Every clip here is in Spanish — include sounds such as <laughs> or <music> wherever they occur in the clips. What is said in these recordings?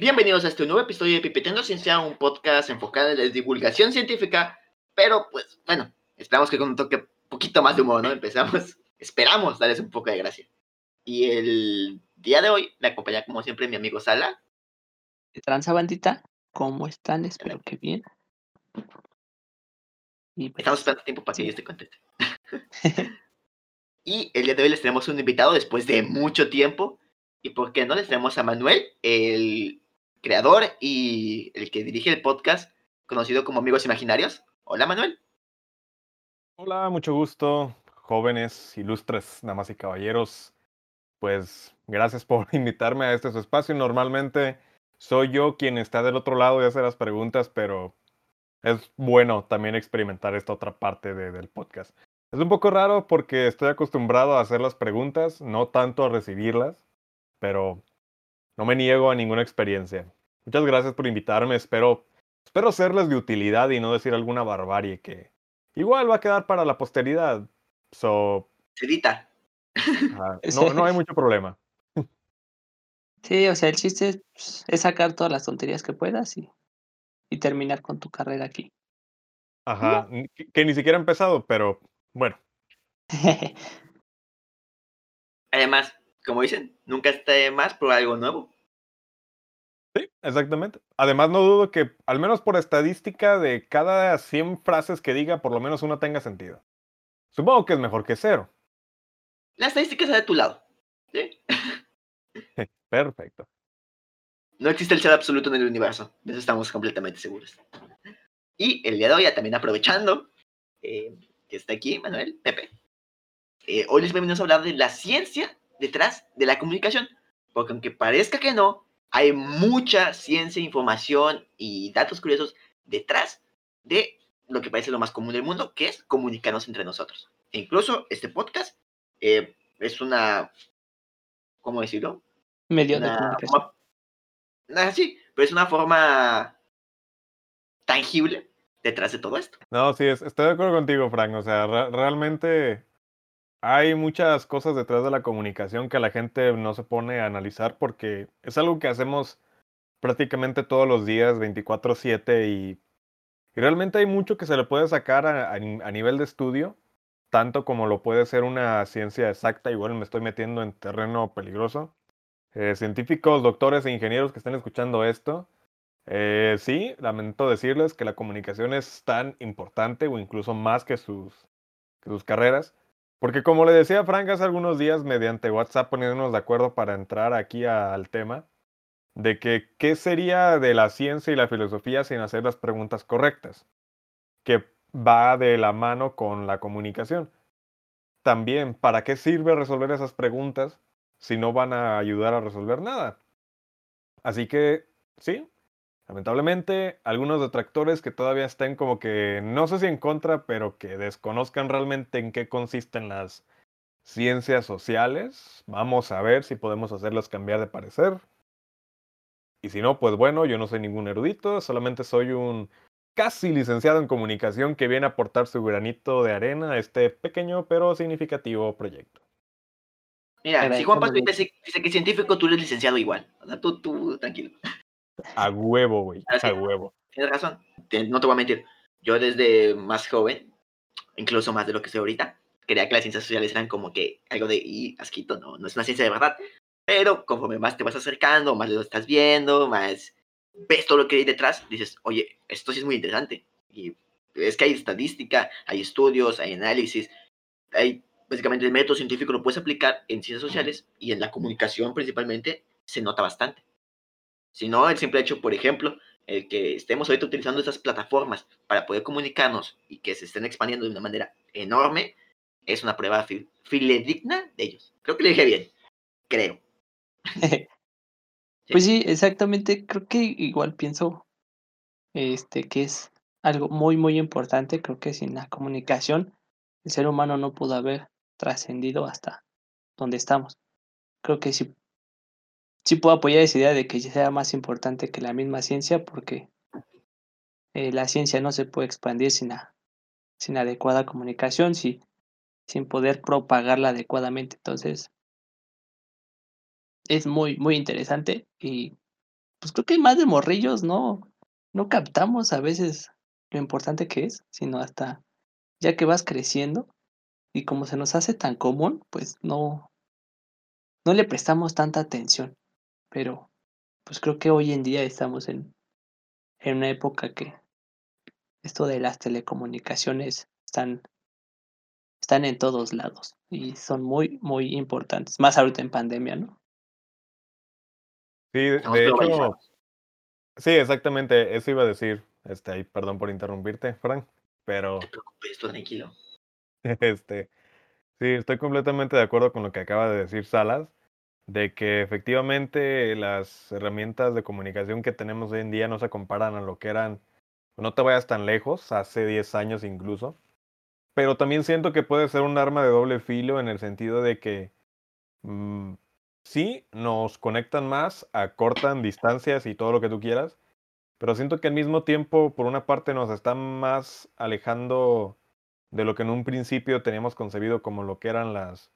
Bienvenidos a este nuevo episodio de Pipetendo Ciencia, un podcast enfocado en la divulgación científica, pero pues bueno, esperamos que con un toque poquito más de humor, ¿no? Empezamos, <laughs> esperamos darles un poco de gracia. Y el día de hoy me acompaña como siempre mi amigo Sala. ¿Qué tranza bandita? ¿Cómo están? Espero que bien. Y pues, Estamos esperando tiempo para que yo esté contento. y el día de hoy les tenemos un invitado después de mucho tiempo. ¿Y por qué no? Les tenemos a Manuel, el creador y el que dirige el podcast conocido como Amigos Imaginarios. Hola Manuel. Hola, mucho gusto, jóvenes, ilustres, damas y caballeros. Pues gracias por <laughs> invitarme a este su espacio. Normalmente soy yo quien está del otro lado y hace las preguntas, pero es bueno también experimentar esta otra parte del podcast. Es un poco raro porque estoy acostumbrado a hacer las preguntas, no tanto a recibirlas, pero no me niego a ninguna experiencia. Muchas gracias por invitarme. Espero, espero serles de utilidad y no decir alguna barbarie que igual va a quedar para la posteridad. So. Sedita. no, no hay mucho problema. <laughs> Sí, o sea, el chiste es, sacar todas las tonterías que puedas y, y terminar con tu carrera aquí. Ajá, que, ni siquiera ha empezado, pero bueno. <laughs> Además, como dicen, nunca está de más por algo nuevo. Sí, exactamente. Además, no dudo que, al menos por estadística, de cada 100 frases que diga, por lo menos una tenga sentido. Supongo que es mejor que cero. La estadística está de tu lado. ¿Sí? <laughs> Perfecto. No existe el ser absoluto en el universo. De eso estamos completamente seguros. Y el día de hoy, también aprovechando eh, que está aquí Manuel, Pepe, eh, hoy les venimos a hablar de la ciencia detrás de la comunicación. Porque aunque parezca que no, hay mucha ciencia, información y datos curiosos detrás de lo que parece lo más común del mundo, que es comunicarnos entre nosotros. E incluso este podcast eh, es una, ¿cómo decirlo? Medio de comunicación. Ah, sí, pero es una forma tangible detrás de todo esto. No, sí, estoy de acuerdo contigo, Frank. O sea, realmente hay muchas cosas detrás de la comunicación que la gente no se pone a analizar porque es algo que hacemos prácticamente todos los días, 24/7, y, realmente hay mucho que se le puede sacar a, nivel de estudio, tanto como lo puede ser una ciencia exacta, igual me estoy metiendo en terreno peligroso. Eh, científicos, doctores e ingenieros que estén escuchando esto, eh, sí, lamento decirles que la comunicación es tan importante o incluso más que sus, que sus carreras. Porque como le decía Frank hace algunos días mediante WhatsApp poniéndonos de acuerdo para entrar aquí al tema, de que qué sería de la ciencia y la filosofía sin hacer las preguntas correctas, que va de la mano con la comunicación. También, ¿para qué sirve resolver esas preguntas si no van a ayudar a resolver nada? Así que, sí, Lamentablemente, algunos detractores que todavía estén como que, no sé si en contra, pero que desconozcan realmente en qué consisten las ciencias sociales, vamos a ver si podemos hacerlos cambiar de parecer. Y si no, pues bueno, yo no soy ningún erudito, solamente soy un casi licenciado en comunicación que viene a aportar su granito de arena a este pequeño pero significativo proyecto. Mira, si Juan Pablo dice, que es científico, tú eres licenciado igual. O sea, tú, tú, tranquilo. A huevo, güey. A huevo. Tienes razón. No te voy a mentir. Yo desde más joven, incluso más de lo que soy ahorita, creía que las ciencias sociales eran como que algo de y asquito, no, no es una ciencia de verdad. Pero conforme más te vas acercando, más lo estás viendo, más ves todo lo que hay detrás, dices, oye, esto sí es muy interesante. Y es que hay estadística, hay estudios, hay análisis, hay básicamente el método científico lo puedes aplicar en ciencias sociales y en la comunicación principalmente se nota bastante sino el simple hecho, por ejemplo, el que estemos ahorita utilizando estas plataformas para poder comunicarnos y que se estén expandiendo de una manera enorme, es una prueba filedigna de ellos. Creo que le dije bien, creo. <laughs> Pues sí, exactamente, creo que igual pienso este que es algo muy muy importante, creo que sin la comunicación el ser humano no pudo haber trascendido hasta donde estamos. Creo que si sí puedo apoyar esa idea de que sea más importante que la misma ciencia porque eh, la ciencia no se puede expandir sin, sin adecuada comunicación, sin poder propagarla adecuadamente. Entonces, es muy, muy interesante y pues creo que más de morrillos no, no captamos a veces lo importante que es, sino hasta ya que vas creciendo y como se nos hace tan común, pues no, no le prestamos tanta atención. Pero pues creo que hoy en día estamos en, en una época que esto de las telecomunicaciones están, están en todos lados y son muy, muy importantes, más ahorita en pandemia, ¿no? Sí, de hecho, sí, exactamente, eso iba a decir. Este, ahí, perdón por interrumpirte, Frank, pero No te preocupes, tú tranquilo. <laughs> este, sí, estoy completamente de acuerdo con lo que acaba de decir Salas, de que efectivamente las herramientas de comunicación que tenemos hoy en día no se comparan a lo que eran, no te vayas tan lejos, hace 10 años incluso, pero también siento que puede ser un arma de doble filo en el sentido de que mm, sí, nos conectan más, acortan distancias y todo lo que tú quieras, pero siento que al mismo tiempo, por una parte, nos están más alejando de lo que en un principio teníamos concebido como lo que eran las,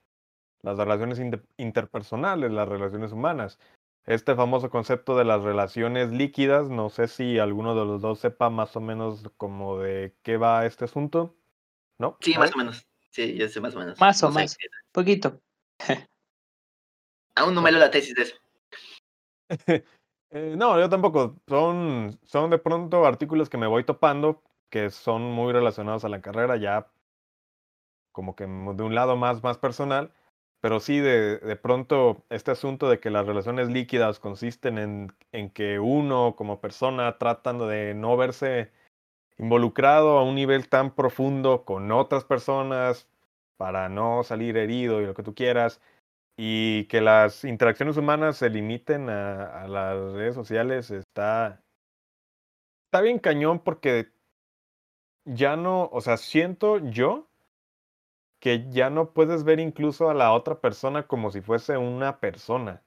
las relaciones inte- interpersonales, las relaciones humanas. Este famoso concepto de las relaciones líquidas, no sé si alguno de los dos sepa más o menos como de qué va este asunto, ¿no? Sí, más o menos. Sí, yo sé más o menos. Más o No qué- Poquito. <laughs> Aún no me leo la tesis de eso. <laughs> Eh, no, yo tampoco. Son, son de pronto artículos que me voy topando que son muy relacionados a la carrera, ya como que de un lado más, más personal, pero sí de, de pronto este asunto de que las relaciones líquidas consisten en, en que uno como persona tratan de no verse involucrado a un nivel tan profundo con otras personas para no salir herido y lo que tú quieras, y que las interacciones humanas se limiten a, a las redes sociales, está, está bien cañón porque ya no, o sea, siento yo que ya no puedes ver incluso a la otra persona como si fuese una persona.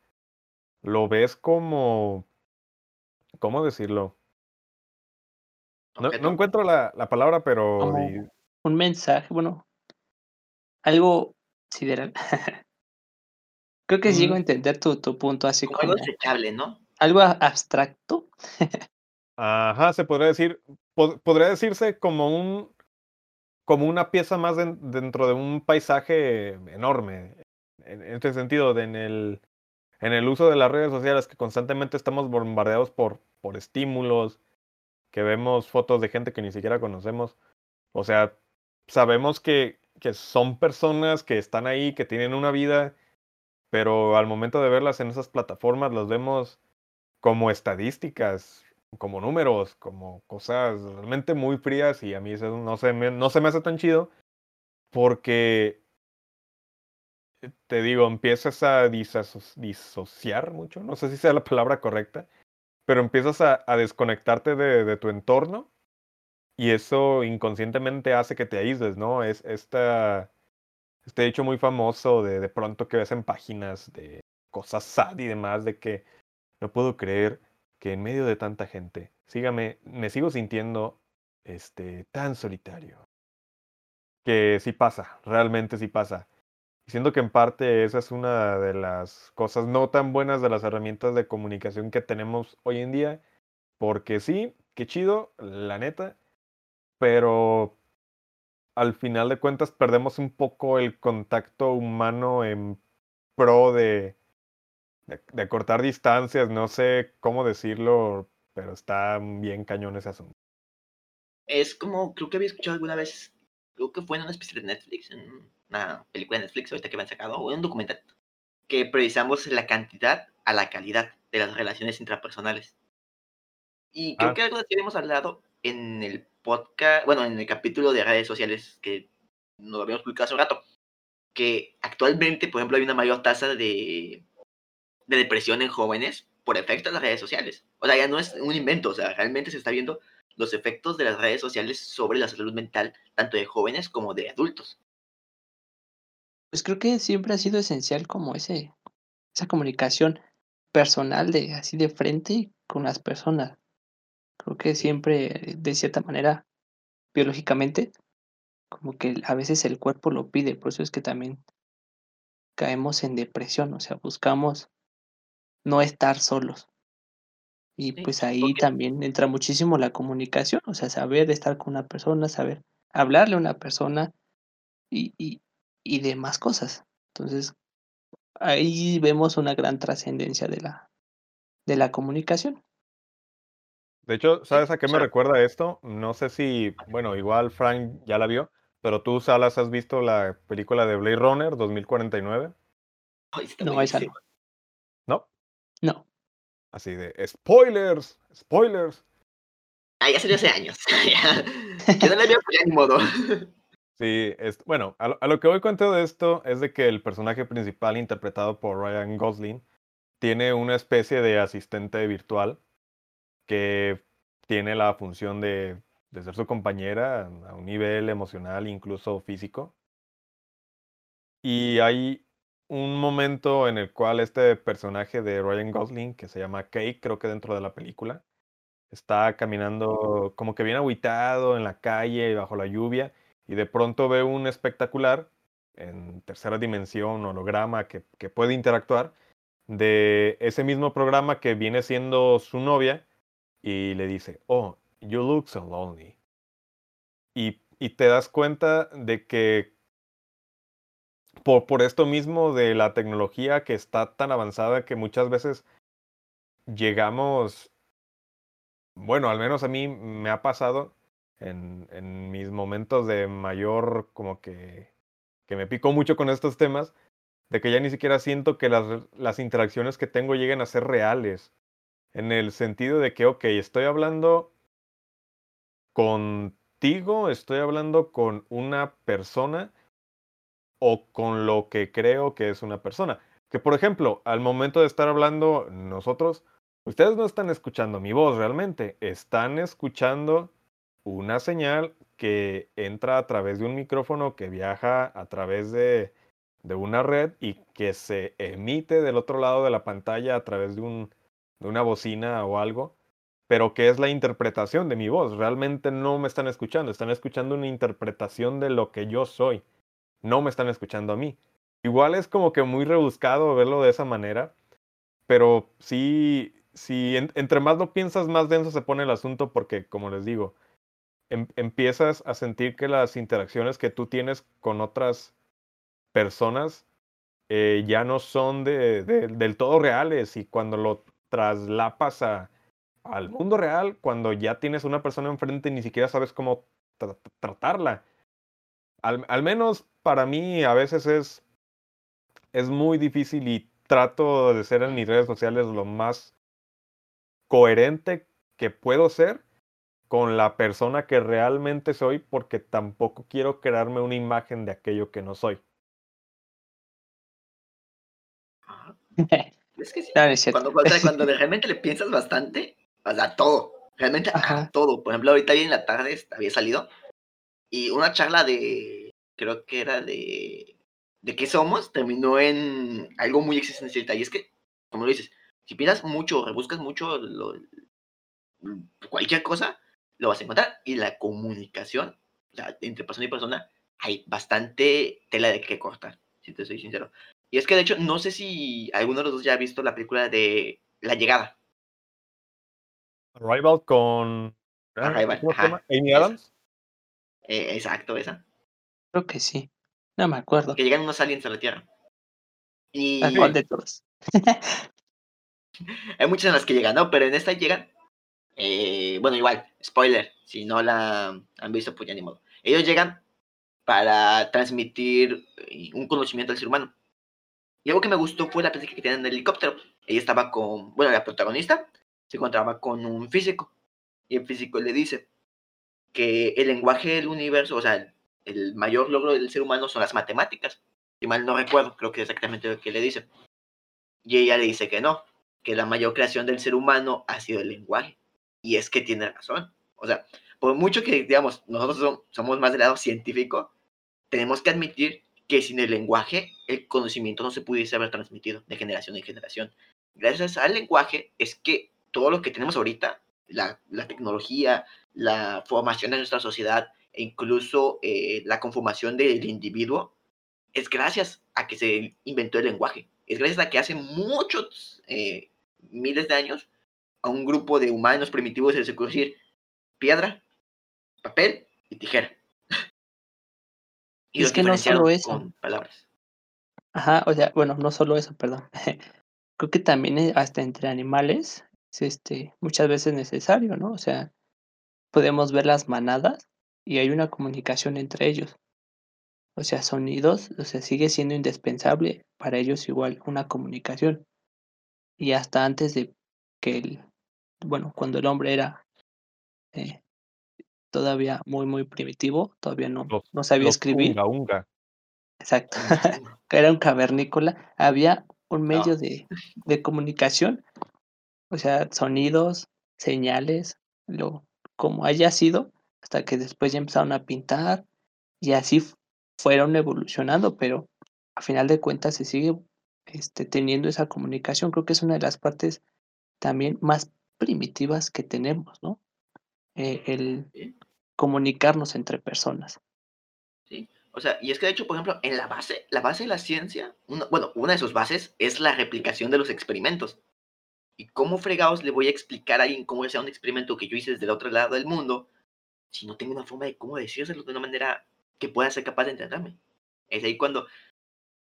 Lo ves como, ¿cómo decirlo? No, no encuentro la, la palabra, pero Como un mensaje, bueno, algo sideral. <laughs> Creo que sí llego a Mm, entender tu, tu punto, así Como algo desechable, ¿no? algo abstracto. <laughs> ajá, se podría decir, pod- podría decirse como un, como una pieza más den- dentro de un paisaje enorme. En, en este sentido, de- en el, en el uso de las redes sociales, que constantemente estamos bombardeados por, por estímulos, que vemos fotos de gente que ni siquiera conocemos. O sea, sabemos que, que son personas que están ahí, que tienen una vida, pero al momento de verlas en esas plataformas las vemos como estadísticas, como números, como cosas realmente muy frías y a mí eso no se me, no se me hace tan chido porque, eh, te digo, empiezas a disociar mucho, no sé si sea la palabra correcta, pero empiezas a, a desconectarte de, de tu entorno y eso inconscientemente hace que te aísles, ¿no? Es esta, este hecho muy famoso de de pronto que ves en páginas de cosas sad y demás, de que no puedo creer que en medio de tanta gente, sígame, me sigo sintiendo este tan solitario. Que sí pasa, realmente sí pasa. Y siento que en parte esa es una de las cosas no tan buenas de las herramientas de comunicación que tenemos hoy en día, porque sí, qué chido, la neta, pero al final de cuentas perdemos un poco el contacto humano en pro de, de, de cortar distancias, no sé cómo decirlo, pero está bien cañón ese asunto. Es como, creo que había escuchado alguna vez, creo que fue en una especie de Netflix, en una película de Netflix ahorita que me han sacado, o en un documental, que precisamos la cantidad a la calidad de las relaciones intrapersonales. Y creo Ah. que algo de habíamos hablado en el podcast, bueno, en el capítulo de redes sociales que nos habíamos publicado hace un rato, que actualmente, por ejemplo, hay una mayor tasa de, de depresión en jóvenes por efecto de las redes sociales. O sea, ya no es un invento, o sea, realmente se está viendo los efectos de las redes sociales sobre la salud mental, tanto de jóvenes como de adultos. Pues creo que siempre ha sido esencial como ese, esa comunicación personal de así de frente con las personas. Creo que siempre, de cierta manera, biológicamente, como que a veces el cuerpo lo pide, por eso es que también caemos en depresión, o sea, buscamos no estar solos. Y Sí, pues ahí porque- también entra muchísimo la comunicación, o sea, saber estar con una persona, saber hablarle a una persona y, y, y demás cosas. Entonces, ahí vemos una gran trascendencia de la, de la comunicación. De hecho, ¿sabes a qué me recuerda esto? No sé si, bueno, igual Frank ya la vio, pero tú, Salas, ¿has visto la película de Blade Runner 2049? Ay, está No, esa. ¿No? No. Así de spoilers, spoilers. Ah, ya salió hace años. <laughs> Ya. Yo no la veo, ni modo. <laughs> Sí, es, bueno, a lo, a lo que voy con todo esto es de que el personaje principal interpretado por Ryan Gosling tiene una especie de asistente virtual que tiene la función de, de ser su compañera a un nivel emocional, incluso físico. Y hay un momento en el cual este personaje de Ryan Gosling, que se llama Kate, creo que dentro de la película, está caminando como que bien agüitado en la calle bajo la lluvia y de pronto ve un espectacular en tercera dimensión, holograma, que, que puede interactuar, de ese mismo programa que viene siendo su novia y le dice, oh, you look so lonely. Y, y te das cuenta de que por, por esto mismo de la tecnología que está tan avanzada que muchas veces llegamos, bueno, al menos a mí me ha pasado en, en mis momentos de mayor, como que, que me pico mucho con estos temas, de que ya ni siquiera siento que las, las interacciones que tengo lleguen a ser reales. En el sentido de que, ok, estoy hablando contigo, estoy hablando con una persona o con lo que creo que es una persona. Que por ejemplo, al momento de estar hablando nosotros, ustedes no están escuchando mi voz realmente, están escuchando una señal que entra a través de un micrófono que viaja a través de, de una red y que se emite del otro lado de la pantalla a través de, un, de una bocina o algo, pero que es la interpretación de mi voz. Realmente no me están escuchando, están escuchando una interpretación de lo que yo soy. No me están escuchando a mí. Igual es como que muy rebuscado verlo de esa manera, pero sí, sí en, entre más lo piensas, más denso se pone el asunto porque, como les digo, em, empiezas a sentir que las interacciones que tú tienes con otras personas eh, ya no son de, de, del todo reales y cuando lo traslapas a, al mundo real, cuando ya tienes una persona enfrente ni siquiera sabes cómo tra tratarla. Al, al, menos para mí a veces es, es muy difícil y trato de ser en mis redes sociales lo más coherente que puedo ser con la persona que realmente soy porque tampoco quiero crearme una imagen de aquello que no soy. <laughs> Es que sí. Es. Cuando, cuando, <laughs> cuando realmente le piensas bastante, o sea, todo. Realmente Ajá. a todo. Por ejemplo, ahorita bien en la tarde había salido y una charla de, creo que era de, de qué somos, terminó en algo muy existencial. Y es que, como lo dices, si piensas mucho, rebuscas mucho lo, cualquier cosa, lo vas a encontrar. Y la comunicación, o sea, entre persona y persona, hay bastante tela de que cortar, si te soy sincero. Y es que de hecho, no sé si alguno de los dos ya ha visto la película de La Llegada. Arrival con. Arrival. Amy. Adams. Eh, exacto, esa. Creo que sí. No me acuerdo. Que llegan unos aliens a la Tierra. Y ¿A cuál de todos? <laughs> <laughs> hay muchas en las que llegan, ¿no? Pero en esta llegan. Eh, bueno, igual, spoiler. Si no la han visto, pues ya ni modo. Ellos llegan para transmitir eh, un conocimiento al ser humano. Y algo que me gustó fue la plática que tenían en el helicóptero. Ella estaba con, bueno, la protagonista se encontraba con un físico. Y el físico le dice que el lenguaje del universo, o sea, el mayor logro del ser humano son las matemáticas. Si mal no recuerdo, creo que es exactamente lo que le dice. Y ella le dice que no, que la mayor creación del ser humano ha sido el lenguaje. Y es que tiene razón. O sea, por mucho que, digamos, nosotros somos más del lado científico, tenemos que admitir que sin el lenguaje el conocimiento no se pudiese haber transmitido de generación en generación. Gracias al lenguaje es que todo lo que tenemos ahorita, la, la tecnología, la formación de nuestra sociedad incluso eh, la conformación del individuo, es gracias a que se inventó el lenguaje. Es gracias a que hace muchos eh, miles de años a un grupo de humanos primitivos se les ocurrió decir piedra, papel y tijera. Y es que no solo eso. Con palabras. Ajá, o sea, bueno, no solo eso, perdón. <laughs> Creo que también eh, hasta entre animales es este, muchas veces necesario, ¿no? O sea, podemos ver las manadas y hay una comunicación entre ellos. O sea, sonidos, o sea, sigue siendo indispensable para ellos igual una comunicación. Y hasta antes de que el, bueno, cuando el hombre era eh, todavía muy, muy primitivo, todavía no, no sabía escribir. Unga, unga. Exacto, <laughs> era un cavernícola, había un medio de, de comunicación, o sea, sonidos, señales, lo como haya sido, hasta que después ya empezaron a pintar y así fueron evolucionando, pero a final de cuentas se sigue este, teniendo esa comunicación. Creo que es una de las partes también más primitivas que tenemos, ¿no? Eh, el comunicarnos entre personas. Sí, o sea, y es que de hecho, por ejemplo, en la base, la base de la ciencia, bueno, una de sus bases es la replicación de los experimentos. ¿Y cómo fregados le voy a explicar a alguien cómo sea un experimento que yo hice desde el otro lado del mundo si no tengo una forma de cómo decírselo de una manera que pueda ser capaz de entenderme? Es ahí cuando,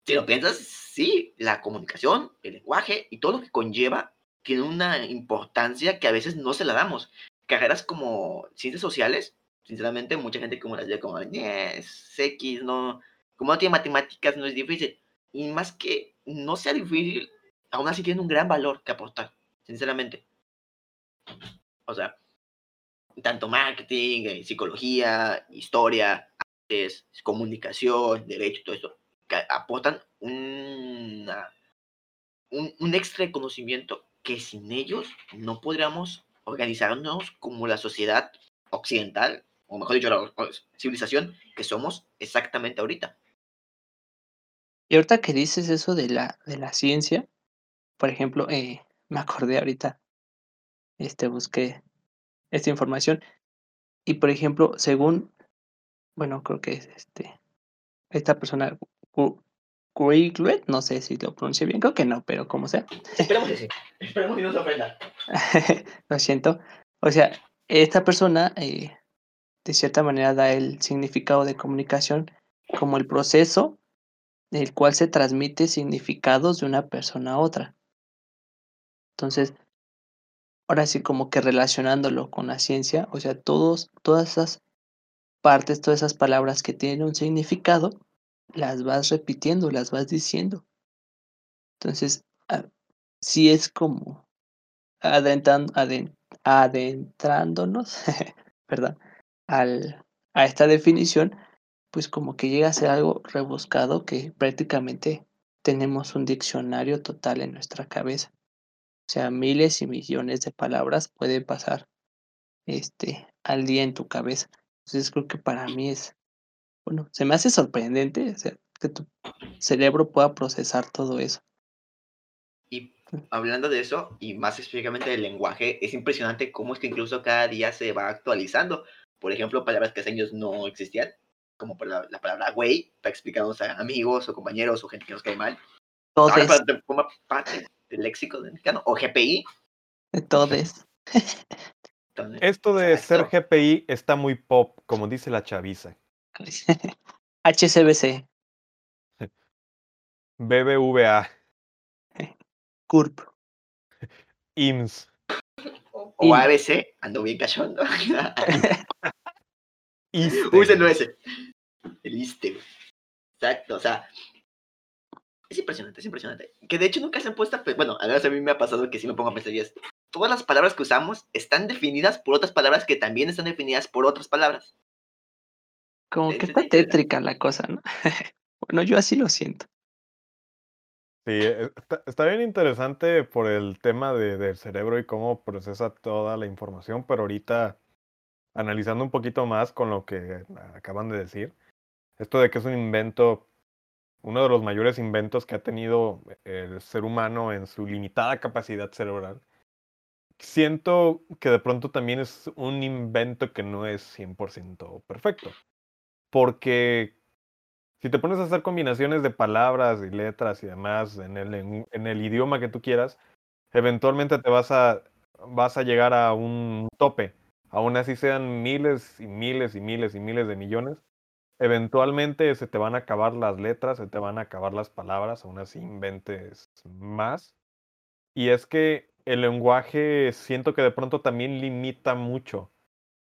si lo piensas, sí, la comunicación, el lenguaje y todo lo que conlleva tiene una importancia que a veces no se la damos. Carreras como ciencias sociales, sinceramente, mucha gente como las ve como, es X, no, como no tiene matemáticas, no es difícil. Y más que no sea difícil, aún así tiene un gran valor que aportar, sinceramente. O sea, tanto marketing, eh, psicología, historia, artes, comunicación, derecho, todo eso, que aportan un, un extra de conocimiento que sin ellos no podríamos organizarnos como la sociedad occidental, o mejor dicho, la civilización que somos exactamente ahorita. Y ahorita que dices eso de la, de la ciencia, por ejemplo, eh, me acordé ahorita, este, busqué esta información, y por ejemplo, según, bueno, creo que es este, esta persona, Quiglet, no sé si lo pronuncie bien, creo que no, pero como sea. Esperemos que sí, <laughs> esperemos que no se ofenda. <laughs> lo siento. O sea, esta persona eh, de cierta manera da el significado de comunicación como el proceso en el cual se transmite significados de una persona a otra. Entonces, ahora sí como que relacionándolo con la ciencia, o sea, todos, todas esas partes, todas esas palabras que tienen un significado, las vas repitiendo, las vas diciendo. Entonces, ah, sí es como adentrando, adentrándonos, <laughs> ¿verdad? Al, a esta definición, pues como que llega a ser algo rebuscado que prácticamente tenemos un diccionario total en nuestra cabeza. O sea, miles y millones de palabras pueden pasar este, al día en tu cabeza. Entonces creo que para mí es, bueno, se me hace sorprendente que tu cerebro pueda procesar todo eso. Y hablando de eso, y más específicamente del lenguaje, es impresionante cómo es que incluso cada día se va actualizando. Por ejemplo, palabras que hace años no existían, como la, la palabra güey, para explicarnos a amigos o compañeros o gente que nos cae mal. Parte del léxico del mexicano, o GPI. De todes. Esto de ser GPI está muy pop, como dice la chaviza. <laughs> HCBC. BBVA. <laughs> CURP. <laughs> IMSS. O ABC, ando bien cachondo. No ese. El ISTE. Exacto, o sea. Es impresionante, es impresionante. Que de hecho nunca se han puesto, pues, bueno, a veces a mí me ha pasado que sí me pongo a pensar y es, todas las palabras que usamos están definidas por otras palabras que también están definidas por otras palabras. Como que está tétrica la cosa, ¿no? <laughs> bueno, yo así lo siento. Sí, e, está, bien interesante por el tema de, del cerebro y cómo procesa toda la información, pero ahorita analizando un poquito más con lo que acaban de decir, esto de que es un invento, uno de los mayores inventos que ha tenido el ser humano en su limitada capacidad cerebral, siento que de pronto también es un invento que no es 100% perfecto, porque si te pones a hacer combinaciones de palabras y letras y demás en el, idioma que tú quieras, eventualmente te vas a, vas a llegar a un tope. Aún así sean miles y miles y miles y miles de millones, eventualmente se te van a acabar las letras, se te van a acabar las palabras, aún así inventes más. Y es que el lenguaje siento que de pronto también limita mucho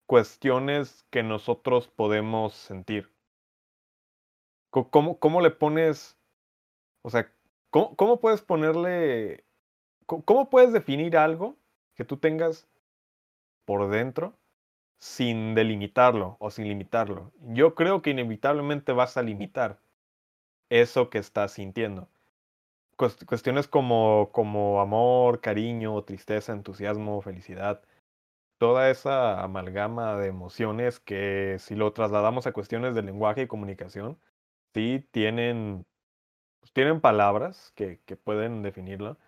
cuestiones que nosotros podemos sentir. ¿Cómo, cómo le pones, o sea, cómo, cómo puedes ponerle, cómo puedes definir algo que tú tengas por dentro sin delimitarlo o sin limitarlo? Yo creo que inevitablemente vas a limitar eso que estás sintiendo. Cuestiones como, como amor, cariño, tristeza, entusiasmo, felicidad, toda esa amalgama de emociones que si lo trasladamos a cuestiones de lenguaje y comunicación, sí tienen, pues, tienen palabras que, que pueden definirlo.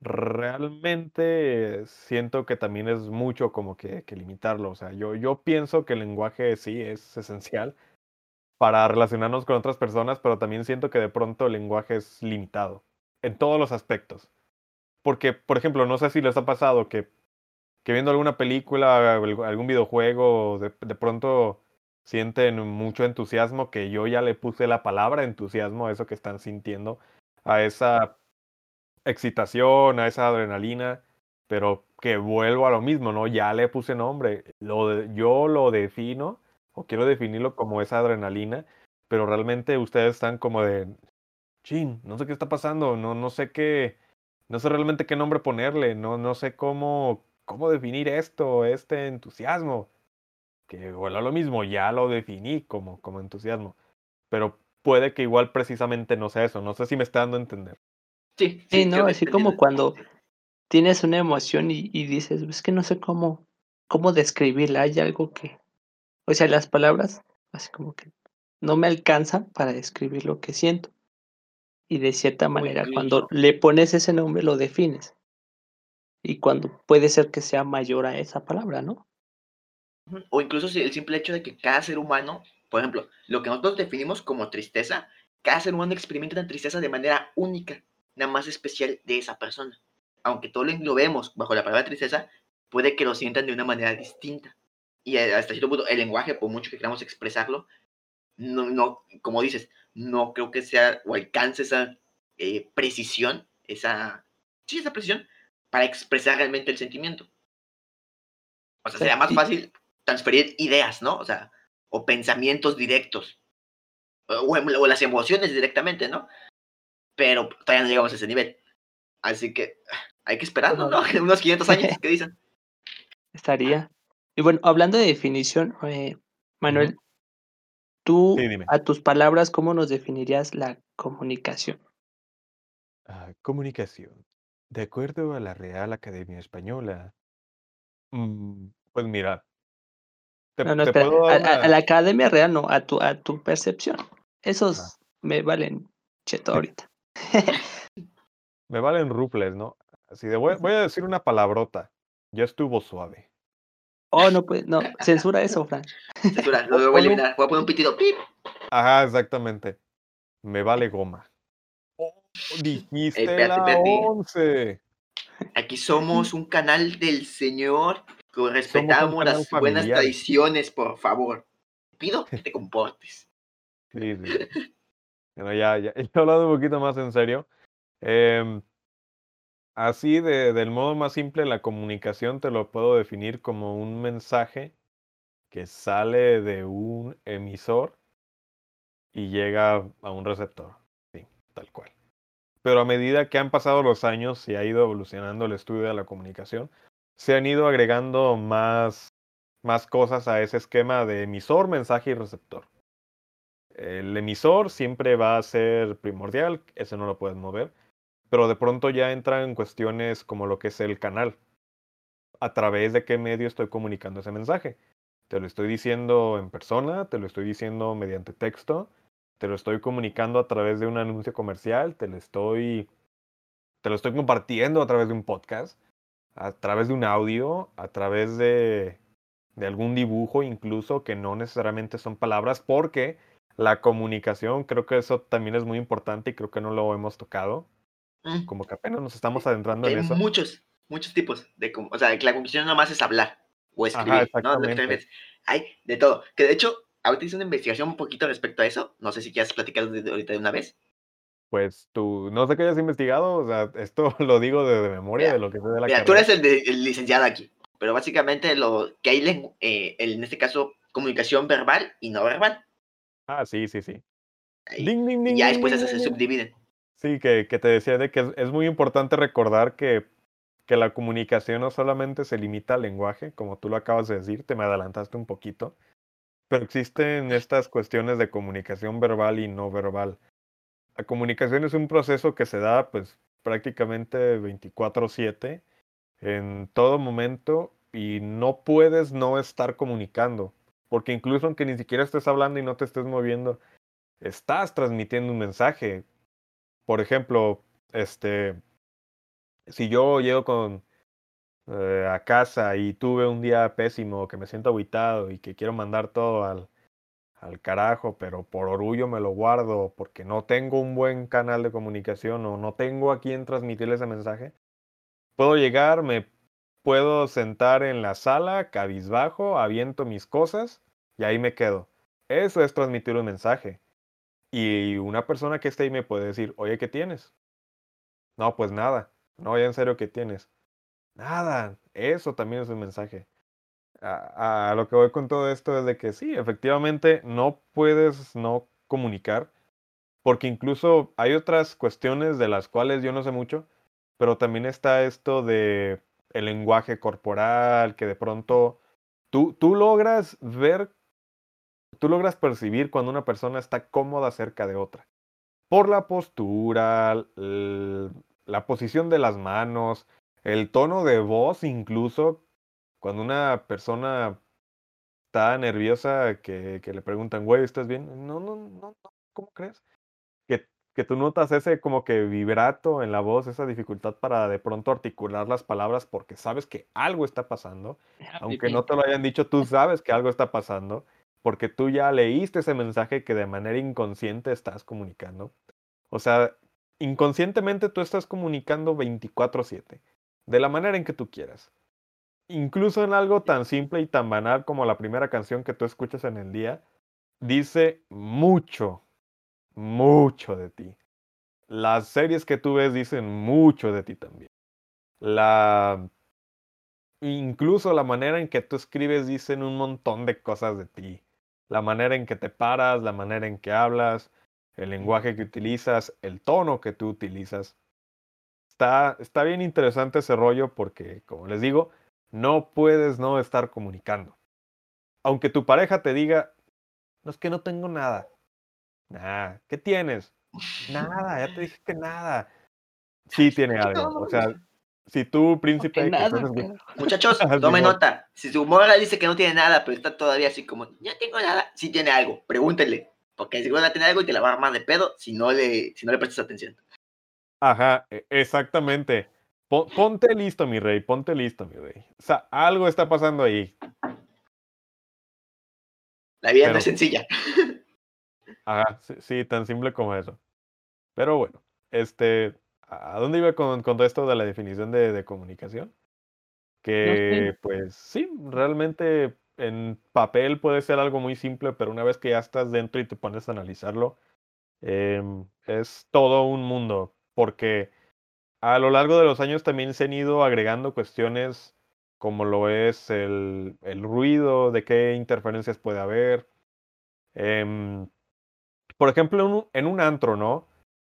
Realmente siento que también es mucho como que, que limitarlo. O sea, yo, yo pienso que el lenguaje sí es esencial para relacionarnos con otras personas, pero también siento que de pronto el lenguaje es limitado en todos los aspectos. Porque, por ejemplo, no sé si les ha pasado que que viendo alguna película, algún videojuego, de, de, pronto sienten mucho entusiasmo, que yo ya le puse la palabra entusiasmo a eso que están sintiendo, a esa excitación, a esa adrenalina, pero que vuelvo a lo mismo, ¿no? Ya le puse nombre, lo yo lo defino, o quiero definirlo como esa adrenalina, pero realmente ustedes están como de, chin, no sé qué está pasando, no, no sé qué, no sé realmente qué nombre ponerle, no, no sé cómo, ¿cómo definir esto, este entusiasmo? Que bueno, lo mismo, ya lo definí como, como entusiasmo, pero puede que igual precisamente no sea eso, no sé si me está dando a entender. Sí, sí, no, así como cuando tienes una emoción y, y, dices, es que no sé cómo, cómo describirla, hay algo que, o sea, las palabras, así como que no me alcanzan para describir lo que siento. Y de cierta manera, cuando le pones ese nombre, lo defines. Y cuando puede ser que sea mayor a esa palabra, ¿no? O incluso si el simple hecho de que cada ser humano, por ejemplo, lo que nosotros definimos como tristeza, cada ser humano experimenta una tristeza de manera única, nada más especial de esa persona. Aunque todo lo vemos bajo la palabra tristeza, puede que lo sientan de una manera distinta. Y hasta cierto punto, el lenguaje, por mucho que queramos expresarlo, no, no como dices, no creo que sea o alcance esa eh, precisión, esa, sí, esa precisión para expresar realmente el sentimiento. O sea, sería más fácil transferir ideas, ¿no? O sea, o pensamientos directos, o, o las emociones directamente, ¿no? Pero todavía no llegamos a ese nivel. Así que hay que esperar, ¿no? <laughs> Unos 500 años, <laughs> ¿qué dicen? Estaría. Y bueno, hablando de definición, eh, Manuel, tú, Sí, a tus palabras, ¿cómo nos definirías la comunicación? Ah, comunicación. De acuerdo a la Real Academia Española, mm, pues mira, te, No, no, te espera, puedo a, dar a- a una... la academia real no, a tu, a tu percepción. Ah, Esos me valen cheto <laughs> ahorita. <laughs> me valen rufles, ¿no? Así de, voy, voy a decir una palabrota. Ya estuvo suave. Oh, no, pues, no, censura eso, Fran. Censura, lo <laughs> voy a eliminar. Voy a poner un pitido. ¡pip! Ajá, exactamente. Me vale goma. Oh, dijiste espérate, la espérate. 11. Aquí somos un canal del Señor. que Respetamos las buenas tradiciones, por favor. Pido que te comportes. Sí, sí. Bueno, ya, ya. <laughs> He hablado un poquito más en serio. Em, así, de, del modo más simple, la comunicación te lo puedo definir como un mensaje que sale de un emisor y llega a un receptor. Sí, tal cual. Pero a medida que han pasado los años y ha ido evolucionando el estudio de la comunicación, se han ido agregando más, más cosas a ese esquema de emisor, mensaje y receptor. El emisor siempre va a ser primordial, ese no lo puedes mover, pero de pronto ya entran cuestiones como lo que es el canal. A través de qué medio estoy comunicando ese mensaje. Te lo estoy diciendo en persona, te lo estoy diciendo mediante texto, te lo estoy comunicando a través de un anuncio comercial, te lo estoy, te lo estoy compartiendo a través de un podcast, a través de un audio, a través de, de algún dibujo incluso, que no necesariamente son palabras, porque la comunicación, creo que eso también es muy importante y creo que no lo hemos tocado, Mm, como que apenas nos estamos adentrando en Hay eso. muchos, muchos tipos de, o sea, la comunicación no nomás es hablar o escribir, ¿no? exactamente. Entonces, Hay de todo. Que de hecho, ahorita hice una investigación un poquito respecto a eso. No sé si quieres platicar de, ahorita de una vez. Pues tú, no sé qué hayas investigado, o sea, <laughs> esto lo digo de, de memoria, Mira, de lo que sé de la Mira, tú carrera. eres el, de- el licenciado aquí, pero básicamente lo que hay, eh, en este caso, comunicación verbal y no verbal. Ah, sí, sí, sí. Ahí. Ding, ding, Y ding, ya después se subdividen. Sí, que, que te decía de que es, es muy importante recordar que, que la comunicación no solamente se limita al lenguaje, como tú lo acabas de decir, te me adelantaste un poquito, pero existen estas cuestiones de comunicación verbal y no verbal. La comunicación es un proceso que se da pues prácticamente 24/7 en todo momento y no puedes no estar comunicando, porque incluso aunque ni siquiera estés hablando y no te estés moviendo, estás transmitiendo un mensaje. Por ejemplo, este, si yo llego con eh, a casa y tuve un día pésimo, que me siento aguitado y que quiero mandar todo al, al carajo, pero por orgullo me lo guardo porque no tengo un buen canal de comunicación o no tengo a quien transmitirle ese mensaje, puedo llegar, me puedo sentar en la sala, cabizbajo, aviento mis cosas y ahí me quedo. Eso es transmitir un mensaje. Y una persona que esté ahí me puede decir, oye, ¿qué tienes? No, pues nada. No, ya en serio, ¿qué tienes? Nada. Eso también es un mensaje. A, a lo que voy con todo esto es de que sí, efectivamente no puedes no comunicar, porque incluso hay otras cuestiones de las cuales yo no sé mucho, pero también está esto de el lenguaje corporal, que de pronto tú, tú logras ver, tú logras percibir cuando una persona está cómoda cerca de otra. Por la postura, la posición de las manos, el tono de voz incluso, cuando una persona está nerviosa que, que le preguntan, güey, ¿estás bien? No, no, no, no, ¿cómo crees? Que, tú notas ese como que vibrato en la voz, esa dificultad para de pronto articular las palabras porque sabes que algo está pasando, aunque no te lo hayan dicho, tú sabes que algo está pasando, porque tú ya leíste ese mensaje que de manera inconsciente estás comunicando. O sea, inconscientemente tú estás comunicando 24/7, de la manera en que tú quieras. Incluso en algo tan simple y tan banal como la primera canción que tú escuchas en el día, dice mucho, mucho de ti. Las series que tú ves dicen mucho de ti también. La incluso la manera en que tú escribes dicen un montón de cosas de ti. La manera en que te paras, la manera en que hablas, el lenguaje que utilizas, el tono que tú utilizas. Está, está bien interesante ese rollo porque, como les digo, no puedes no estar comunicando. Aunque tu pareja te diga, no es que no tengo nada. Nah, ¿qué tienes? Nada, ya te dije que nada. Sí tiene algo. O sea, si tú, príncipe, que nada, estás Muchachos, <laughs> tomen nota. Si su morra dice que no tiene nada, pero está todavía así como, ya tengo nada, sí tiene algo, pregúntele. Porque seguro va a tener algo y te la va a armar de pedo si no le, si no le prestas atención. Ajá, e- exactamente. Po- ponte listo, mi rey, ponte listo, mi rey. O sea, algo está pasando ahí. La vida no Pero- es sencilla. <laughs> Ajá, sí, sí, tan simple como eso. Pero bueno, este, ¿a dónde iba con, con todo esto de la definición de, de comunicación? Que, pues sí, realmente en papel puede ser algo muy simple, pero una vez que ya estás dentro y te pones a analizarlo, em, es todo un mundo, porque a lo largo de los años también se han ido agregando cuestiones como lo es el, el ruido, de qué interferencias puede haber. em, por ejemplo, en un, en un antro, ¿no?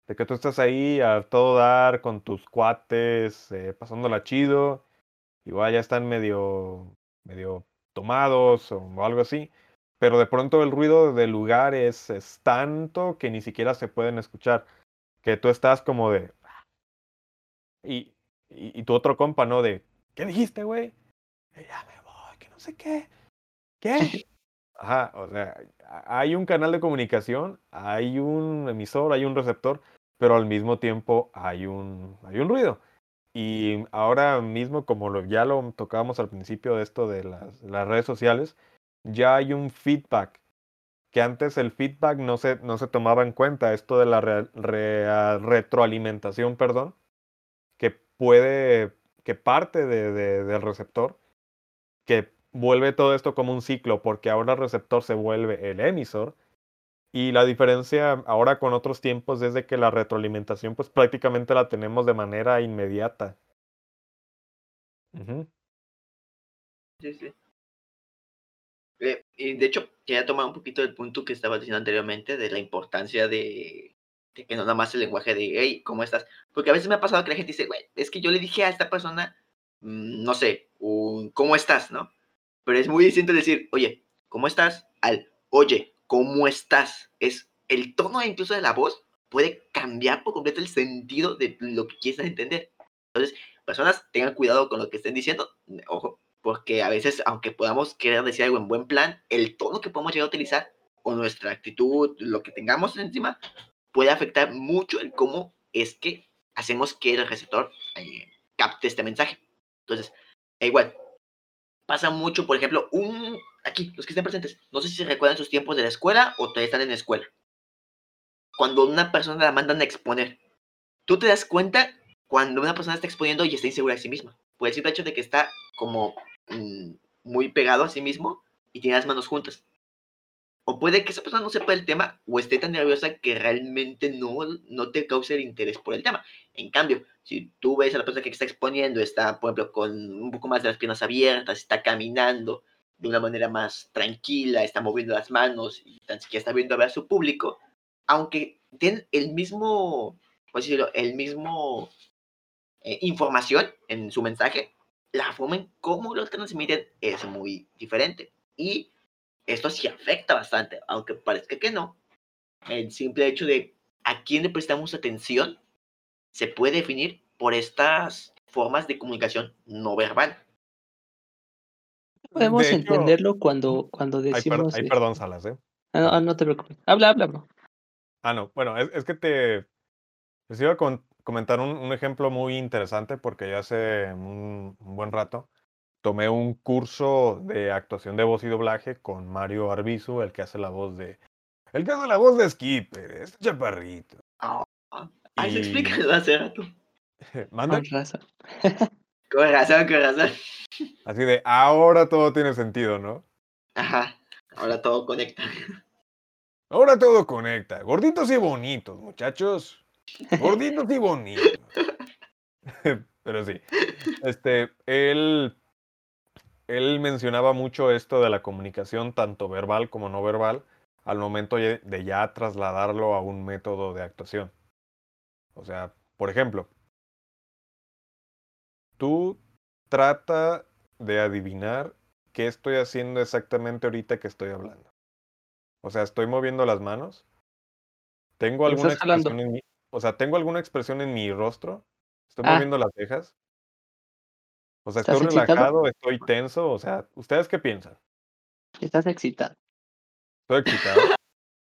De que tú estás ahí a todo dar con tus cuates, eh, pasándola chido, igual ya están medio, medio tomados o algo así, pero de pronto el ruido del lugar es, tanto que ni siquiera se pueden escuchar, que tú estás como de... Y, y, y tu otro compa, ¿no? De, ¿qué dijiste, güey? "Eh, Ya me voy, que no sé qué. ¿Qué? <laughs> Ajá, o sea, hay un canal de comunicación, hay un emisor, hay un receptor, pero al mismo tiempo hay un, hay un ruido. Y ahora mismo, como lo, ya lo tocábamos al principio de esto de las, las redes sociales, ya hay un feedback, que antes el feedback no se, no se tomaba en cuenta, esto de la re- re- retroalimentación, perdón, que puede, que parte de, de, del receptor, que vuelve todo esto como un ciclo, porque ahora el receptor se vuelve el emisor. Y la diferencia ahora con otros tiempos es de que la retroalimentación pues prácticamente la tenemos de manera inmediata. Sí, sí. Eh, y de hecho, quería tomar un poquito del punto que estaba diciendo anteriormente de la importancia de, que no nada más el lenguaje de, hey, ¿cómo estás? Porque a veces me ha pasado que la gente dice, güey, es que yo le dije a esta persona, mmm, no sé, ¿cómo estás? ¿No? Pero es muy distinto decir, oye, ¿cómo estás? Al, oye, ¿cómo estás? Es el tono incluso de la voz puede cambiar por completo el sentido de lo que quieres entender. Entonces, personas tengan cuidado con lo que estén diciendo. Ojo, porque a veces, aunque podamos querer decir algo en buen plan, el tono que podemos llegar a utilizar o nuestra actitud, lo que tengamos encima, puede afectar mucho el cómo es que hacemos que el receptor eh, capte este mensaje. Entonces, igual, pasa mucho, por ejemplo, un aquí, los que estén presentes, no sé si recuerdan sus tiempos de la escuela o todavía están en la escuela. Cuando una persona la mandan a exponer, tú te das cuenta cuando una persona está exponiendo y está insegura de sí misma. Por el simple hecho de que está como mmm, muy pegado a sí mismo y tiene las manos juntas. O puede que esa persona no sepa el tema o esté tan nerviosa que realmente no, no te cause el interés por el tema. En cambio, si tú ves a la persona que está exponiendo, está, por ejemplo, con un poco más de las piernas abiertas, está caminando de una manera más tranquila, está moviendo las manos y tan siquiera está viendo a ver a su público, aunque tienen el mismo, ¿cómo decirlo? El mismo eh, información en su mensaje, la forma en cómo lo transmiten es muy diferente. Y esto sí afecta bastante, aunque parezca que no. El simple hecho de a quién le prestamos atención se puede definir por estas formas de comunicación no verbal. Podemos hecho, entenderlo cuando, cuando decimos... Ay, per ay, perdón, Salas, ¿eh? Ah, no, no, te preocupes. Habla, habla, bro. Ah, no. Bueno, es, es que te... Les iba a comentar un, un, ejemplo muy interesante porque ya hace un, un, buen rato tomé un curso de actuación de voz y doblaje con Mario Arbizu, el que hace la voz de... El que hace la voz de Skipper, este chaparrito. Oh, Ahí y... se explica hace rato. <laughs> ¿Manda? Con razón. <laughs> con razón, con razón. Así de, ahora todo tiene sentido, ¿no? Ajá, ahora todo conecta. Ahora todo conecta. Gorditos y bonitos, muchachos. Gorditos y bonitos. <laughs> Pero sí. Este, él, él mencionaba mucho esto de la comunicación, tanto verbal como no verbal, al momento de ya trasladarlo a un método de actuación. O sea, por ejemplo, tú trata de adivinar qué estoy haciendo exactamente ahorita que estoy hablando. O sea, estoy moviendo las manos. Tengo alguna expresión en mi, o sea, tengo alguna expresión en mi rostro. Estoy ah. moviendo las cejas. O sea, estoy relajado, excitado? estoy tenso. O sea, ¿ustedes qué piensan? Estás excitado. Estoy excitado. <laughs>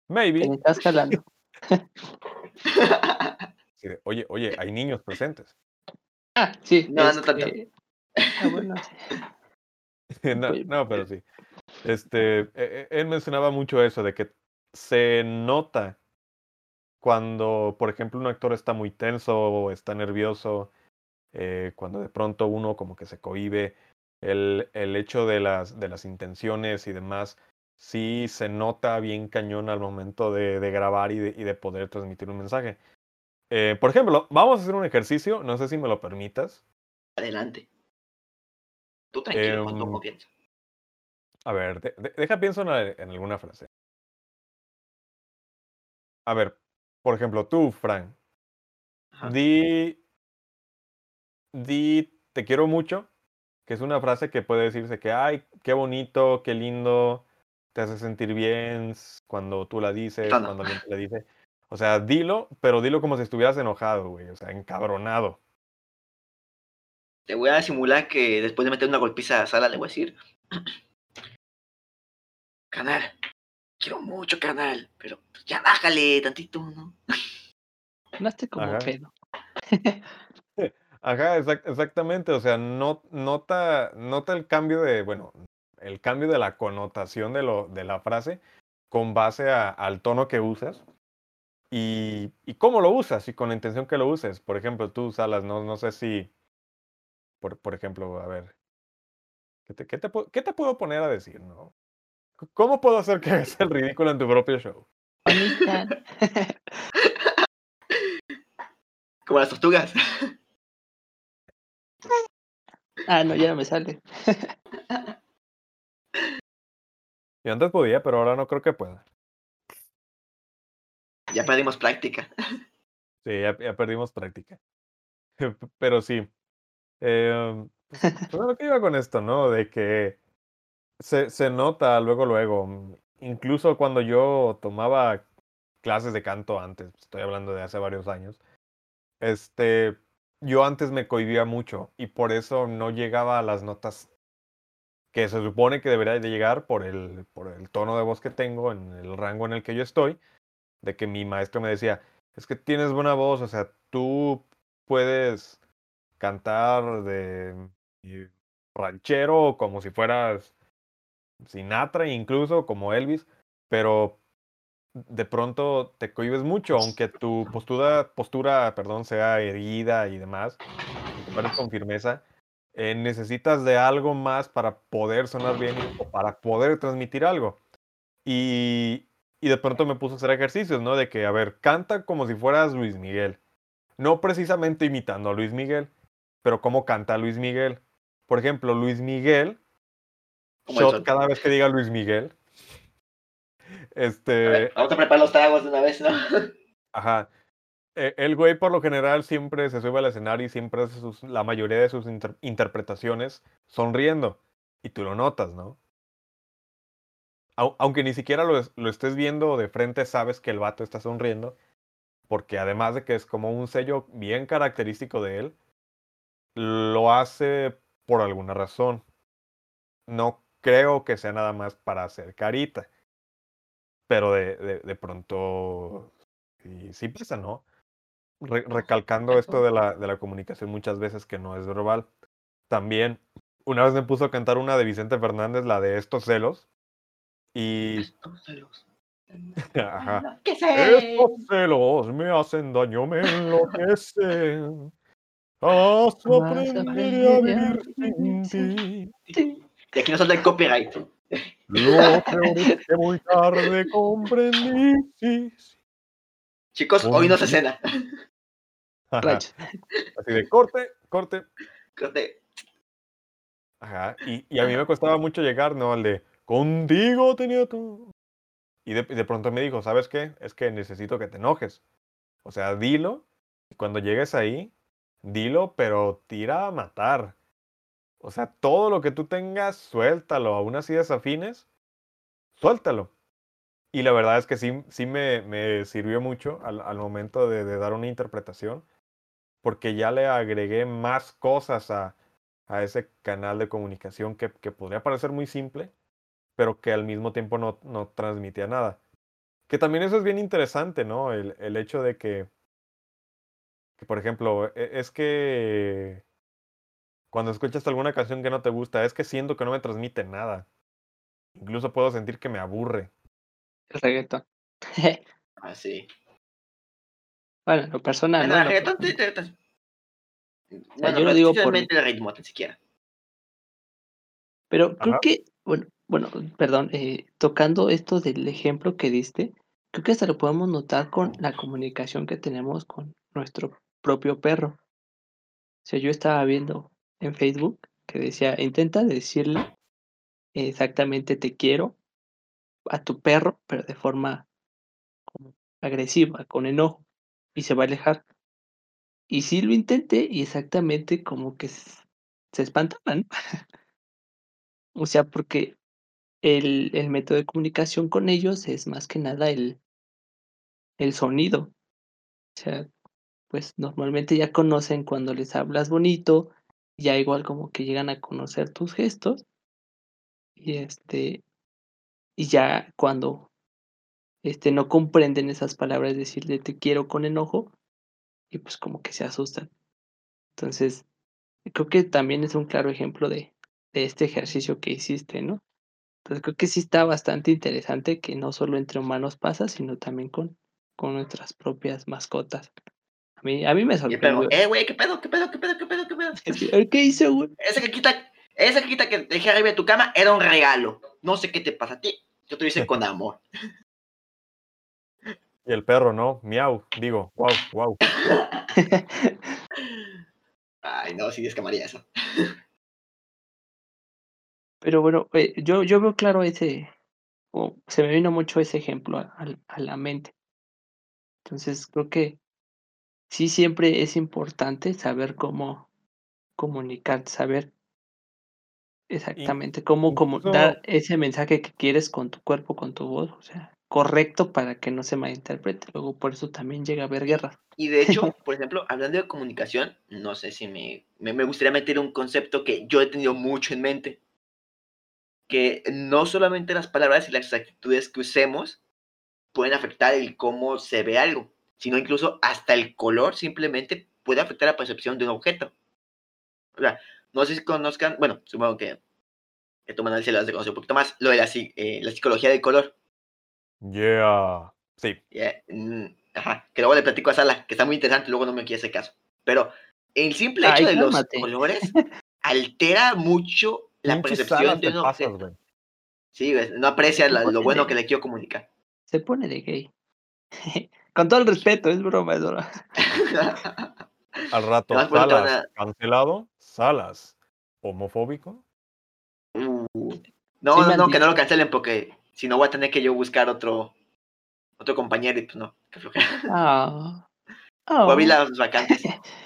Maybe. Me estás jalando. <laughs> sí, oye, oye, hay niños presentes. Ah, sí. No, este... no tanto. Ah, bueno, <laughs> no, no, pero sí. Este, él mencionaba mucho eso de que se nota cuando, por ejemplo, un actor está muy tenso o está nervioso, eh, cuando de pronto uno como que se cohibe, el, el hecho de las, de las intenciones y demás, sí se nota bien cañón al momento de, de grabar y de, y de, poder transmitir un mensaje. Eh, por ejemplo, vamos a hacer un ejercicio, no sé si me lo permitas. Adelante. Tú tranquilo, eh, cuando piensas. A ver, de, de, deja pienso en, en, alguna frase. A ver, por ejemplo, tú, Frank. Ajá. Di. Di, te quiero mucho. Que es una frase que puede decirse que, ay, qué bonito, qué lindo, te hace sentir bien cuando tú la dices, no, no. cuando alguien te la dice. <laughs> O sea, dilo, pero dilo como si estuvieras enojado, güey. O sea, encabronado. Te voy a simular que después de meter una golpiza a Sala le voy a decir. <clears throat> Canal, quiero mucho, canal, pero ya bájale tantito, ¿no? No esté como Ajá. pedo. <laughs> Ajá, exact exactamente. O sea, no, nota, nota el cambio de, bueno, el cambio de la connotación de, lo, de la frase con base a, al tono que usas y, y, cómo lo usas y con la intención que lo uses. Por ejemplo, tú, Salas, no, no sé si Por, por ejemplo, a ver, ¿qué te, qué, te, qué te puedo poner a decir, no? ¿Cómo puedo hacer que hagas el ridículo en tu propio show? <laughs> Como las tortugas. Ah, no, ya no me sale. Yo antes podía, pero ahora no creo que pueda. Ya perdimos práctica. Sí, ya, ya perdimos práctica. <laughs> Pero sí. Eh, pues, pues lo que iba con esto, ¿no? De que se, se nota luego, luego. Incluso cuando yo tomaba clases de canto antes, estoy hablando de hace varios años, este, yo antes me cohibía mucho y por eso no llegaba a las notas que se supone que debería de llegar por el, por el tono de voz que tengo, en el rango en el que yo estoy, de que mi maestro me decía, es que tienes buena voz, o sea, tú puedes cantar de y ranchero como si fueras Sinatra, incluso como Elvis, pero de pronto te cohibes mucho, aunque tu postura, postura perdón, sea erguida y demás, y te pares con firmeza, eh, necesitas de algo más para poder sonar bien o para poder transmitir algo. Y, y de pronto me puse a hacer ejercicios, ¿no? De que, a ver, canta como si fueras Luis Miguel. No precisamente imitando a Luis Miguel, pero cómo canta Luis Miguel. Por ejemplo, Luis Miguel, shot cada vez que diga Luis Miguel. A ver, Este, vamos a preparar los tragos de una vez, ¿no? <laughs> ajá. E- El güey por lo general siempre se sube al escenario y siempre hace sus- la mayoría de sus inter- interpretaciones sonriendo. Y tú lo notas, ¿no? Au- Aunque ni siquiera lo, lo estés viendo de frente, sabes que el vato está sonriendo. Porque además de que es como un sello bien característico de él, lo hace por alguna razón. No creo que sea nada más para hacer carita. Pero de, de, de pronto sí, sí pasa, ¿no? Re- recalcando esto de la, de la comunicación muchas veces que no es verbal. También, una vez me puso a cantar una de Vicente Fernández, la de Estos celos. Y. Estos celos. <laughs> Ajá. ¿Qué sé? Estos celos me hacen daño, me enloquecen. Has Vas a aprenderé a aprender a vivir sin ti. Sí. Y aquí no son del copyright. Lo que muy tarde comprendí. Sí, sí. Chicos, hoy no se cena. Así de corte, corte. Corte. Ajá. Y, y a mí me costaba mucho llegar, ¿no? Al de contigo tenía todo. Y de, de pronto me dijo, ¿sabes qué? Es que necesito que te enojes. O sea, dilo. Y cuando llegues ahí, dilo, pero tira a matar. O sea, todo lo que tú tengas, suéltalo. Aún así desafines, suéltalo. Y la verdad es que sí, sí me, me sirvió mucho al, al momento de, de dar una interpretación, porque ya le agregué más cosas a, a ese canal de comunicación que, que podría parecer muy simple, pero que al mismo tiempo no, no transmitía nada. Que también eso es bien interesante, ¿no? El, el hecho de que, por ejemplo, e- es que cuando escuchas alguna canción que no te gusta, es que siento que no me transmite nada. Incluso puedo sentir que me aburre. El reggaetón. <laughs> Ah, sí. bueno, en lo personal, ¿no? el lo reggaetón personal. te- te- te- Bueno, yo lo no digo por- el ritmo, tan siquiera. Pero creo Ajá. que, bueno, bueno, perdón, eh, tocando esto del ejemplo que diste, creo que hasta lo podemos notar con la comunicación que tenemos con nuestro propio perro. O sea, yo estaba viendo en Facebook que decía, intenta decirle exactamente te quiero a tu perro, pero de forma agresiva, con enojo, y se va a alejar. Y sí lo intenté y exactamente como que se espantaban. <laughs> O sea, porque el, el método de comunicación con ellos es más que nada el, el sonido. O sea, pues normalmente ya conocen cuando les hablas bonito, ya igual como que llegan a conocer tus gestos. Y este, y ya cuando este no comprenden esas palabras, decirle te quiero con enojo, y pues como que se asustan. Entonces, creo que también es un claro ejemplo de, de este ejercicio que hiciste, ¿no? Entonces creo que sí está bastante interesante que no solo entre humanos pasa, sino también con, con nuestras propias mascotas. Mí, a mí me Y el perro, sorprendió. eh, güey, ¿qué pedo, qué pedo, qué pedo, qué pedo, qué pedo? <laughs> ¿Qué hice, güey? Esa caquita, esa caquita que dejé arriba de tu cama era un regalo. No sé qué te pasa a ti. Yo te lo hice <laughs> con amor. Y el perro, ¿no? Miau. Digo, wow, wow. <laughs> Ay, no, sí descamaría eso. Pero bueno, eh, yo, yo veo claro ese, o se me vino mucho ese ejemplo a, a- a la mente. Entonces creo que sí siempre es importante saber cómo comunicar, saber exactamente cómo, dar ese mensaje que quieres con tu cuerpo, con tu voz, o sea, correcto para que no se malinterprete. Luego por eso también llega a haber guerras. Y de hecho, <laughs> por ejemplo, hablando de comunicación, no sé si me, me, me gustaría meter un concepto que yo he tenido mucho en mente. Que no solamente las palabras y las actitudes que usemos pueden afectar el cómo se ve algo, sino incluso hasta el color simplemente puede afectar la percepción de un objeto. O sea, no sé si conozcan, bueno, supongo que, que tu Manuel se lo has de conocer un poquito más, lo de la, eh, la psicología del color. Yeah. Sí. Ya, mm, ajá, que luego le platico a Sala, que está muy interesante, luego no me quiere hacer caso. Pero el simple hecho Ay, de los colores <laughs> altera mucho la percepción de un pasas, objeto. Sí, no aprecia la- lo bueno que le quiero comunicar. Se pone de gay. <laughs> con todo el respeto, es broma, es broma. Al rato, Salas, cancelado. Salas, homofóbico. Uh, no, no, no, que no lo cancelen porque si no voy a tener que yo buscar otro otro compañero y pues no, que flojera. Ah. Voy a abrir Ah. las vacantes. <laughs>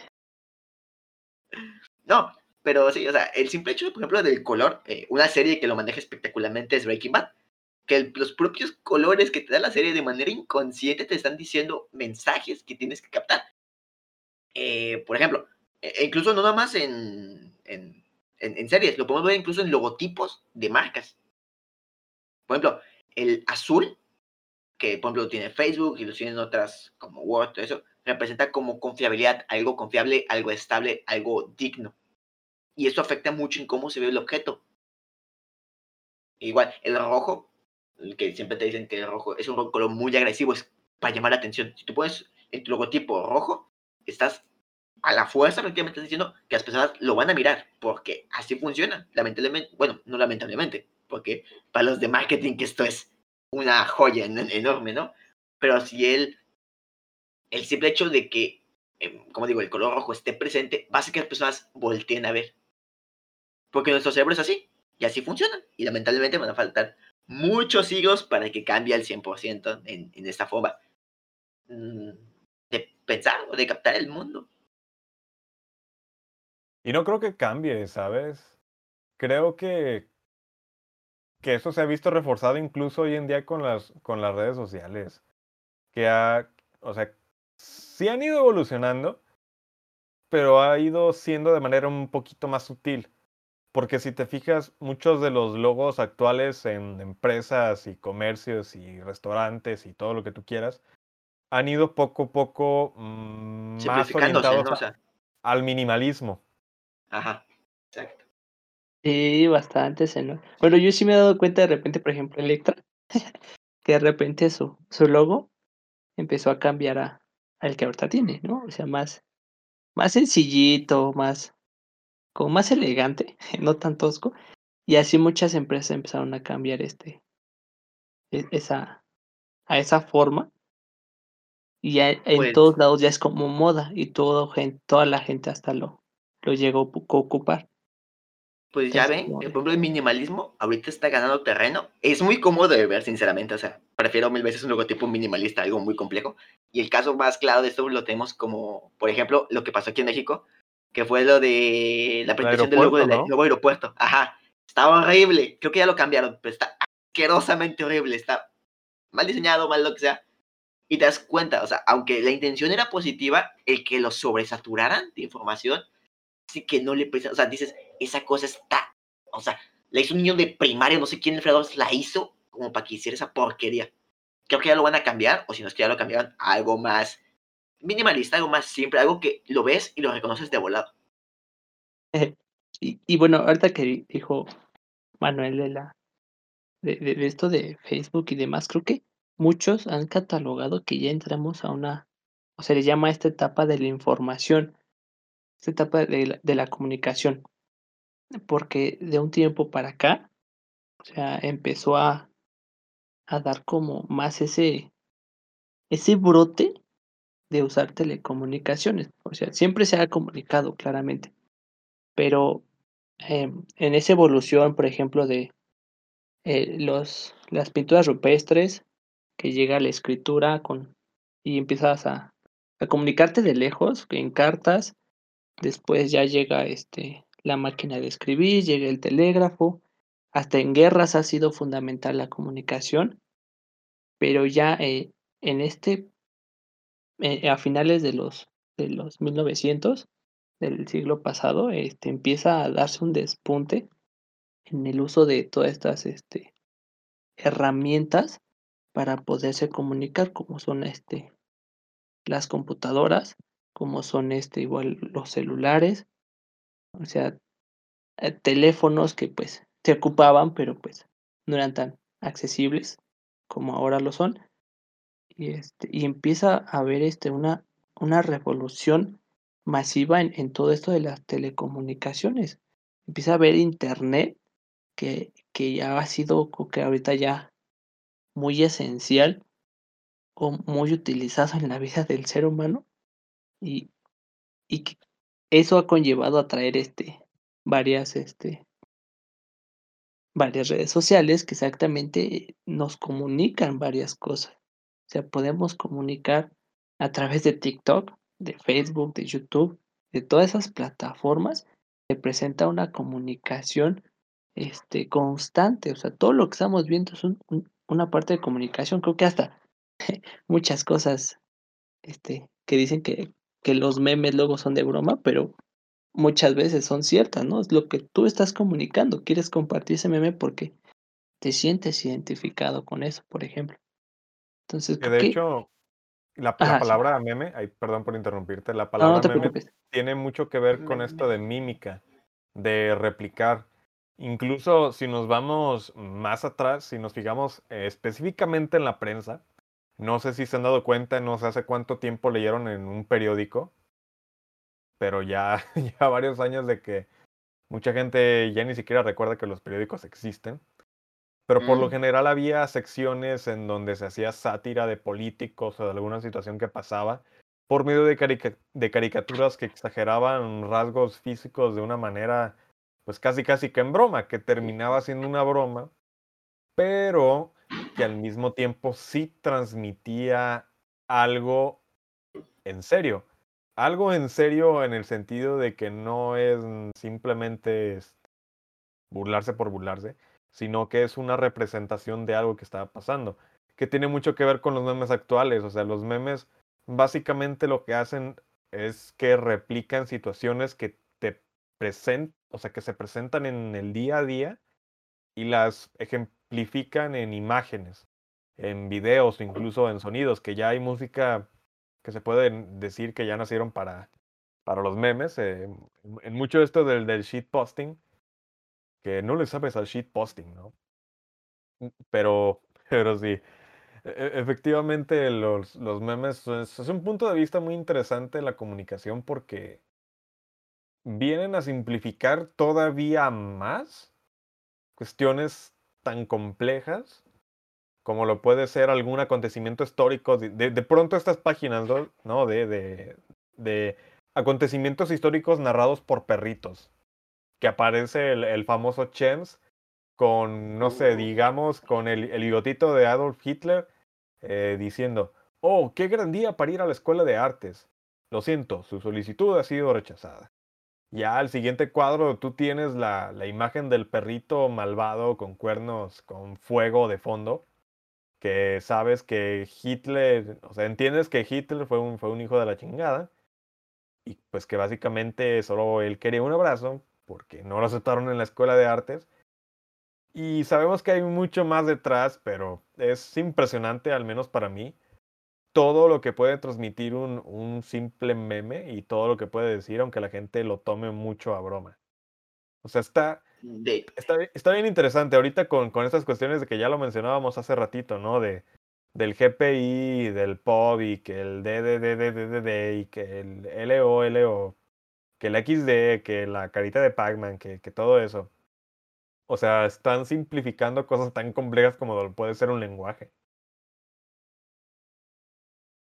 No, pero sí, o sea, el simple hecho, por ejemplo, del color, eh, una serie que lo maneja espectacularmente es Breaking Bad. Que los propios colores que te da la serie de manera inconsciente te están diciendo mensajes que tienes que captar. Eh, por ejemplo, e- e incluso no nada más en, en, en- series, lo podemos ver incluso en logotipos de marcas. Por ejemplo, el azul, que por ejemplo tiene Facebook y lo tienen otras como Word, todo eso, representa como confiabilidad, algo confiable, algo estable, algo digno. Y eso afecta mucho en cómo se ve el objeto. Igual, el rojo, que siempre te dicen que el rojo es un color muy agresivo, es para llamar la atención. Si tú pones en tu logotipo rojo, estás a la fuerza, prácticamente estás diciendo que las personas lo van a mirar, porque así funciona, lamentablemente, bueno, no lamentablemente, porque para los de marketing que esto es una joya en- enorme, ¿no? Pero si él, el simple hecho de que, em, como digo, el color rojo esté presente, va a hacer que las personas volteen a ver. Porque nuestro cerebro es así, y así funciona. Y lamentablemente van a faltar muchos siglos para que cambie al 100% en, en esta forma mm, de pensar o de captar el mundo. Y no creo que cambie, ¿sabes? Creo que, que eso se ha visto reforzado incluso hoy en día con las, con las redes sociales. Que ha, o sea, sí han ido evolucionando, pero ha ido siendo de manera un poquito más sutil. Porque si te fijas, muchos de los logos actuales en empresas y comercios y restaurantes y todo lo que tú quieras, han ido poco a poco mm, más Simplificándose, orientados ¿no? O a- sea, al minimalismo. ajá, exacto. Sí, bastante. Se Bueno, yo sí me he dado cuenta de repente, por ejemplo, Electra, <laughs> que de repente su, su logo empezó a cambiar a, al que ahorita tiene, ¿no? O sea, más, más sencillito, más, como más elegante, <laughs> no tan tosco. Y así muchas empresas empezaron a cambiar este, e- esa, a esa forma. Y ya en Pues- todos lados ya es como moda y todo, toda la gente hasta lo, lo llegó a ocu- a ocupar. Pues ya Entonces, ven, como el pueblo del minimalismo ahorita está ganando terreno. Es muy cómodo de ver, sinceramente. O sea, prefiero mil veces un logotipo minimalista, algo muy complejo. Y el caso más claro de esto lo tenemos como, por ejemplo, lo que pasó aquí en México, que fue lo de la presentación del logo del ¿no? nuevo aeropuerto. Ajá, estaba horrible. Creo que ya lo cambiaron, pero está asquerosamente horrible. Está mal diseñado, mal lo que sea. Y te das cuenta, o sea, aunque la intención era positiva, el que lo sobresaturaran de información, sí que no le presta, o sea, dices, esa cosa está, o sea, la hizo un niño de primaria, no sé quién de fregados la hizo, como para que hiciera esa porquería. Creo que ya lo van a cambiar, o si no es que ya lo cambiaron algo más minimalista, algo más simple, algo que lo ves y lo reconoces de volado. Y, y bueno, ahorita que dijo Manuel de la de, de- de esto de Facebook y demás, creo que muchos han catalogado que ya entramos a una o se le llama esta etapa de la información, esta etapa de la, de la comunicación, porque de un tiempo para acá, o sea, empezó a, a dar como más ese, ese brote de usar telecomunicaciones. O sea, siempre se ha comunicado claramente, pero em, en esa evolución, por ejemplo, de eh, los, las pinturas rupestres, que llega la escritura con, y empiezas a, a comunicarte de lejos, en cartas, después ya llega este, la máquina de escribir, llega el telégrafo, hasta en guerras ha sido fundamental la comunicación, pero ya eh, en este, eh, a finales de los, de los 1900 del siglo pasado, este, empieza a darse un despunte en el uso de todas estas este, herramientas para poderse comunicar, como son este, las computadoras, como son este, igual los celulares, o sea, eh, teléfonos que pues se ocupaban, pero pues no eran tan accesibles como ahora lo son. Y, este, y empieza a haber este, una, una revolución masiva en, en todo esto de las telecomunicaciones. Empieza a haber internet que, que ya ha sido, que ahorita ya muy esencial o muy utilizado en la vida del ser humano y, y eso ha conllevado a traer este varias este varias redes sociales que exactamente nos comunican varias cosas. O sea, podemos comunicar a través de TikTok, de Facebook, de YouTube, de todas esas plataformas, se presenta una comunicación este, constante. O sea, todo lo que estamos viendo es un, una parte de comunicación. Creo que hasta <laughs> muchas cosas este, que dicen que, que los memes luego son de broma, pero muchas veces son ciertas, ¿no? Es lo que tú estás comunicando. Quieres compartir ese meme porque te sientes identificado con eso, por ejemplo. Entonces, que de hecho, la, la palabra meme, ay, perdón por interrumpirte, la palabra meme tiene mucho que ver con esto de mímica, de replicar. Incluso si nos vamos más atrás, si nos fijamos eh, específicamente en la prensa, no sé si se han dado cuenta, no sé hace cuánto tiempo leyeron en un periódico, pero ya, <laughs> ya varios años de que mucha gente ya ni siquiera recuerda que los periódicos existen. Pero por lo mm. general había secciones en donde se hacía sátira de políticos o de alguna situación que pasaba por medio de, de caricaturas que exageraban rasgos físicos de una manera pues casi casi que en broma, que terminaba siendo una broma, pero que al mismo tiempo sí transmitía algo en serio. Algo en serio en el sentido de que no es simplemente burlarse por burlarse, sino que es una representación de algo que estaba pasando, que tiene mucho que ver con los memes actuales. O sea, los memes básicamente lo que hacen es que replican situaciones que te presentan o sea, que se presentan en el día a día y las ejemplifican en imágenes, en videos incluso en sonidos, que ya hay música que se puede decir que ya nacieron para, para los memes. Eh, en mucho esto del, del shitposting, que no le sabes al shitposting, ¿no? Mm, pero, <laughs> pero sí. E, e, efectivamente, los, los memes es, es un punto de vista muy interesante la comunicación porque vienen a simplificar todavía más cuestiones tan complejas como lo puede ser algún acontecimiento histórico. De, de, pronto estas páginas, ¿no? De, de, acontecimientos históricos narrados por perritos. Que aparece el, el famoso Chems con, no sé, digamos, con el, el bigotito de Adolf Hitler eh, diciendo, oh, qué gran día para ir a la escuela de artes. Lo siento, su solicitud ha sido rechazada. Ya al siguiente cuadro tú tienes la, la, imagen del perrito malvado con cuernos, con fuego de fondo, que sabes que Hitler, o sea, entiendes que Hitler fue un, fue un hijo de la chingada, y pues que básicamente solo él quería un abrazo, porque no lo aceptaron en la escuela de artes. Y sabemos que hay mucho más detrás, pero es impresionante, al menos para mí, todo lo que puede transmitir un, un, simple meme y todo lo que puede decir, aunque la gente lo tome mucho a broma. O sea, está, está, está, bien interesante ahorita con, con estas cuestiones de que ya lo mencionábamos hace ratito, ¿no? De, del GPI, del POV y que el DDDDDD y que el LO, que el XD, que la carita de Pac-Man, que, que todo eso. O sea, están simplificando cosas tan complejas como puede ser un lenguaje.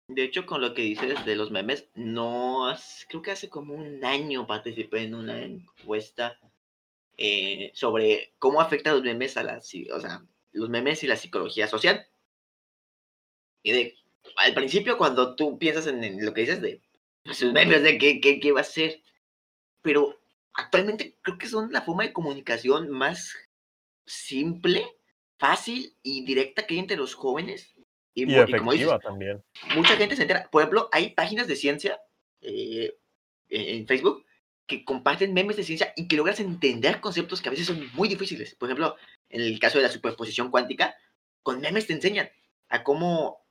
De hecho, con lo que dices de los memes, no, creo que hace como un año participé en una encuesta eh, sobre cómo afecta los memes a la, o sea, los memes y la psicología social. Y de, al principio cuando tú piensas en, lo que dices de, pues memes de qué, qué, qué va a ser, pero actualmente creo que son la forma de comunicación más simple, fácil y directa que hay entre los jóvenes. Y, efectiva también. Mucha gente se entera. Por ejemplo, hay páginas de ciencia eh, en Facebook que comparten memes de ciencia y que logras entender conceptos que a veces son muy difíciles. Por ejemplo, en el caso de la superposición cuántica, con memes te enseñan a cómo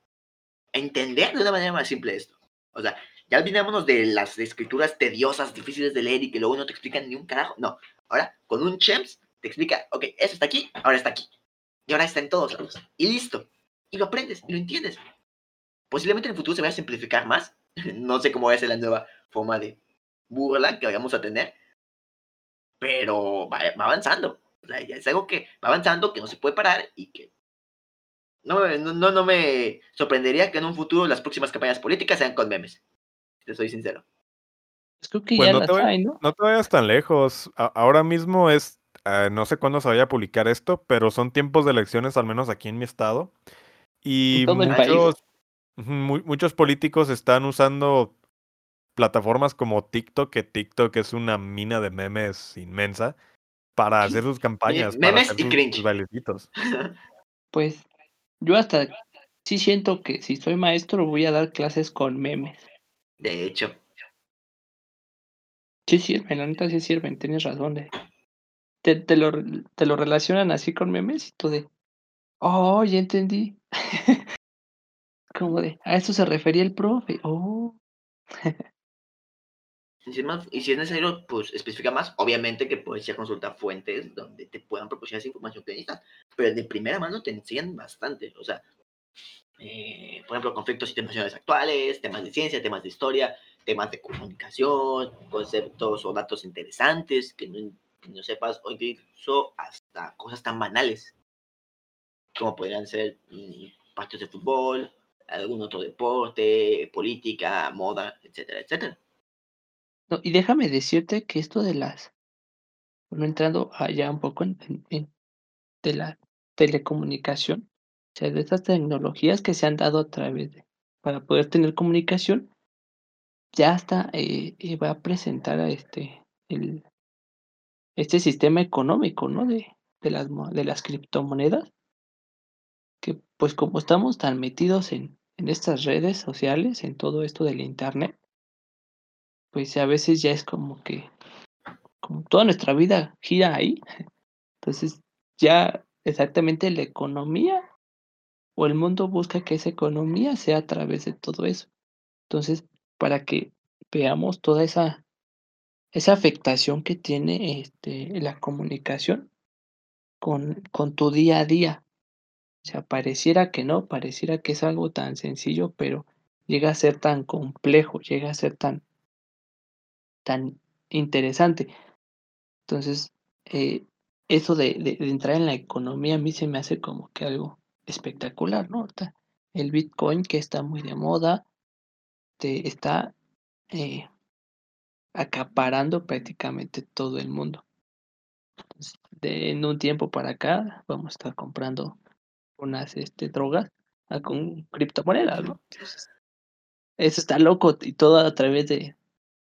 entender de una manera más simple esto. O sea, ya olvidémonos de las escrituras tediosas, difíciles de leer y que luego no te explican ni un carajo. No, ahora con un CHEMS te explica, ok, eso está aquí, ahora está aquí. Y ahora está en todos lados. Y listo. Y lo aprendes y lo entiendes. Posiblemente en el futuro se vaya a simplificar más. <laughs> no sé cómo va a ser la nueva forma de burla que vayamos a tener. Pero va, avanzando. O sea, es algo que va avanzando, que no se puede parar y que no, no, no me sorprendería que en un futuro las próximas campañas políticas sean con memes. Te soy sincero. Pues creo que ya no, te hay, ¿no? no te vayas tan lejos. ahora mismo es Ah, no sé cuándo se vaya a publicar esto, pero son tiempos de elecciones, al menos aquí en mi estado. Y muchos, muchos políticos están usando plataformas como TikTok, que TikTok es una mina de memes inmensa, para hacer sus <laughs> campañas. Memes y cringe. <laughs> Pues yo hasta sí siento que si soy maestro voy a dar clases con memes. De hecho. Sí sirven, la neta sí sirven, tienes razón. De te, lo, te lo relacionan así con memes y tú de, oh, ya entendí. <laughs> Como de, a eso se refería el profe. Oh. <laughs> y si es necesario, pues especifica más. Obviamente que puedes ya consultar fuentes donde te puedan proporcionar esa información que necesitas. Pero de primera mano te enseñan bastante. O sea, eh, por ejemplo, conflictos internacionales actuales, temas de ciencia, temas de historia, temas de comunicación, conceptos o datos interesantes que no no sepas, o incluso hasta cosas tan banales, como podrían ser mm, partidos de fútbol, algún otro deporte, política, moda, etcétera, etcétera. No, y déjame decirte que esto de las, bueno, entrando allá un poco en, de la telecomunicación, o sea, de estas tecnologías que se han dado a través de, para poder tener comunicación, ya hasta eh, eh, va a presentar este, el, este sistema económico, ¿no? De, de, las, de las criptomonedas, que pues como estamos tan metidos en, en estas redes sociales, en todo esto del Internet, pues a veces ya es como que, como toda nuestra vida gira ahí, <laughs> entonces ya exactamente la economía o el mundo busca que esa economía sea a través de todo eso. Entonces, para que veamos toda esa esa afectación que tiene este, la comunicación con, con tu día a día. O sea, pareciera que no, pareciera que es algo tan sencillo, pero llega a ser tan complejo, llega a ser tan, tan interesante. Entonces, eh, eso de, de, entrar en la economía a mí se me hace como que algo espectacular, ¿no? El Bitcoin que está muy de moda, te está eh, acaparando prácticamente todo el mundo. de, en un tiempo para acá vamos a estar comprando unas este, drogas ah, con criptomonedas, ¿no? eso está loco y todo a través de,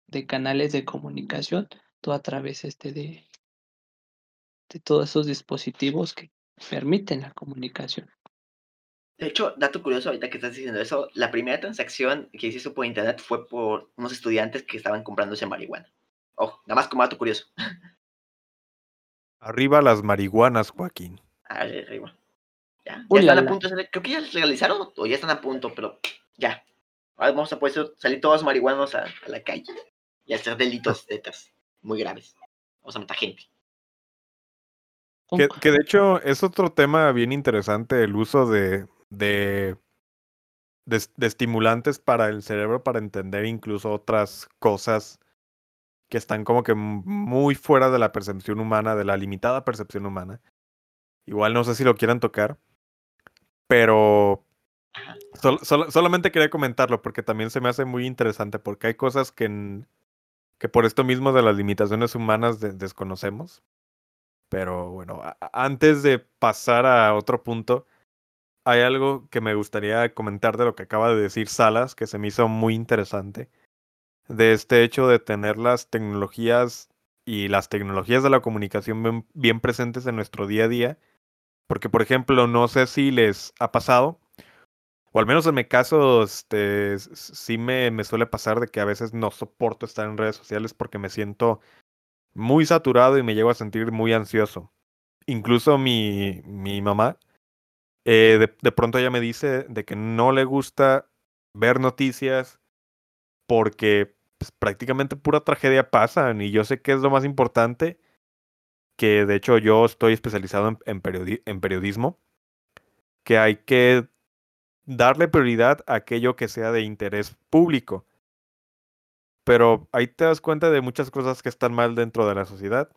de canales de comunicación, todo a través este de, de todos esos dispositivos que permiten la comunicación. De hecho, dato curioso, ahorita que estás diciendo eso, la primera transacción que hice por internet fue por unos estudiantes que estaban comprándose marihuana. Oh, nada más como dato curioso. Arriba las marihuanas, Joaquín. Arriba. Ya, ya están a punto, creo que ya se legalizaron o ya están a punto, pero ya. Ahora vamos a poder salir todos marihuanos a, la calle y hacer delitos de muy graves. Vamos a matar gente. Que, que, de hecho es otro tema bien interesante el uso de, de de, estimulantes para el cerebro para entender incluso otras cosas que están como que muy fuera de la percepción humana, de la limitada percepción humana. Igual no sé si lo quieran tocar, pero solamente quería comentarlo porque también se me hace muy interesante porque hay cosas que, que por esto mismo de las limitaciones humanas desconocemos. Pero bueno, antes de pasar a otro punto, hay algo que me gustaría comentar de lo que acaba de decir Salas, que se me hizo muy interesante de este hecho de tener las tecnologías y las tecnologías de la comunicación bien, presentes en nuestro día a día. Porque, por ejemplo, no sé si les ha pasado, o al menos en mi caso, este, sí me, me suele pasar de que a veces no soporto estar en redes sociales porque me siento muy saturado y me llego a sentir muy ansioso. Incluso mi, mi mamá, eh, de, de pronto ella me dice de que no le gusta ver noticias porque pues, prácticamente pura tragedia pasan y yo sé que es lo más importante, que de hecho yo estoy especializado en, en, periodismo, que hay que darle prioridad a aquello que sea de interés público. Pero ahí te das cuenta de muchas cosas que están mal dentro de la sociedad.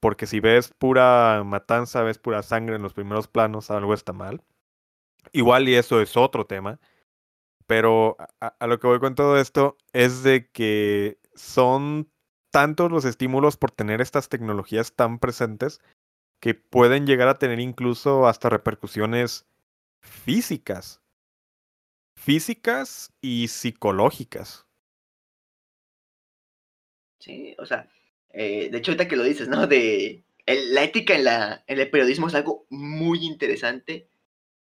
Porque si ves pura matanza, ves pura sangre en los primeros planos, algo está mal. Igual y eso es otro tema. Pero a, lo que voy con todo esto es de que son tantos los estímulos por tener estas tecnologías tan presentes que pueden llegar a tener incluso hasta repercusiones físicas. Físicas y psicológicas. Sí, o sea, eh, de hecho ahorita que lo dices, ¿no? De la ética en, la, en el periodismo es algo muy interesante.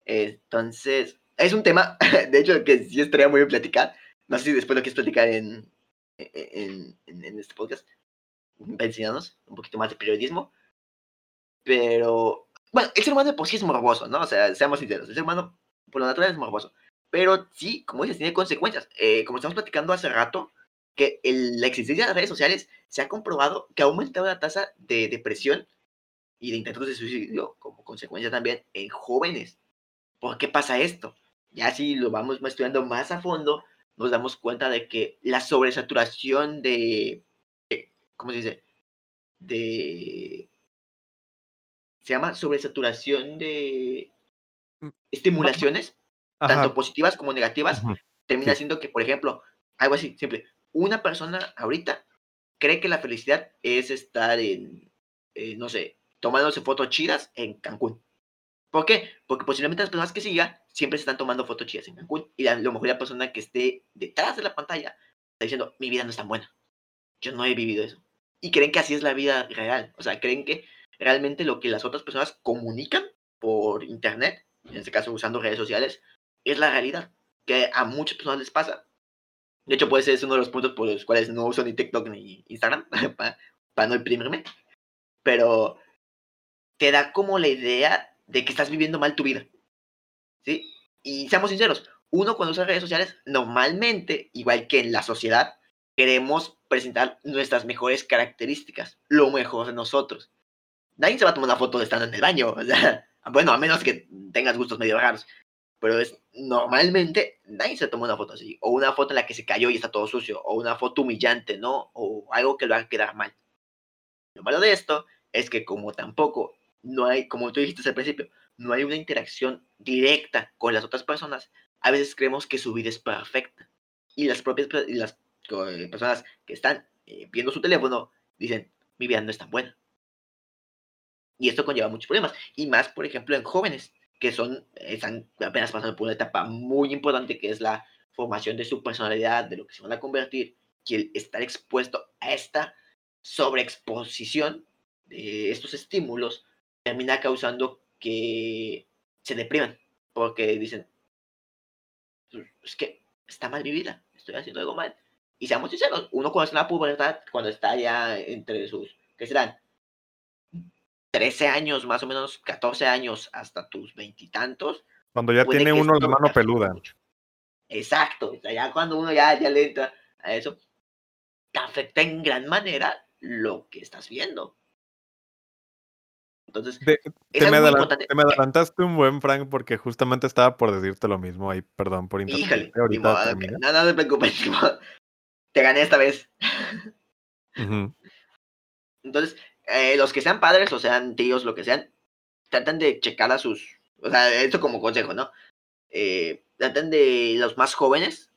entonces, es un tema, <laughs> de hecho, que sí estaría muy bien platicar. No sé si después lo quieres platicar en, en, en, este podcast. Enseñarnos un poquito más de periodismo. Pero, bueno, el ser humano por sí es morboso, ¿no? O sea, seamos sinceros. El ser humano, por lo natural, es morboso. Pero sí, como dices, tiene consecuencias. Eh, como estamos platicando hace rato, que la existencia de las redes sociales se ha comprobado que ha aumentado la tasa de depresión y de intentos de suicidio como consecuencia también en jóvenes. ¿Por qué pasa esto? ya si lo vamos estudiando más a fondo, nos damos cuenta de que la sobresaturación de, ¿cómo se dice? De, se llama sobresaturación de mm, estimulaciones, tanto positivas como negativas, termina siendo que, por ejemplo, algo así, simple, una persona ahorita cree que la felicidad es estar en, eh, no sé, tomándose fotos chidas en Cancún. ¿Por qué? Porque posiblemente las personas que siga siempre se están tomando fotos chidas en Cancún y a lo mejor la persona que esté detrás de la pantalla está diciendo, mi vida no es tan buena. Yo no he vivido eso. Y creen que así es la vida real. O sea, creen que realmente lo que las otras personas comunican por internet, en este caso usando redes sociales, es la realidad. Que a muchas personas les pasa. De hecho, puede ser uno de los puntos por los cuales no uso ni TikTok ni Instagram, <laughs> para, no imprimirme. Pero te da como la idea de que estás viviendo mal tu vida. ¿Sí? Y seamos sinceros, uno cuando usa redes sociales, normalmente, igual que en la sociedad, queremos presentar nuestras mejores características, lo mejor de nosotros. Nadie se va a tomar una foto de estando en el baño, <laughs> bueno, a menos que tengas gustos medio raros. Pero es normalmente nadie se toma una foto así, o una foto en la que se cayó y está todo sucio, o una foto humillante, ¿no? O algo que lo haga quedar mal. Lo malo de esto es que como tampoco no hay, como tú dijiste al principio, no hay una interacción directa con las otras personas, a veces creemos que su vida es perfecta. Y las propias y las eh, personas que están eh, viendo su teléfono dicen, mi vida no es tan buena. Y esto conlleva muchos problemas. Y más, por ejemplo, en jóvenes, que son, están apenas pasando por una etapa muy importante, que es la formación de su personalidad, de lo que se van a convertir, y el estar expuesto a esta sobreexposición de estos estímulos termina causando que se depriman, porque dicen, es que está mal mi vida, estoy haciendo algo mal. Y seamos sinceros, uno en la pubertad, cuando está ya entre sus, ¿qué serán? 13 años, más o menos 14 años, hasta tus veintitantos. Cuando ya tiene uno la mano peluda. Exacto, ya cuando uno ya, ya le entra a eso, te afecta en gran manera lo que estás viendo Entonces, Te, es te me, te me adelantaste un buen, Frank, porque justamente estaba por decirte lo mismo. Ahí, perdón por ni Ahorita modo, no, no te preocupes, <laughs> te gané esta vez. Entonces, eh, los que sean padres o sean tíos, lo que sean, tratan de checar a sus, o sea, esto como consejo, ¿no? Eh, tratan de los más jóvenes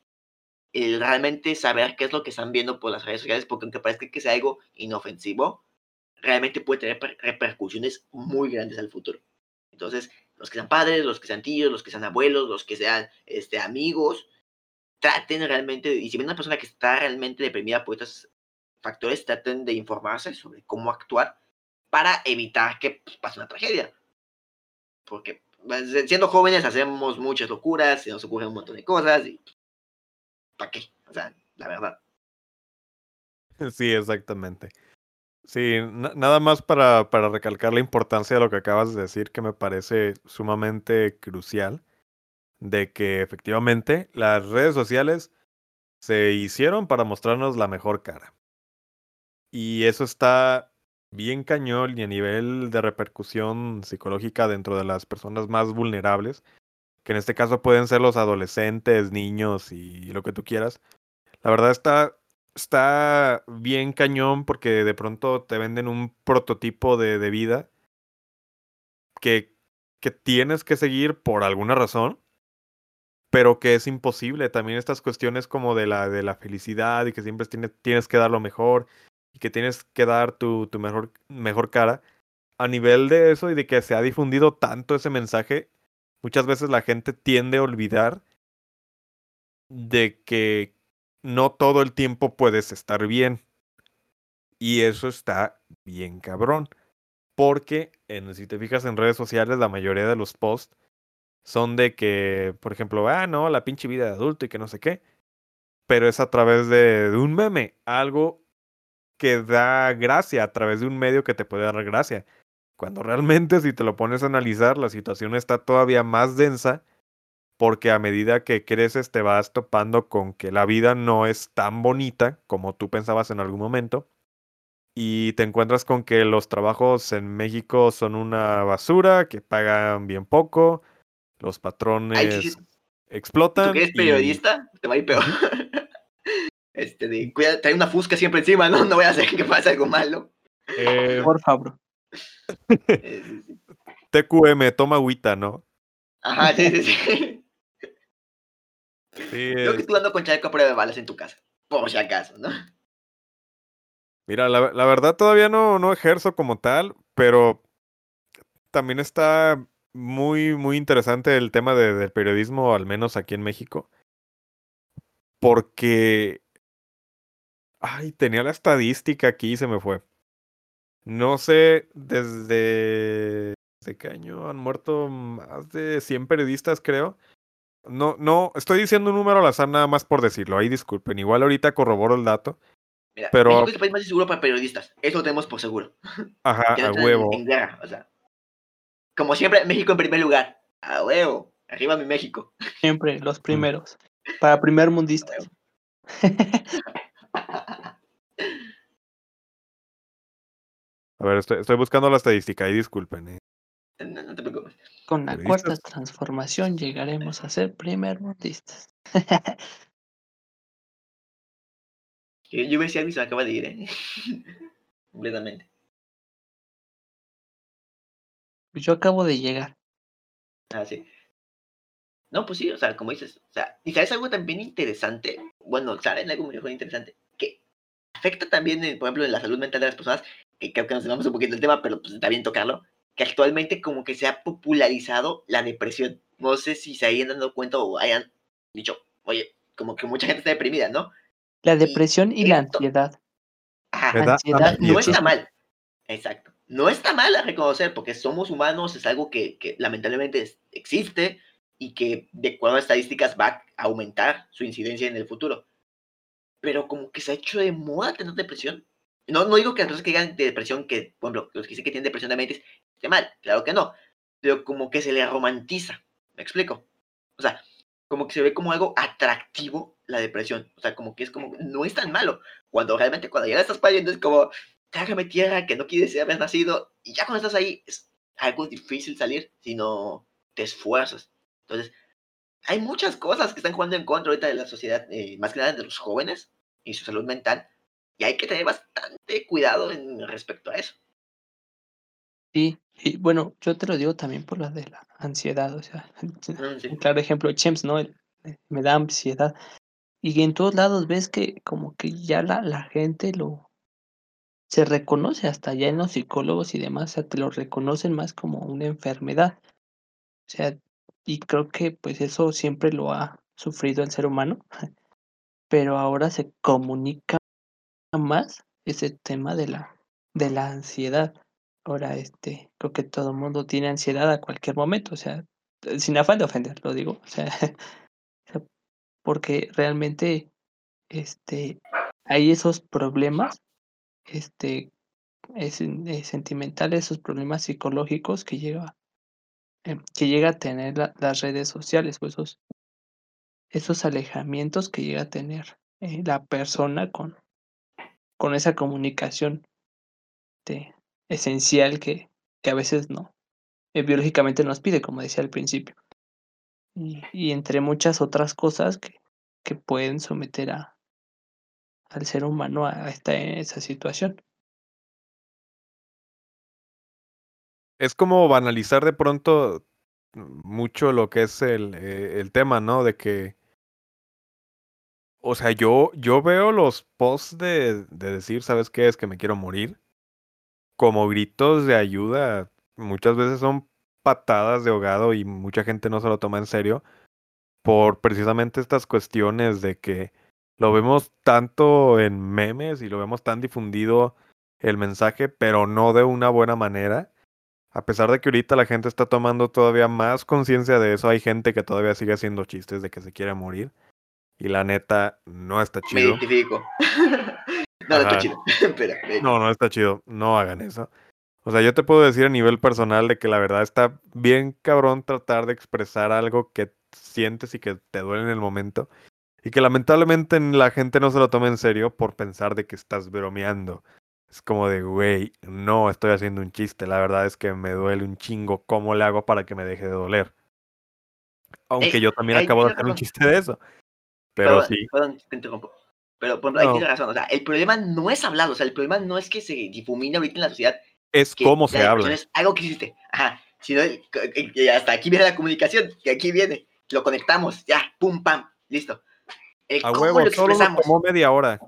el realmente saber qué es lo que están viendo por las redes sociales, porque aunque parezca que sea algo inofensivo, realmente puede tener per- repercusiones muy grandes al futuro. Entonces, los que sean padres, los que sean tíos, los que sean abuelos, los que sean este, amigos, traten realmente, y si ven una persona que está realmente deprimida por estos factores, traten de informarse sobre cómo actuar para evitar que pues, pase una tragedia. Porque pues, siendo jóvenes hacemos muchas locuras, se nos ocurren un montón de cosas y ¿para qué? O sea, la verdad. <laughs> Sí, exactamente. Sí, na- nada más para, para recalcar la importancia de lo que acabas de decir, que me parece sumamente crucial, de que efectivamente las redes sociales se hicieron para mostrarnos la mejor cara. Y eso está bien cañón y a nivel de repercusión psicológica dentro de las personas más vulnerables, que en este caso pueden ser los adolescentes, niños y lo que tú quieras. La verdad está, está bien cañón porque de pronto te venden un prototipo de, de vida que, que tienes que seguir por alguna razón, pero que es imposible. También estas cuestiones como de la, de la felicidad y que siempre tienes, tienes que dar lo mejor y que tienes que dar tu, tu mejor, mejor cara. A nivel de eso y de que se ha difundido tanto ese mensaje, muchas veces la gente tiende a olvidar de que no todo el tiempo puedes estar bien. Y eso está bien cabrón. Porque en, si te fijas en redes sociales, la mayoría de los posts son de que, por ejemplo, ah, no, la pinche vida de adulto y que no sé qué. Pero es a través de, de un meme, algo que da gracia, a través de un medio que te puede dar gracia. Cuando realmente si te lo pones a analizar, la situación está todavía más densa porque a medida que creces te vas topando con que la vida no es tan bonita como tú pensabas en algún momento y te encuentras con que los trabajos en México son una basura, que pagan bien poco, los patrones sí. ¿Tú explotan. que eres y- periodista? Te va a ir peor. Este, de, cuida, trae una fusca siempre encima, ¿no? No voy a hacer que pase algo malo. eh, Por favor. <laughs> TQM, toma agüita, ¿no? Ajá, sí, sí, sí. Sí, Creo que tú ando con chaleco a prueba de balas en tu casa. Por si acaso, ¿no? Mira, la, la verdad todavía no, no ejerzo como tal, pero también está muy, muy interesante el tema de- del periodismo, al menos aquí en México. Porque... Ay, tenía la estadística aquí y se me fue. No sé desde... ¿Desde qué año han muerto más de 100 periodistas, creo? No, no, estoy diciendo un número al azar nada más por decirlo. Ahí disculpen. Igual ahorita corroboro el dato. Mira, Pero- México es el país más inseguro para periodistas. Eso lo tenemos por seguro. Ajá, <laughs> no a huevo. En, en guerra, o sea. Como siempre, México en primer lugar. A huevo. Arriba mi México. Siempre los primeros. Para primer mundistas. <laughs> A ver, estoy, estoy buscando la estadística, ahí disculpen. eh. No, no te preocupes. Con la Periodistas. cuarta transformación llegaremos a ser primer mundistas. <laughs> Yo, yo si Alvis se me acaba de ir, ¿eh? <laughs> Completamente. Pues Yo acabo de llegar. Ah, sí. No, pues sí, o sea, como dices, o sea, y sabes algo también interesante, bueno, saben algo muy interesante, que afecta también, en, por ejemplo, en la salud mental de las personas, que creo que nos llevamos un poquito del tema, pero pues está bien tocarlo, que actualmente como que se ha popularizado la depresión. No sé si se hayan dado cuenta o hayan dicho, oye, como que mucha gente está deprimida, ¿no? La depresión y la ansiedad. Ajá, Me da Ansiedad ansiedad. no está mal. Exacto. No está mal a reconocer, porque somos humanos, es algo que, que lamentablemente es- existe y que de acuerdo a estadísticas va a aumentar su incidencia en el futuro. Pero como que se ha hecho de moda tener depresión. No, no digo que las personas que digan de depresión, que, por ejemplo, los que dicen que tienen depresión de mente, esté mal, claro que no. Pero como que se le romantiza. ¿Me explico? O sea, como que se ve como algo atractivo la depresión. O sea, como que es como, no es tan malo. Cuando realmente cuando ya la estás padeciendo es como, cágame tierra, que no quieres haber nacido, y ya cuando estás ahí es algo difícil salir si no te esfuerzas. Entonces, hay muchas cosas que están jugando en contra ahorita de la sociedad, eh, más que nada de los jóvenes y su salud mental, y hay que tener bastante cuidado en respecto a eso. Sí, y bueno, yo te lo digo también por la de la ansiedad, o sea, <laughs> un claro ejemplo, Chems, ¿no? me da ansiedad. Y en todos lados ves que como que ya la, la gente lo se reconoce hasta ya en los psicólogos y demás, o sea, te lo reconocen más como una enfermedad. O sea, y creo que pues eso siempre lo ha sufrido el ser humano, <laughs> pero ahora se comunica más ese tema de la, de la ansiedad. Ahora, este, creo que todo el mundo tiene ansiedad a cualquier momento, o sea, sin afán de ofender, lo digo, o sea, <laughs> porque realmente, este, hay esos problemas, este, es, eh, sentimentales, esos problemas psicológicos que llega, em, que llega a tener las redes sociales, o esos, esos alejamientos que llega a tener eh, la persona con, con esa comunicación de, esencial que, que a veces no, eh, biológicamente nos pide, como decía al principio. Y, y entre muchas otras cosas que, que pueden someter a, al ser humano a, esta, esa situación. Es como banalizar de pronto mucho lo que es el, eh, el tema, ¿no? De que o sea, yo, yo veo los posts de, de decir, ¿sabes qué? Es que me quiero morir. Como gritos de ayuda. Muchas veces son patadas de ahogado y mucha gente no se lo toma en serio. Por precisamente estas cuestiones de que lo vemos tanto en memes y lo vemos tan difundido el mensaje, pero no de una buena manera. A pesar de que ahorita la gente está tomando todavía más conciencia de eso, hay gente que todavía sigue haciendo chistes de que se quiere morir. Y la neta, no está chido. Me identifico. <laughs> no, no está chido. <laughs> no, no está chido. No hagan eso. O sea, yo te puedo decir a nivel personal de que la verdad está bien cabrón tratar de expresar algo que sientes y que te duele en el momento. Y que lamentablemente la gente no se lo toma en serio por pensar de que estás bromeando. Es como de, güey, no estoy haciendo un chiste. La verdad es que me duele un chingo. ¿Cómo le hago para que me deje de doler? Aunque yo también acabo de hacer un chiste de eso. Pero sí. Perdón, te interrumpo. Pero, por ejemplo, ahí razón. O sea, el problema no es hablado. O sea, el problema no es que se difumine ahorita en la sociedad. Es cómo se habla. Es algo que hiciste. Ajá. Sino, hasta aquí viene la comunicación. Que aquí viene. Lo conectamos. Ya. Pum, pam. Listo. A huevo, lo solo tomó media hora.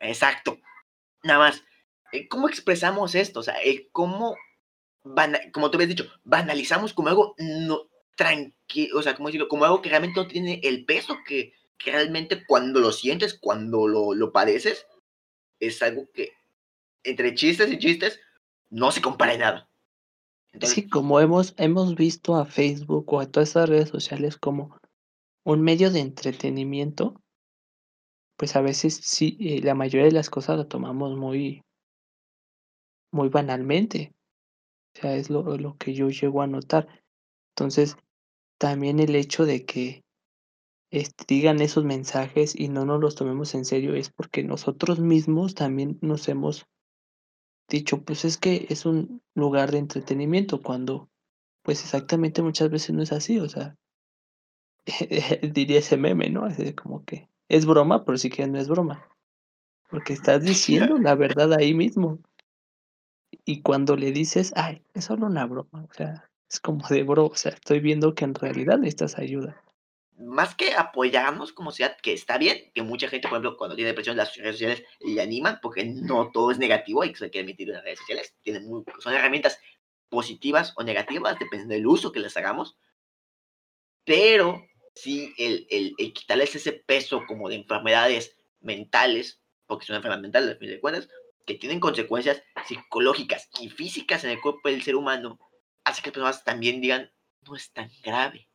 Exacto. Nada más. ¿Cómo expresamos esto? O sea, cómo, como tú habías dicho, banalizamos como algo no tranquilo, o sea, como decirlo, como algo que realmente no tiene el peso que, realmente cuando lo sientes, cuando lo, lo padeces, es algo que entre chistes y chistes no se compara en nada. sí, como hemos, hemos visto a Facebook o a todas estas redes sociales como un medio de entretenimiento, pues a veces sí, eh, la mayoría de las cosas lo tomamos muy, muy banalmente. O sea, es lo, lo que yo llego a notar. Entonces, también el hecho de que este, digan esos mensajes y no nos los tomemos en serio es porque nosotros mismos también nos hemos dicho, pues es que es un lugar de entretenimiento cuando pues exactamente muchas veces no es así, o sea, <laughs> diría ese meme, ¿no? Es como que es broma, pero sí que no es broma, porque estás <laughs> diciendo la verdad ahí mismo. Y cuando le dices, ay, es solo una broma, o sea, es como de bro, o sea, estoy viendo que en realidad necesitas ayuda. Más que apoyarnos como sociedad, que está bien, que mucha gente, por ejemplo, cuando tiene depresión, las redes sociales le animan, porque no todo es negativo, y que se quiere emitir en las redes sociales, tienen son herramientas positivas o negativas, dependiendo del uso que les hagamos, pero sí el, el, quitarles ese peso como de enfermedades mentales, porque son enfermedades mentales, al fin de cuentas, que tienen consecuencias psicológicas y físicas en el cuerpo del ser humano, hace que las personas también digan, no es tan grave.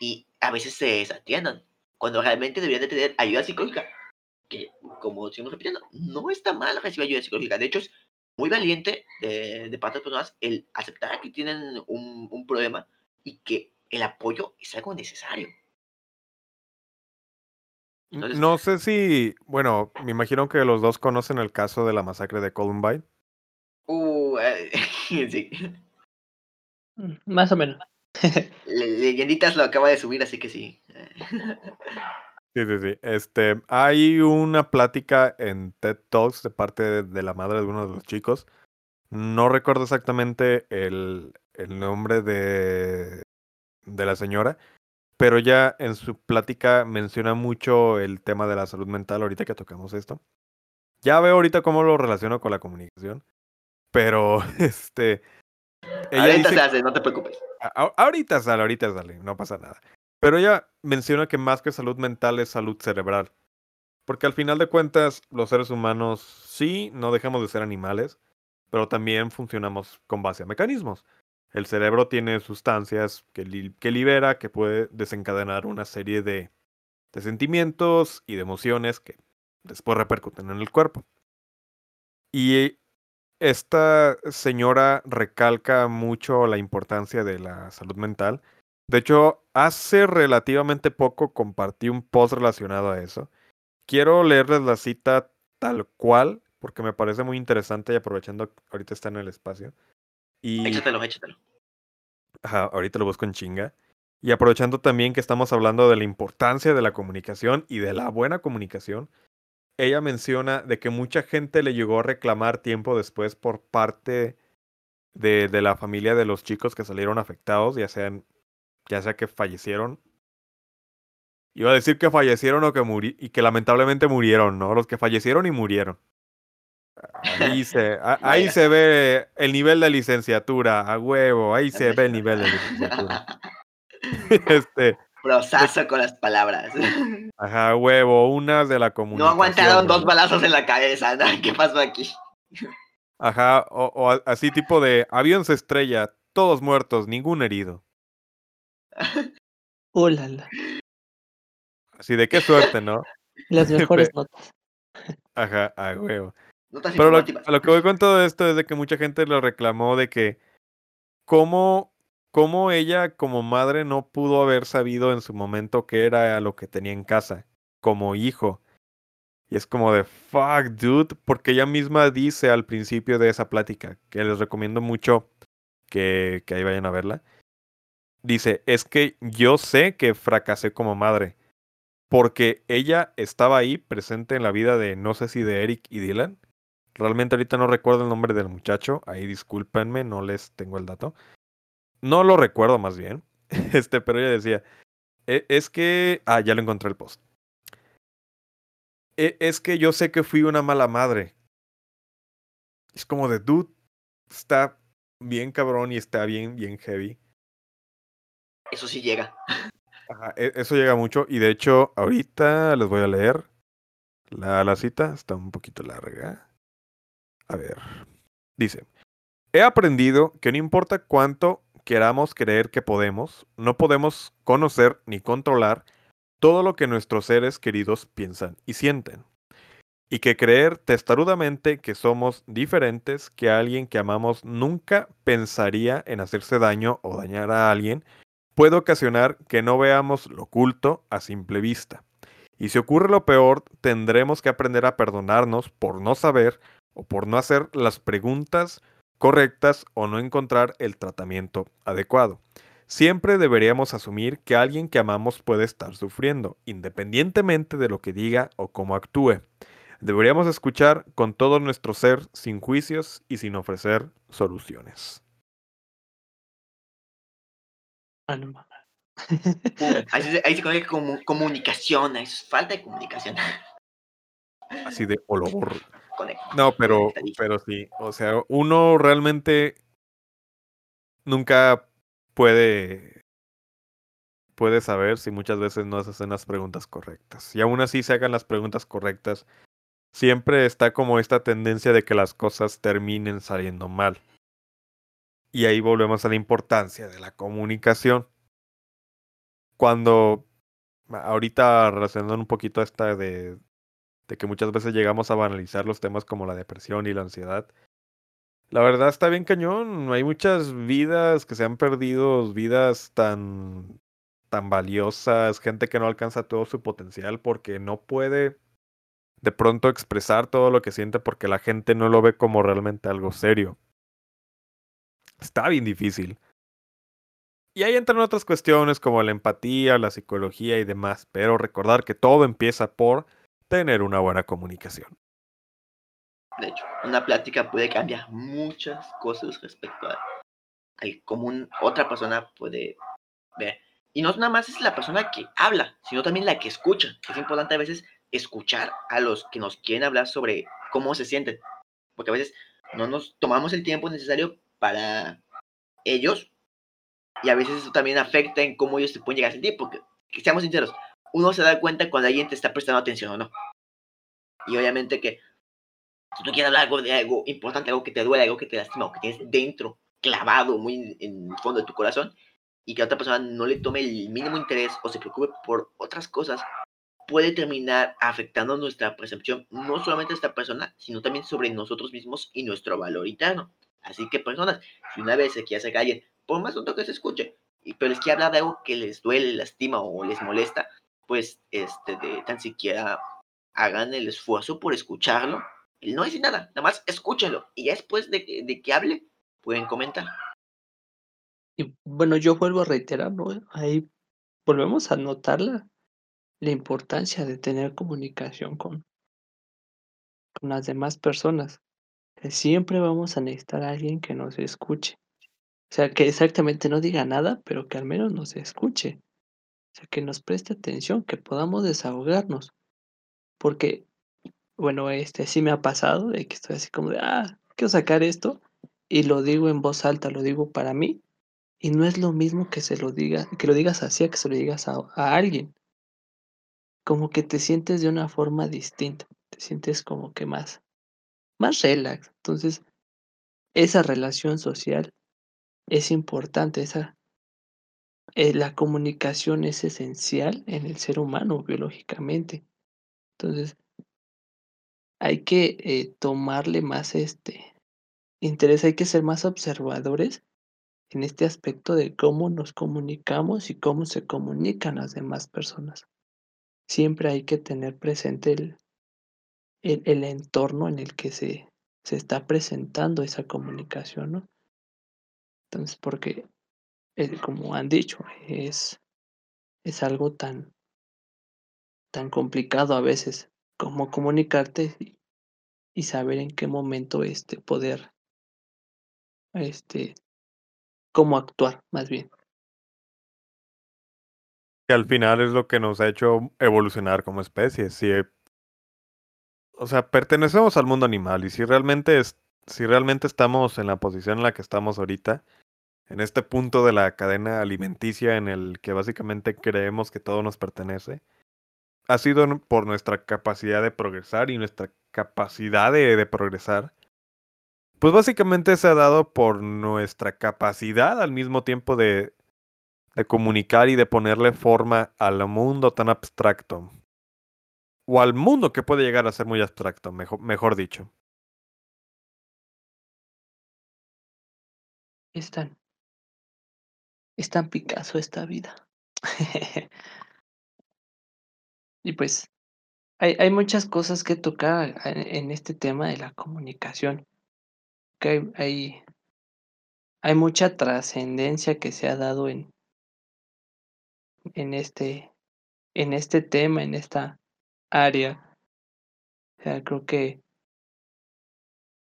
Y a veces se desatiendan, cuando realmente deberían de tener ayuda psicológica, que como seguimos repitiendo, no está mal recibir ayuda psicológica, de hecho es muy valiente de, parte de personas el aceptar que tienen un problema y que el apoyo es algo necesario. Entonces- No sé si, bueno, me imagino que los dos conocen el caso de la masacre de Columbine. Uh, eh, <laughs> sí. Mm, Más o menos. <laughs> Le- Leyenditas lo acaba de subir, así que sí. Sí, sí, sí. Este, hay una plática en TED Talks de parte de, de la madre de uno de los chicos. No recuerdo exactamente el, el nombre de, de la señora, pero ya en su plática menciona mucho el tema de la salud mental ahorita que tocamos esto. Ya veo ahorita cómo lo relaciono con la comunicación, pero <laughs> este... ella Ahorita dice se hace, no te preocupes. a- ahorita sale, ahorita sale, no pasa nada. Pero ella menciona que más que salud mental es salud cerebral. Porque al final de cuentas, los seres humanos sí, no dejamos de ser animales, pero también funcionamos con base a mecanismos. El cerebro tiene sustancias que, li- que libera, que puede desencadenar una serie de, de sentimientos y de emociones que después repercuten en el cuerpo. Y esta señora recalca mucho la importancia de la salud mental. De hecho, hace relativamente poco compartí un post relacionado a eso. Quiero leerles la cita tal cual, porque me parece muy interesante y aprovechando que ahorita está en el espacio. Y Échatelo, échatelo. Ajá, ahorita lo busco en chinga. Y aprovechando también que estamos hablando de la importancia de la comunicación y de la buena comunicación, ella menciona de que mucha gente le llegó a reclamar tiempo después por parte de, de la familia de los chicos que salieron afectados, ya sean, ya sea que fallecieron. Iba a decir que fallecieron o que muri y que lamentablemente murieron, ¿no? Los que fallecieron y murieron. Ahí se, a- <laughs> ahí se ve el nivel de licenciatura, a huevo, ahí se ve el nivel de licenciatura. <laughs> Este, Prosazo con las palabras. <laughs> ajá, a huevo, una de la No comunicación. aguantaron dos ¿no? balazos en la cabeza, ¿no? ¿Qué pasó aquí? Ajá, o, o así tipo de avión se estrella, todos muertos, ningún herido. Hola, la- Así de qué suerte, ¿no? las mejores notas. Ajá, a huevo. Notas Pero lo, a lo que voy con todo esto es de que mucha gente lo reclamó de que cómo, cómo ella como madre no pudo haber sabido en su momento qué era lo que tenía en casa, como hijo. Y es como de, fuck, dude, porque ella misma dice al principio de esa plática, que les recomiendo mucho que, que ahí vayan a verla. Dice, es que yo sé que fracasé como madre, porque ella estaba ahí presente en la vida de, no sé si de Eric y Dylan. Realmente ahorita no recuerdo el nombre del muchacho, ahí discúlpenme, no les tengo el dato. No lo recuerdo más bien, <laughs> este, pero ella decía, "E- es que, ah, ya lo encontré el post. "E- Es que yo sé que fui una mala madre. Es como de, dude, está bien cabrón y está bien, bien heavy. Eso sí llega. Ajá, e- eso llega mucho y de hecho ahorita les voy a leer la, la cita, está un poquito larga. A ver, dice, he aprendido que no importa cuánto queramos creer que podemos, no podemos conocer ni controlar todo lo que nuestros seres queridos piensan y sienten. Y que creer testarudamente que somos diferentes, que alguien que amamos nunca pensaría en hacerse daño o dañar a alguien, puede ocasionar que no veamos lo oculto a simple vista. Y si ocurre lo peor, tendremos que aprender a perdonarnos por no saber o por no hacer las preguntas correctas o no encontrar el tratamiento adecuado. Siempre deberíamos asumir que alguien que amamos puede estar sufriendo, independientemente de lo que diga o cómo actúe. Deberíamos escuchar con todo nuestro ser sin juicios y sin ofrecer soluciones. Ah, <laughs> Ahí se, ahí se conoce como comunicación. es falta de comunicación. Así de olor. Conecta. No, pero, pero sí, o sea, uno realmente nunca puede, puede saber si muchas veces no se hacen las preguntas correctas. Y aún así se hagan las preguntas correctas, siempre está como esta tendencia de que las cosas terminen saliendo mal. Y ahí volvemos a la importancia de la comunicación. Cuando, ahorita relacionando un poquito a esta de, de que muchas veces llegamos a banalizar los temas como la depresión y la ansiedad. La verdad está bien cañón. Hay muchas vidas que se han perdido, vidas tan, tan valiosas, gente que no alcanza todo su potencial porque no puede de pronto expresar todo lo que siente porque la gente no lo ve como realmente algo serio. Está bien difícil. Y ahí entran otras cuestiones como la empatía, la psicología y demás, pero recordar que todo empieza por tener una buena comunicación. De hecho, una plática puede cambiar muchas cosas respecto a cómo otra persona puede ver. Y no nada más es la persona que habla, sino también la que escucha. Es importante a veces escuchar a los que nos quieren hablar sobre cómo se sienten. Porque a veces no nos tomamos el tiempo necesario para ellos. Y a veces eso también afecta en cómo ellos se pueden llegar a sentir. Porque, seamos sinceros, uno se da cuenta cuando alguien te está prestando atención o no. Y obviamente que si tú quieres hablar algo de algo importante, algo que te duele, algo que te lastima o que tienes dentro, clavado muy en el fondo de tu corazón, y que a otra persona no le tome el mínimo interés o se preocupe por otras cosas, puede terminar afectando nuestra percepción, no solamente de esta persona, sino también sobre nosotros mismos y nuestro valor interno. Así que personas, si una vez se quiere hacer a alguien, por más tonto que se escuche, pero es que habla de algo que les duele, lastima o les molesta, pues este, de, tan siquiera hagan el esfuerzo por escucharlo. Y no decir nada, nada más escúchenlo. Y ya después de, de que hable, pueden comentar. Y bueno, yo vuelvo a reiterar, ¿no? Ahí volvemos a notar la, importancia de tener comunicación con, con las demás personas. Que siempre vamos a necesitar a alguien que nos escuche. O sea, que exactamente no diga nada, pero que al menos nos escuche. Sea, que nos preste atención, que podamos desahogarnos. Porque, bueno, este sí me ha pasado de que estoy así como de, ah, quiero sacar esto. Y lo digo en voz alta, lo digo para mí. Y no es lo mismo que se lo diga, que lo digas así a que se lo digas a, alguien. Como que te sientes de una forma distinta. Te sientes como que más, más relax. Entonces, esa relación social es importante. Esa, eh, la comunicación es esencial en el ser humano biológicamente. Entonces, hay que eh, tomarle más este interés, hay que ser más observadores en este aspecto de cómo nos comunicamos y cómo se comunican las demás personas. Siempre hay que tener presente el, el, entorno en el que se, se está presentando esa comunicación, ¿no? Entonces, porque, eh, como han dicho, es, es algo tan, tan complicado a veces como comunicarte y, saber en qué momento este poder este cómo actuar, más bien. Al final es lo que nos ha hecho evolucionar como especie. Si, o sea, pertenecemos al mundo animal y si realmente, es, si realmente estamos en la posición en la que estamos ahorita, en este punto de la cadena alimenticia en el que básicamente creemos que todo nos pertenece, ha sido por nuestra capacidad de progresar y nuestra capacidad de progresar pues básicamente se ha dado por nuestra capacidad al mismo tiempo de, comunicar y de ponerle forma al mundo tan abstracto. O al mundo que puede llegar a ser muy abstracto, mejor, mejor dicho. Es tan, es tan Picasso esta vida. <laughs> y pues hay, hay, muchas cosas que tocar en este tema de la comunicación que hay, hay, mucha trascendencia que se ha dado en, en, este, en este tema, en esta área. O sea, creo que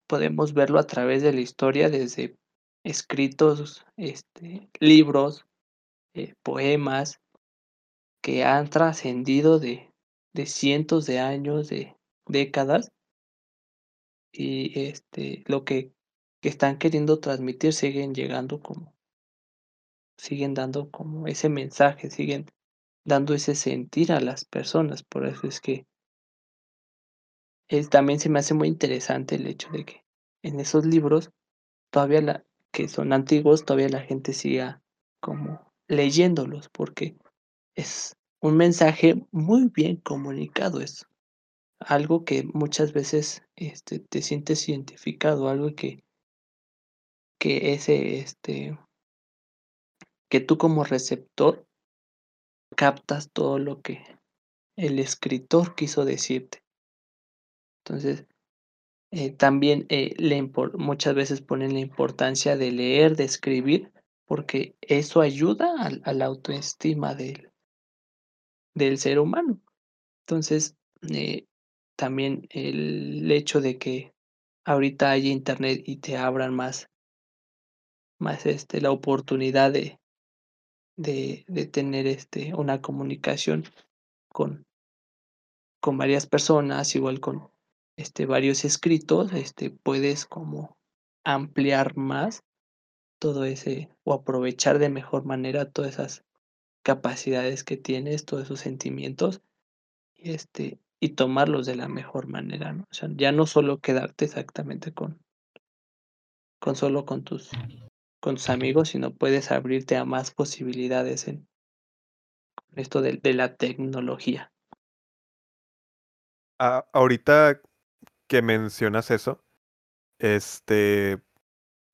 podemos verlo a través de la historia desde escritos, este, libros, eh, poemas que han trascendido de, de cientos de años, de décadas, y este, lo que que están queriendo transmitir siguen llegando como, siguen dando como ese mensaje, siguen dando ese sentir a las personas. Por eso es que es, también se me hace muy interesante el hecho de que en esos libros, todavía la, que son antiguos, todavía la gente siga como leyéndolos, porque es un mensaje muy bien comunicado, es algo que muchas veces este, te sientes identificado, algo que que ese, este, que tú como receptor captas todo lo que el escritor quiso decirte. Entonces, eh, también eh, le muchas veces ponen la importancia de leer, de escribir, porque eso ayuda a, la autoestima del, ser humano. Entonces, eh, también el hecho de que ahorita haya internet y te abran más, más este, la oportunidad de, de, de tener este, una comunicación con, con varias personas, igual con este, varios escritos, este, puedes como ampliar más todo ese o aprovechar de mejor manera todas esas capacidades que tienes, todos esos sentimientos, este, y tomarlos de la mejor manera, ¿no? O sea, ya no solo quedarte exactamente con, con solo con tus, con tus amigos, sino puedes abrirte a más posibilidades en esto de, de la tecnología. Ah, ahorita que mencionas eso, este,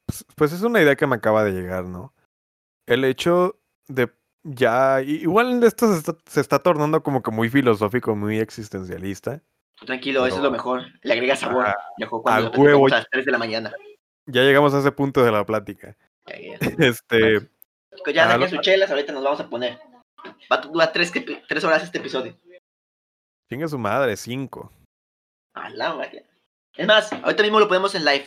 pues, pues es una idea que me acaba de llegar, ¿no? El hecho de ya, igual esto se está, se está tornando como que muy filosófico, muy existencialista. Tranquilo, eso es lo mejor. Le agregas sabor. Mejor cuando a huevo. a las 3 de la mañana. Ya llegamos a ese punto de la plática. <laughs> Este. Pues ya Ah, saquen lo- sus chelas, ahorita nos vamos a poner. Va a durar 3 tres horas este episodio. Chinga su madre, cinco. A la. Es más, ahorita mismo lo ponemos en live.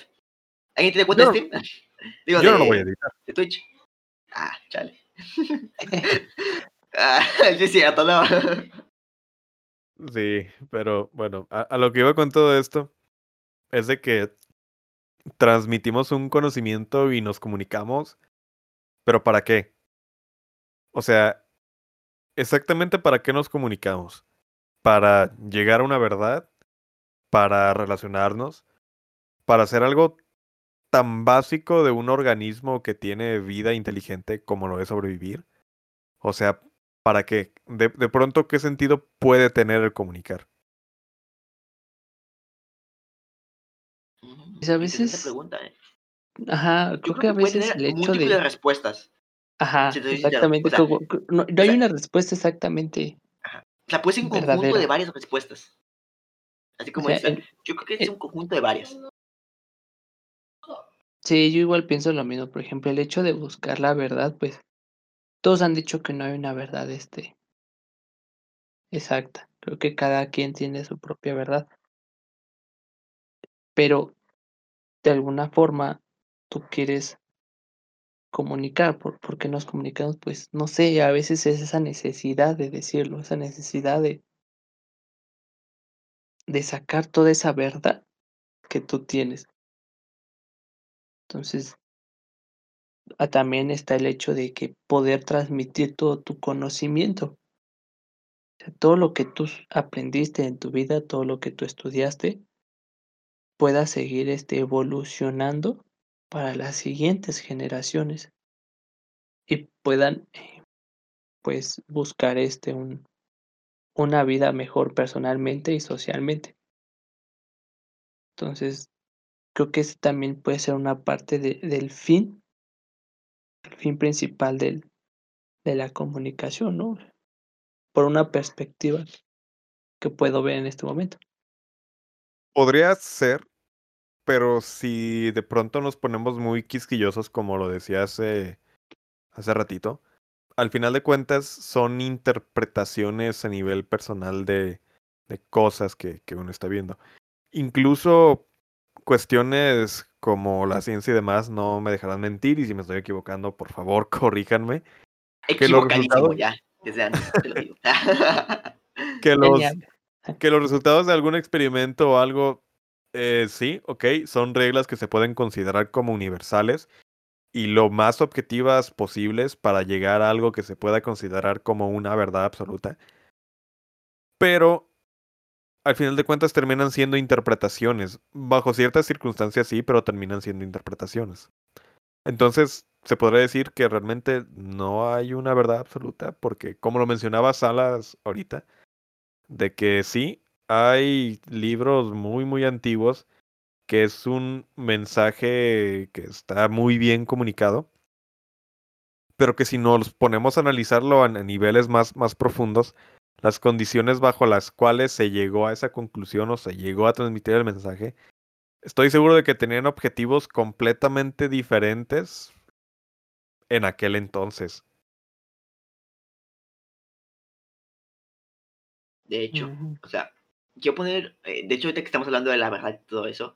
¿Alguien tiene cuenta Yo- de Steam? <laughs> Digo, Yo de, no lo voy a editar. de Twitch. Ah, chale. <laughs> ah, <laughs> sí cierto, no. Sí, pero bueno, a, a lo que iba con todo esto es de que transmitimos un conocimiento y nos comunicamos, pero ¿para qué? O sea, exactamente para qué nos comunicamos. Para llegar a una verdad, para relacionarnos, para hacer algo tan básico de un organismo que tiene vida inteligente como lo es sobrevivir. O sea, ¿para qué? De, de pronto, ¿qué sentido puede tener el comunicar? Pues a veces- pregunta, ¿eh? Ajá, creo, creo que a veces el hecho de... respuestas. Ajá, si exactamente. o sea, como- no, o hay sea- una respuesta exactamente. O sea, puede ser un conjunto Verdadera. de varias respuestas. Así como o sea, yo creo que es eh, un conjunto de varias. Sí, yo igual pienso lo mismo. Por ejemplo, el hecho de buscar la verdad, pues todos han dicho que no hay una verdad este exacta. Creo que cada quien tiene su propia verdad. Pero de alguna forma tú quieres comunicar. ¿Por, por qué nos comunicamos? Pues no sé, a veces es esa necesidad de decirlo, esa necesidad de, de sacar toda esa verdad que tú tienes. Entonces, ah, también está el hecho de que poder transmitir todo tu conocimiento. Todo lo que tú aprendiste en tu vida, todo lo que tú estudiaste, pueda seguir este, evolucionando para las siguientes generaciones y puedan eh, pues buscar este un, una vida mejor personalmente y socialmente. Entonces, creo que ese también puede ser una parte de- del fin, el fin principal del, de la comunicación, ¿no? Por una perspectiva que puedo ver en este momento. Podría ser, pero si de pronto nos ponemos muy quisquillosos, como lo decía hace, hace ratito, al final de cuentas son interpretaciones a nivel personal de, de cosas que, que uno está viendo. Incluso cuestiones como la ciencia y demás no me dejarán mentir y si me estoy equivocando, por favor, <laughs> corríjanme. Que los Equivocadísimo resultados- ya. Desde antes te lo digo. <laughs> <laughs> Que los, que los resultados de algún experimento o algo, eh, sí, ok, son reglas que se pueden considerar como universales y lo más objetivas posibles para llegar a algo que se pueda considerar como una verdad absoluta. Pero al final de cuentas terminan siendo interpretaciones. Bajo ciertas circunstancias sí, pero terminan siendo interpretaciones. Entonces, se podría decir que realmente no hay una verdad absoluta, porque como lo mencionaba Salas ahorita, de que sí, hay libros muy, muy antiguos que es un mensaje que está muy bien comunicado, pero que si nos ponemos a analizarlo a niveles más, más profundos, las condiciones bajo las cuales se llegó a esa conclusión o se llegó a transmitir el mensaje, estoy seguro de que tenían objetivos completamente diferentes en aquel entonces. De hecho, o sea, quiero poner, eh, de hecho, ahorita que estamos hablando de la verdad y todo eso,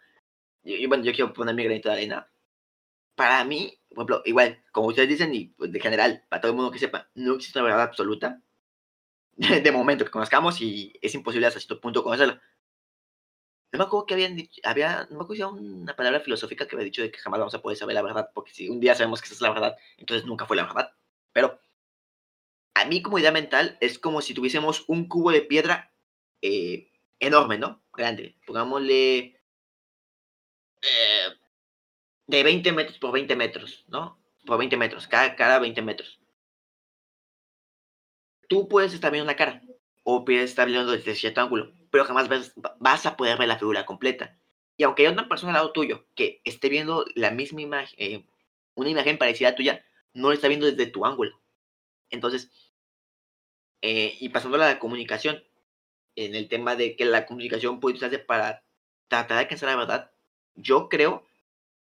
yo, bueno, yo quiero poner mi granito de arena. Para mí, por ejemplo, igual, como ustedes dicen, y pues, de general, para todo el mundo que sepa, no existe una verdad absoluta. <laughs> De, momento que conozcamos y es imposible hasta cierto punto conocerla. No me acuerdo que habían dicho, había, no me acuerdo si una palabra filosófica que había dicho de que jamás vamos a poder saber la verdad, porque si un día sabemos que esa es la verdad, entonces nunca fue la verdad. Pero a mí como idea mental es como si tuviésemos un cubo de piedra eh, enorme, ¿no? Grande. Pongámosle eh, de 20 metros por 20 metros, ¿no? Por 20 metros, cada, cada 20 metros. Tú puedes estar viendo una cara o puedes estar viendo desde cierto ángulo, pero jamás vas, a poder ver la figura completa. Y aunque haya una persona al lado tuyo que esté viendo la misma imagen, eh, una imagen parecida a tuya, no lo está viendo desde tu ángulo. Entonces, eh, y pasando a la comunicación, en el tema de que la comunicación puede usarse para tratar de alcanzar la verdad, yo creo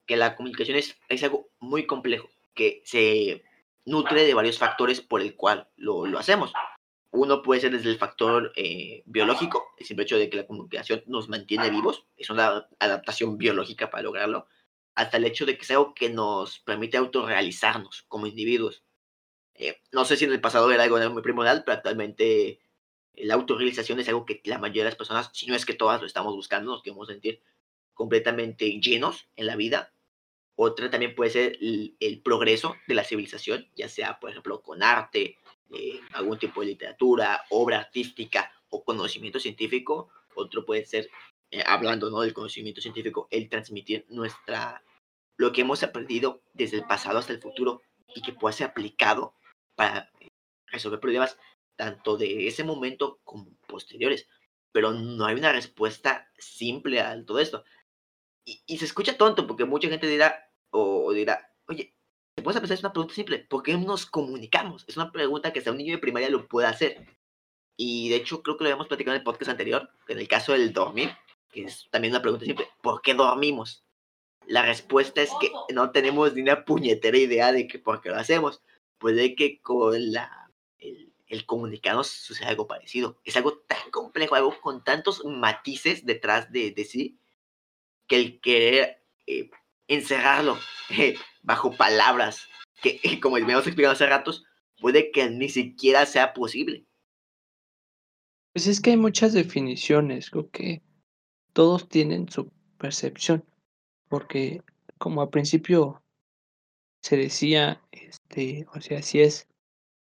que la comunicación es, es algo muy complejo, que se nutre de varios factores por el cual lo, lo hacemos. Uno puede ser desde el factor eh, biológico, el simple hecho de que la comunicación nos mantiene vivos, es una adaptación biológica para lograrlo, hasta el hecho de que es algo que nos permite autorrealizarnos como individuos. Eh, no sé si en el pasado era algo muy primordial, pero actualmente la autorrealización es algo que la mayoría de las personas, si no es que todas lo estamos buscando, nos queremos sentir completamente llenos en la vida. Otra también puede ser el, progreso de la civilización, ya sea, por ejemplo, con arte, eh, algún tipo de literatura, obra artística o conocimiento científico. Otro puede ser, eh, hablando ¿no? del conocimiento científico, el transmitir nuestra, lo que hemos aprendido desde el pasado hasta el futuro y que pueda ser aplicado para resolver problemas tanto de ese momento como posteriores. Pero no hay una respuesta simple a todo esto. Y, se escucha tonto porque mucha gente dirá, o dirá, oye, te puedes pensar, es una pregunta simple, ¿por qué nos comunicamos? Es una pregunta que hasta un niño de primaria lo puede hacer. Y de hecho creo que lo habíamos platicado en el podcast anterior, en el caso del dormir, que es también una pregunta simple, ¿por qué dormimos? La respuesta es que no tenemos ni una puñetera idea de que por qué lo hacemos. Puede que con la, el, el comunicarnos suceda algo parecido. Es algo tan complejo, algo con tantos matices detrás de, de sí, que el querer eh, encerrarlo eh, bajo palabras que, como hemos explicado hace ratos, puede que ni siquiera sea posible. Pues es que hay muchas definiciones, creo que todos tienen su percepción, porque como al principio se decía, este, o sea, si es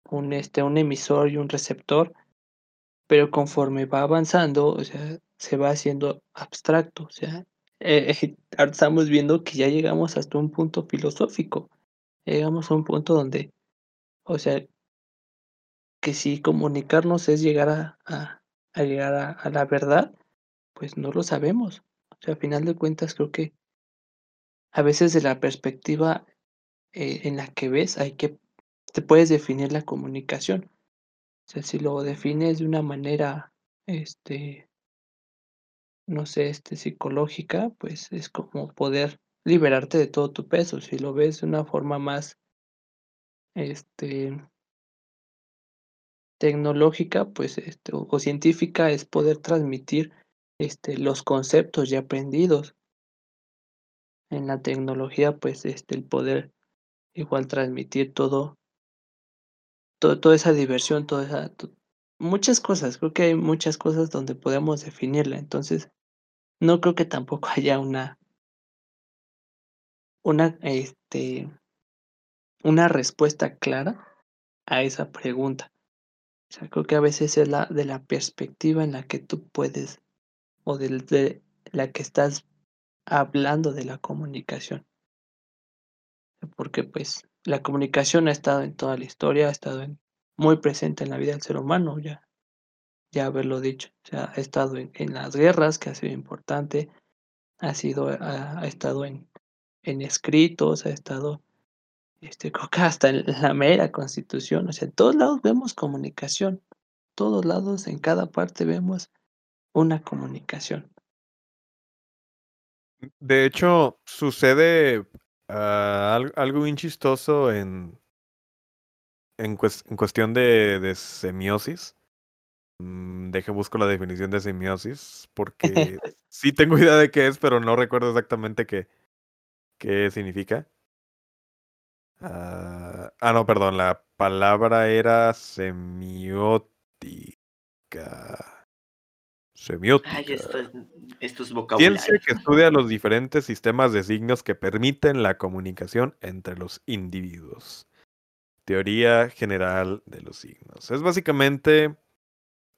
un, este, un emisor y un receptor, pero conforme va avanzando, o sea, se va haciendo abstracto, o sea, eh, <laughs> estamos viendo que ya llegamos hasta un punto filosófico, llegamos a un punto donde, o sea, que si comunicarnos es llegar a, a, llegar a, la verdad, pues no lo sabemos. O sea, a final de cuentas creo que a veces de la perspectiva eh, en la que ves hay que te puedes definir la comunicación. O sea, si lo defines de una manera, este, no sé, este, psicológica, pues es como poder liberarte de todo tu peso. Si lo ves de una forma más, este, tecnológica, pues, este, o, científica, es poder transmitir, este, los conceptos ya aprendidos. En la tecnología, pues, este, el poder igual transmitir todo toda esa diversión, toda esa muchas cosas, creo que hay muchas cosas donde podemos definirla, entonces, no creo que tampoco <laughs> haya una una, este una respuesta clara a esa pregunta. O sea, creo que a veces es la de la perspectiva en la que tú puedes o de la que estás hablando de la comunicación. Porque, pues, la comunicación ha estado en toda la historia, ha estado en, muy presente en la vida del ser humano, ya, ya haberlo dicho. O sea, ha estado en, las guerras, que ha sido importante, ha, sido, ha, estado en, en escritos, ha estado este, <laughs> hasta en la mera constitución, o sea, en todos lados vemos comunicación, todos lados, en cada parte vemos una comunicación. De hecho, sucede ah, al- algo bien chistoso en, en, cues- en cuestión de, de semiosis. Mm, Deje busco la definición de semiosis, porque <laughs> sí tengo idea de qué es, pero no recuerdo exactamente qué, qué significa. Ah, ah, no, perdón, la palabra era semiótica. Semiótica. Ay, esto es, esto es Ciencia vocabulario. que estudia los <laughs> diferentes sistemas de signos que permiten la comunicación entre los individuos. Teoría general de los signos. Es básicamente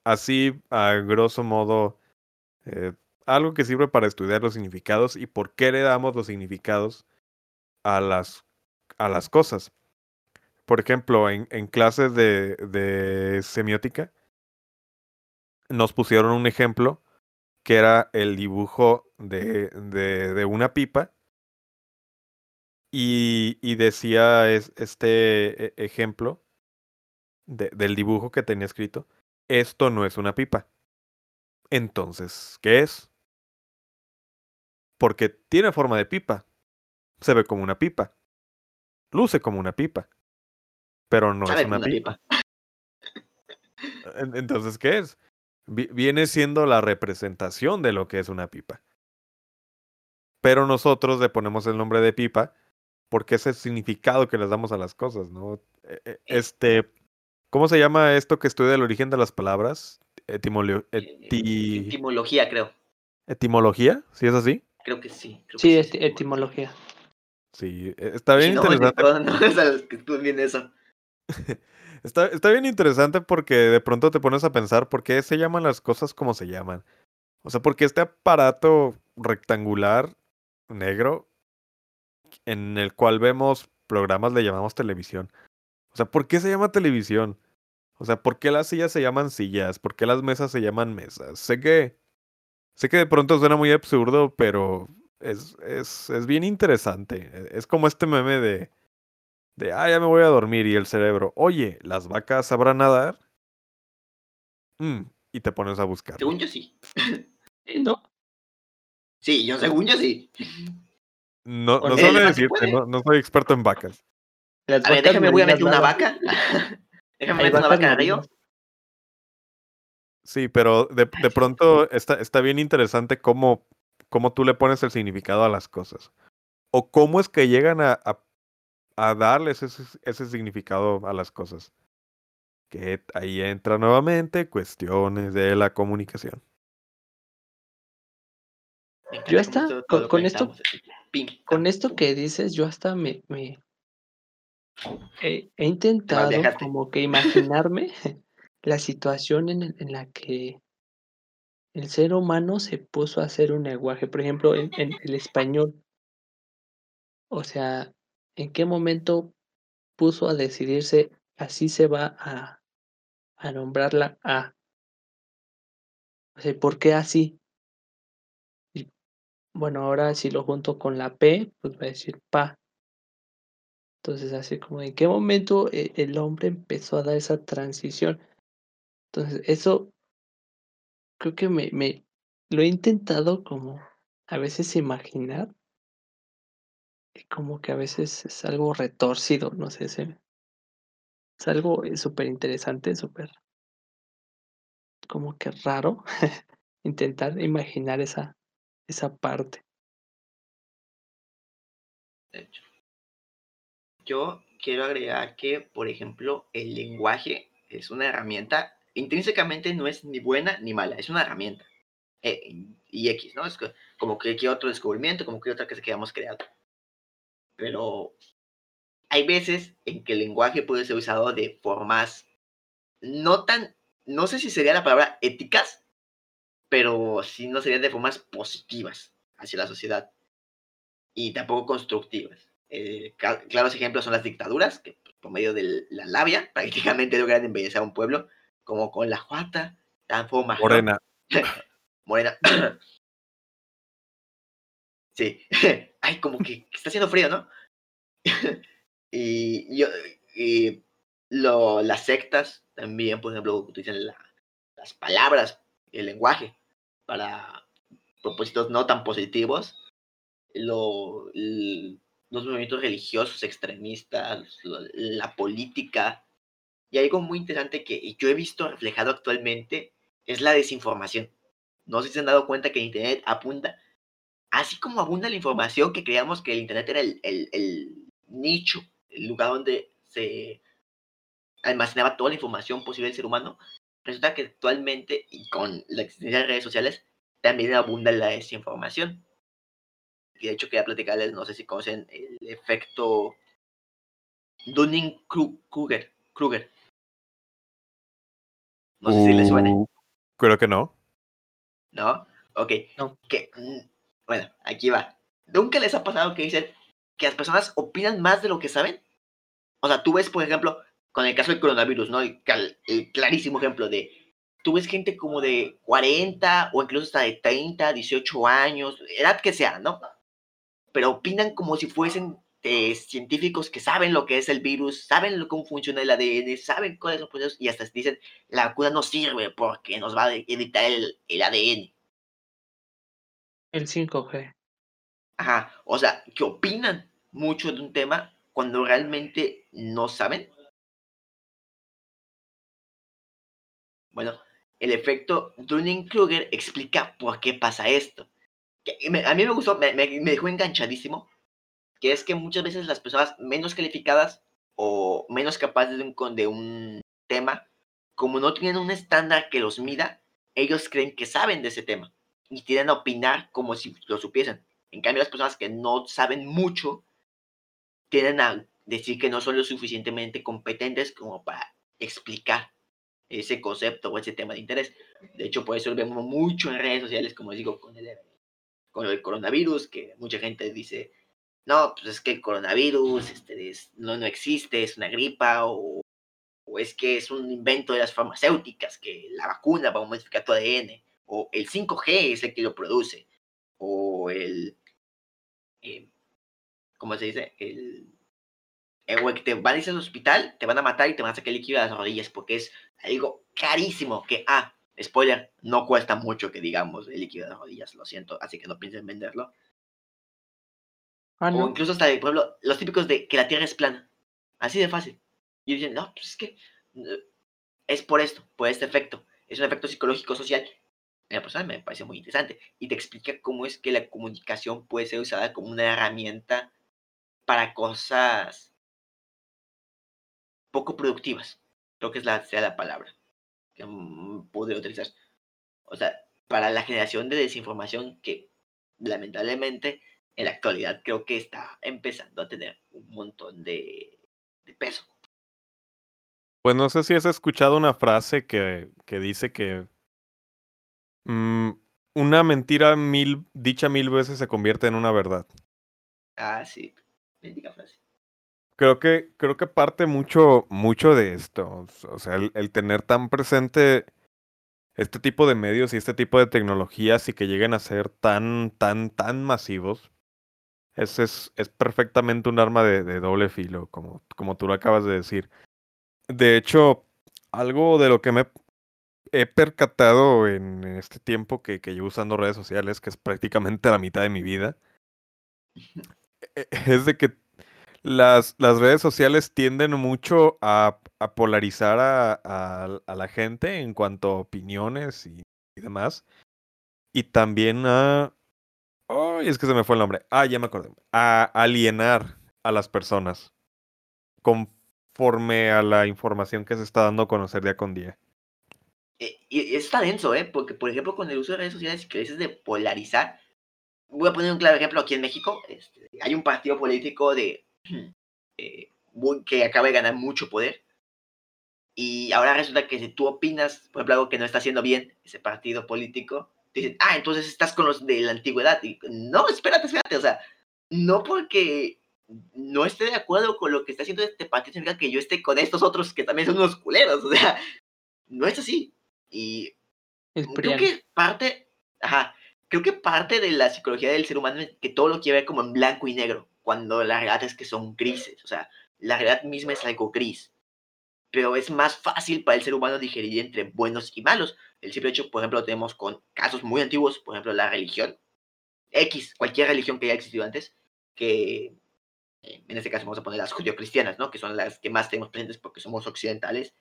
así, a grosso modo, eh, algo que sirve para estudiar los significados y por qué le damos los significados a las, a las cosas. Por ejemplo, en, en clases de, de semiótica nos pusieron un ejemplo que era el dibujo de, de, de una pipa. Y, y decía es- este e- ejemplo de- del dibujo que tenía escrito, esto no es una pipa. Entonces, ¿qué es? Porque tiene forma de pipa. Se ve como una pipa. Luce como una pipa. Pero no Sabe es una una pipa. En- Entonces, ¿qué es? Vi- Viene siendo la representación de lo que es una pipa. Pero nosotros le ponemos el nombre de pipa porque es el significado que les damos a las cosas, ¿no? E- e- Este, ¿cómo se llama esto que estudia el origen de las palabras? Etimolio- Eh, eti- Etimología, creo. ¿Etimología? ¿Sí es así? Creo que sí. creo que Sí, es eti- etimología. Sí, e- está Si bien no, interesante. No, no, o sea, <laughs> que tú bien eso. <laughs> Está, está bien interesante porque de pronto te pones a pensar por qué se llaman las cosas como se llaman. O sea, porque este aparato rectangular negro en el cual vemos programas le llamamos televisión. O sea, ¿por qué se llama televisión? O sea, ¿por qué las sillas se llaman sillas? ¿Por qué las mesas se llaman mesas? Sé que sé que de pronto suena muy absurdo, pero es, es, es bien interesante. E- Es como este meme de de, ah, ya me voy a dormir y el cerebro, oye, ¿las vacas sabrán nadar? Mm, y te pones a buscar. Según yo sí. <laughs> Eh, No, Sí, yo según yo sí. No, no decirte, no, no soy experto en vacas. Las A ver, déjame, voy a meter una vaca. <laughs> déjame meter una vaca en el río. Sí, pero de, de pronto está, está bien interesante cómo, cómo tú le pones el significado a las cosas. O cómo es que llegan a, a, a darles ese, ese significado a las cosas. Que ahí entra nuevamente cuestiones de la comunicación. Yo hasta con- esto- Con esto que dices, yo hasta me, me he, he intentado como que imaginarme <laughs> la situación en, la que el ser humano se puso a hacer un lenguaje, por ejemplo, en, en el español. O sea, ¿en qué momento puso a decidirse así se va a, a nombrar la A? O sea, ¿por qué así? Y, bueno, ahora si lo junto con la P, pues va a decir pa. Entonces, así como en qué momento e- el hombre empezó a dar esa transición. Entonces, eso creo que me, me lo he intentado como a veces imaginar. Y como que a veces es algo retorcido, no sé, se- es algo súper interesante, súper como que raro <laughs> intentar imaginar esa, esa parte. De hecho. Yo quiero agregar que, por ejemplo, el lenguaje es una herramienta, intrínsecamente no es ni buena ni mala, es una herramienta. Eh, y X, ¿no? Es co- como cualquier otro descubrimiento, como cualquier otra cosa que hayamos creado. Pero hay veces en que el lenguaje puede ser usado de formas no tan, no sé si sería la palabra éticas, pero sí no sería de formas positivas hacia la sociedad y tampoco constructivas. Eh, claros ejemplos son las dictaduras, que pues, por medio de la labia <laughs> prácticamente logran embellecer a un pueblo, como con la Juata, Tanfo, Morena. <laughs> Morena. <coughs> sí. <laughs> Ay, como que está haciendo frío, ¿no? Y, yo, y lo, las sectas también, por ejemplo, utilizan las palabras, el lenguaje para propósitos no tan positivos. Lo, los movimientos religiosos extremistas, la política. Y algo muy interesante que yo he visto reflejado actualmente es la desinformación. No sé si se han dado cuenta que el Internet apunta, así como abunda la información que creíamos que el Internet era el, el nicho, el lugar donde se almacenaba toda la información posible del ser humano, resulta que actualmente, y con la existencia de redes sociales, también abunda la desinformación y de hecho quería platicarles, no sé si conocen el efecto Dunning-Kruger. Kruger. No sé si les suena. Uh, creo que no. ¿No? Ok. No. Que, mm, bueno, aquí va. ¿Nunca les ha pasado que dicen que las personas opinan más de lo que saben? O sea, tú ves, por ejemplo, con el caso del coronavirus, ¿no? El, el clarísimo ejemplo de, tú ves gente como de 40 o incluso hasta de 30, 18 años, edad que sea, ¿no? Pero opinan como si fuesen eh, científicos que saben lo que es el virus, saben cómo funciona el ADN, saben cuáles son los procesos y hasta dicen, la vacuna no sirve porque nos va a editar el, el ADN. El 5G. Ajá, o sea, que opinan mucho de un tema cuando realmente no saben. Bueno, el efecto Dunning-Kruger explica por qué pasa esto a mí me gustó, me, dejó enganchadísimo, que es que muchas veces las personas menos calificadas o menos capaces de un, de un tema, como no tienen un estándar que los mida, ellos creen que saben de ese tema y tienden a opinar como si lo supiesen. En cambio, las personas que no saben mucho tienden a decir que no son lo suficientemente competentes como para explicar ese concepto o ese tema de interés. De hecho, por eso lo vemos mucho en redes sociales, como digo, con el con el coronavirus, que mucha gente dice, no, pues es que el coronavirus este, no, no existe, es una gripa, o, o, es que es un invento de las farmacéuticas, que la vacuna va a modificar tu ADN, o el 5G es el que lo produce, o el, eh, ¿cómo se dice? El, el que te van a ir al hospital, te van a matar y te van a sacar líquido de las rodillas, porque es algo carísimo que, ah, Spoiler, no cuesta mucho que digamos el líquido de rodillas, lo siento, así que no piensen venderlo. Ah, o incluso hasta el pueblo, los típicos de que la Tierra es plana. Así de fácil. Y dicen, no, pues es que es por esto, por este efecto. Es un efecto psicológico social. la persona me parece muy interesante. Y te explica cómo es que la comunicación puede ser usada como una herramienta para cosas poco productivas. Creo que es la, sea la palabra que mm, pude utilizar. O sea, para la generación de desinformación que lamentablemente en la actualidad creo que está empezando a tener un montón de, peso. Pues no sé si has escuchado una frase que, que dice que mm, una mentira mil, dicha mil veces se convierte en una verdad. Ah, sí, frase creo que, creo que parte mucho, mucho de esto. O sea, el, tener tan presente este tipo de medios y este tipo de tecnologías y que lleguen a ser tan, tan, tan masivos. Es, es, es perfectamente un arma de, de, doble filo, como, como tú lo acabas de decir. De hecho, algo de lo que me he percatado en este tiempo que, que llevo usando redes sociales, que es prácticamente la mitad de mi vida, e, es de que las, las redes sociales tienden mucho a, a polarizar a, a, la gente en cuanto a opiniones y, demás. Y también a... Ay, es que se me fue el nombre. Ah, ya me acordé. A alienar a las personas conforme a la información que se está dando a conocer día con día. Eh, y está denso, ¿eh? Porque, por ejemplo, con el uso de redes sociales, que dices de polarizar, voy a poner un claro ejemplo aquí en México. Este, hay un partido político de eh, que acaba de ganar mucho poder. Y ahora resulta que si tú opinas, por ejemplo, algo que no está haciendo bien ese partido político, dicen, ah, entonces estás con los de la antigüedad. Y no, espérate, espérate, o sea, no porque no esté de acuerdo con lo que está haciendo este partido significa que yo esté con estos otros que también son unos culeros, o sea, no es así. Y creo que parte, ajá, creo que parte de la psicología del ser humano es que todo lo quiere ver como en blanco y negro cuando la realidad es que son grises. O sea, la realidad misma es algo gris. Pero es más fácil para el ser humano digerir entre buenos y malos. El simple hecho, por ejemplo, tenemos con casos muy antiguos, por ejemplo, la religión. X, cualquier religión que haya existido antes, que eh, en este caso vamos a poner las judio-cristianas, ¿no? Que son las que más tenemos presentes porque somos occidentales.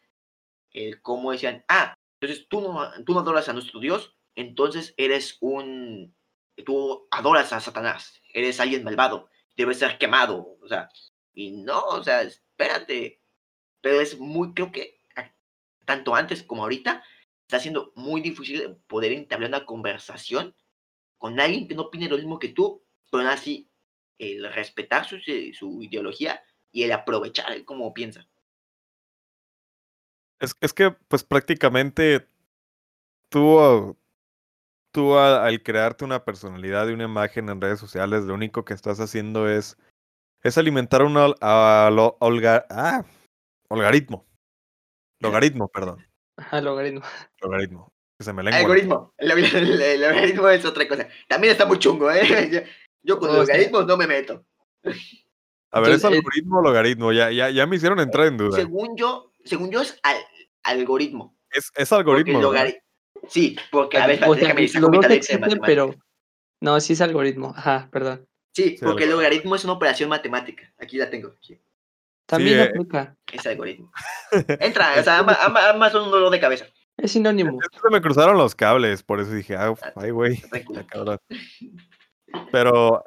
El cómo decían, ah, entonces tú no, tú no adoras a nuestro Dios, entonces eres un, tú adoras a Satanás, eres alguien malvado, debes ser quemado, o sea, y no, o sea, espérate, pero es muy, creo que tanto antes como ahorita, está siendo muy difícil poder entablar una conversación con alguien que no opine lo mismo que tú, pero así el respetar su, su ideología y el aprovechar como piensa. Es, es que, pues prácticamente tú, tú al, crearte una personalidad y una imagen en redes sociales, lo único que estás haciendo es, es alimentar un a, ah, logaritmo. Logaritmo, perdón. Ajá, logaritmo. <laughs> Logaritmo. Se me Algoritmo. <laughs> El, logaritmo es otra cosa. También está muy chungo, ¿eh? <laughs> Yo con los logaritmos no me meto. A ver, ¿es algoritmo o logaritmo? Ya, ya, ya me hicieron entrar en duda. Según yo, según yo es algoritmo. Es, es algoritmo. Sí, porque a veces déjame existen, pero no, sí es algoritmo. Ajá, perdón. Sí, porque el logaritmo es una operación matemática. Aquí la tengo. También eh, aplica. Es algoritmo. <laughs> Entra, o sea, ambas, son un dolor de cabeza. Es sinónimo. Se me cruzaron los cables, por eso dije, ah, ay, güey. <laughs> <laughs> Pero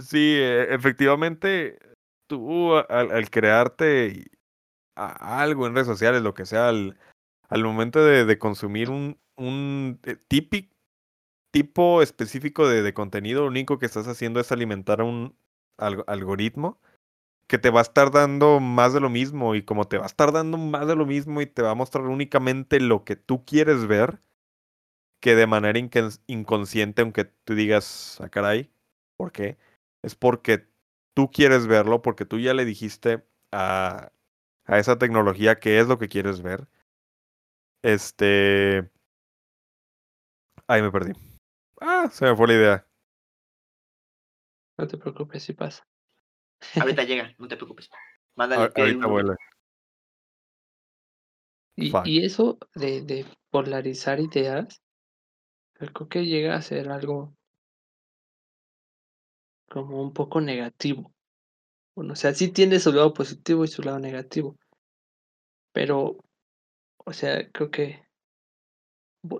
sí, e, efectivamente, tú al, crearte algo en redes sociales, lo que sea, al, al momento de, de, consumir un, un eh, típico tipo específico de, de, contenido, lo único que estás haciendo es alimentar un algoritmo que te va a estar dando más de lo mismo y como te va a estar dando más de lo mismo y te va a mostrar únicamente lo que tú quieres ver, que de manera inconsciente, aunque tú digas, ah, caray, ¿por qué? Es porque tú quieres verlo, porque tú ya le dijiste a, a esa tecnología qué es lo que quieres ver. Este... Ahí me perdí. Ah, se me fue la idea. No te preocupes, si pasa. Ahorita <laughs> llega, no te preocupes. Mándale. Ahorita vuelve. Y, y, eso de, de, polarizar ideas, creo que llega a ser algo como un poco negativo. Bueno, o sea, sí tiene su lado positivo y su lado negativo. Pero, o sea, creo que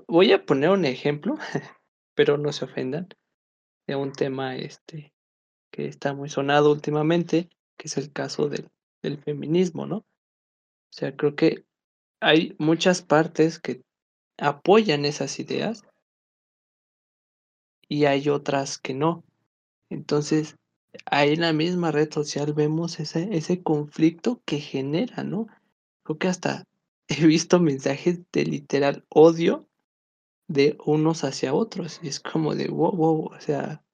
voy a poner un ejemplo, <laughs> pero no se ofendan, de un tema este que está muy sonado últimamente, que es el caso del, del feminismo, ¿no? O sea, creo que hay muchas partes que apoyan esas ideas y hay otras que no. Entonces, ahí en la misma red social vemos ese, ese conflicto que genera, ¿no? Creo que hasta <laughs> he visto mensajes de literal odio de unos hacia otros. Y es como de wow, wow, o sea,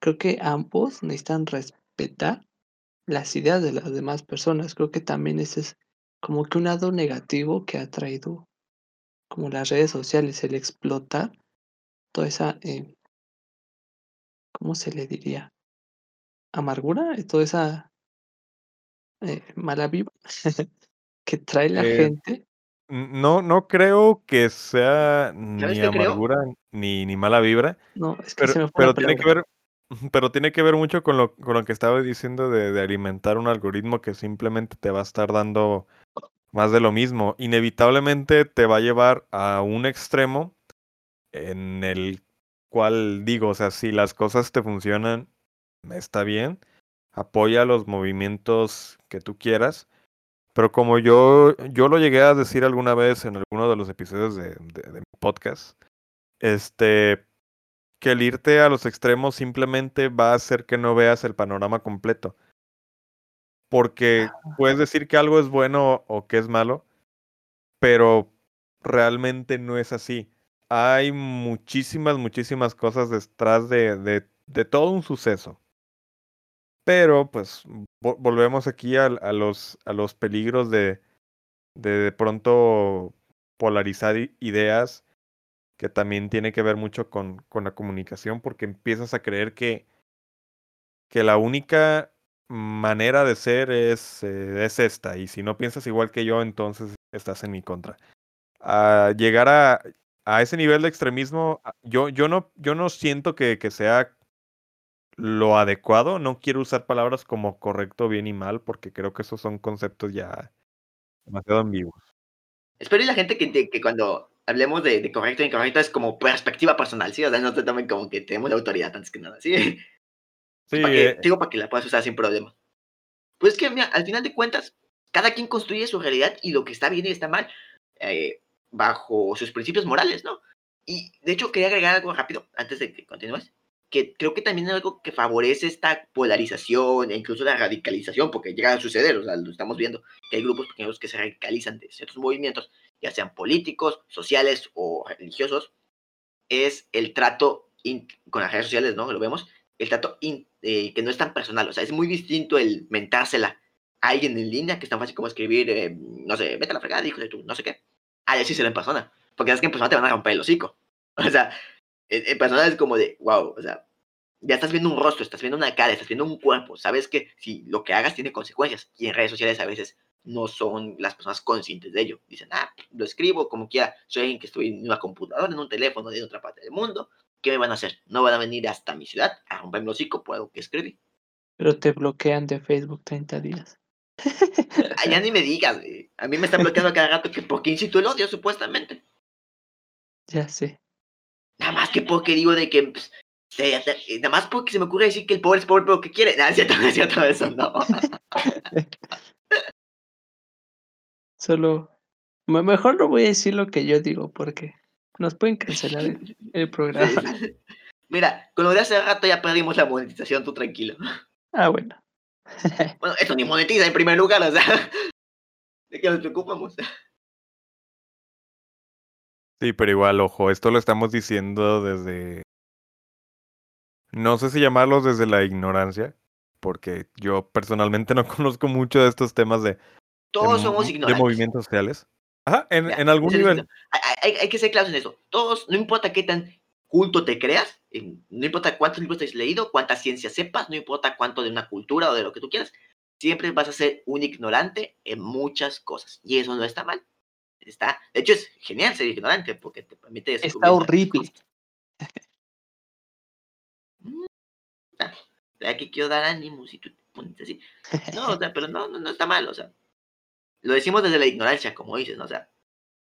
creo que ambos necesitan respetar las ideas de las demás personas. Creo que también ese es como que un lado negativo que ha traído como las redes sociales, el explotar toda esa, eh, ¿cómo se le diría? Amargura, toda esa eh, mala viva <laughs> que trae la eh, gente. No, no creo que sea ni amargura ni, ni mala vibra. No, es que pero, se me pero tiene que ver <laughs> pero tiene que ver mucho con lo, con lo que estaba diciendo de, de, alimentar un algoritmo que simplemente te va a estar dando más de lo mismo. Inevitablemente te va a llevar a un extremo en el cual digo, o sea, si las cosas te funcionan, está bien, apoya los movimientos que tú quieras. Pero como yo, yo lo llegué a decir alguna vez en alguno de los episodios de, de, de mi podcast, este, que el irte a los extremos simplemente va a hacer que no veas el panorama completo. Porque puedes decir que algo es bueno o que es malo, pero realmente no es así. Hay muchísimas, muchísimas cosas detrás de, de, de todo un suceso. Pero, pues, volvemos aquí a, los, a los peligros de, de de pronto polarizar ideas que también tiene que ver mucho con, con la comunicación, porque empiezas a creer que, que la única manera de ser es, eh, es esta. Y si no piensas igual que yo, entonces estás en mi contra. A llegar a, a ese nivel de extremismo, yo, yo, no, yo no siento que, que sea lo adecuado. No quiero usar palabras como correcto, bien y mal, porque creo que esos son conceptos ya demasiado ambiguos. Espero y la gente que, que- cuando hablemos de, de correcto e incorrecto es como perspectiva personal, ¿sí? O sea, no te tomen como que tenemos la autoridad antes que nada, ¿sí? Sí, Para que, eh, digo, para que la puedas usar sin problema. Pues es que, mira, al final de cuentas, cada quien construye su realidad y lo que está bien y está mal eh, bajo sus principios morales, ¿no? Y de hecho, quería agregar algo rápido antes de que continúes, que creo que también es algo que favorece esta polarización e incluso la radicalización, porque llega a suceder, o sea, lo estamos viendo, que hay grupos pequeños que se radicalizan de ciertos movimientos, ya sean políticos, sociales o religiosos, es el trato in- con las redes sociales, ¿no? Lo vemos, el trato in- eh, que no es tan personal, o sea, es muy distinto el mentársela a alguien en línea, que es tan fácil como escribir, eh, no sé, vete a la fregada, hijo de tu, no sé qué, a decírselo en persona, porque es que en persona te van a romper el hocico, <laughs> o sea, en, en persona es como de, wow, o sea, ya estás viendo un rostro, estás viendo una cara, estás viendo un cuerpo, sabes que si lo que hagas tiene consecuencias, y en redes sociales a veces no son las personas conscientes de ello. Dicen, ah, lo escribo como quiera, soy alguien que estoy en una computadora, en un teléfono de otra parte del mundo, ¿qué me van a hacer? No van a venir hasta mi ciudad a romperme el hocico por algo que escribí. Pero te bloquean de Facebook 30 días. Ah, ya ni me digas, güey. a mí me están bloqueando cada rato que porque incito el odio, supuestamente. Ya sé. Nada más que porque digo de que, pues, se- se- nada más porque se me ocurre decir que el pobre es pobre pero que quiere. Nada, es cierto, es cierto eso, no. <laughs> Solo. me- Mejor no voy a decir lo que yo digo porque nos pueden cancelar el, <laughs> el programa. Mira, con lo de hace rato ya perdimos la monetización, tú tranquilo. Ah, bueno. Bueno, esto ni monetiza en primer lugar, o sea, <laughs> ¿de qué nos preocupamos? Sí, pero igual, ojo, esto lo estamos diciendo desde... No sé si llamarlos desde la ignorancia, porque yo personalmente <laughs> no conozco mucho de estos temas de, de, Todos mo- somos de ignorantes. movimientos sociales. Ajá, en, Ya, en algún nivel. Hay, que ser claros en eso. Todos, no importa qué tan culto te creas, no importa cuántos libros te has leído, cuánta ciencia sepas, no importa cuánto de una cultura o de lo que tú quieras, siempre vas a ser un ignorante en muchas cosas. Y eso no está mal. Está, de hecho, es genial ser ignorante porque te permite Está horrible. Mm, ah, ¿verdad que quiero dar ánimos y tú te pones así? No, o sea, pero no, no, no está mal, o sea. Lo decimos desde la ignorancia, como dices, ¿no? O sea,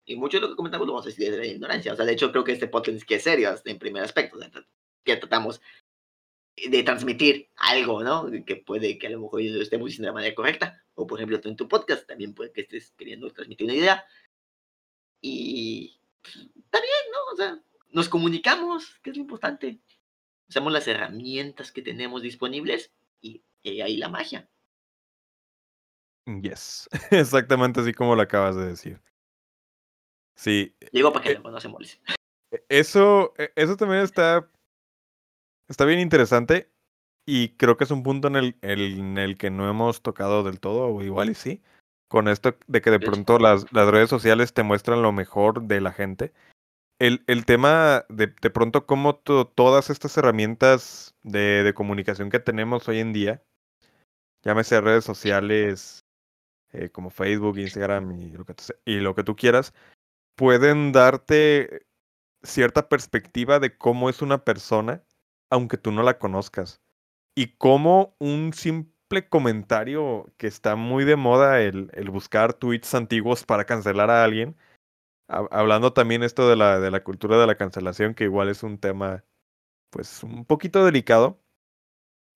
y mucho de lo que comentamos lo vamos a decir desde la ignorancia. O sea, de hecho, creo que este podcast es que es serio en primer aspecto. O sea, que tratamos de transmitir algo, ¿no? Que puede que a lo mejor lo estemos diciendo de manera correcta. O, por ejemplo, tú en tu podcast también puede que estés queriendo transmitir una idea. Y pues, está bien, ¿no? O sea, nos comunicamos, que es lo importante. Usamos las herramientas que tenemos disponibles y, y ahí la magia. Yes, <laughs> exactamente así como lo acabas de decir. Sí, Digo para que Eh, no se moleste. e- eso, e- eso también está, está bien interesante y creo que es un punto en el, el- en el que no hemos tocado del todo, o igual y sí, con esto de que de pronto las, las redes sociales te muestran lo mejor de la gente. El, el tema de, de pronto cómo to- todas estas herramientas de, de comunicación que tenemos hoy en día, llámese redes sociales eh, como Facebook, Instagram y lo, que, y lo que tú quieras, pueden darte cierta perspectiva de cómo es una persona, aunque tú no la conozcas. Y cómo un simple comentario que está muy de moda, el, el buscar tweets antiguos para cancelar a alguien, hab- hablando también esto de la, de la cultura de la cancelación, que igual es un tema, pues, un poquito delicado.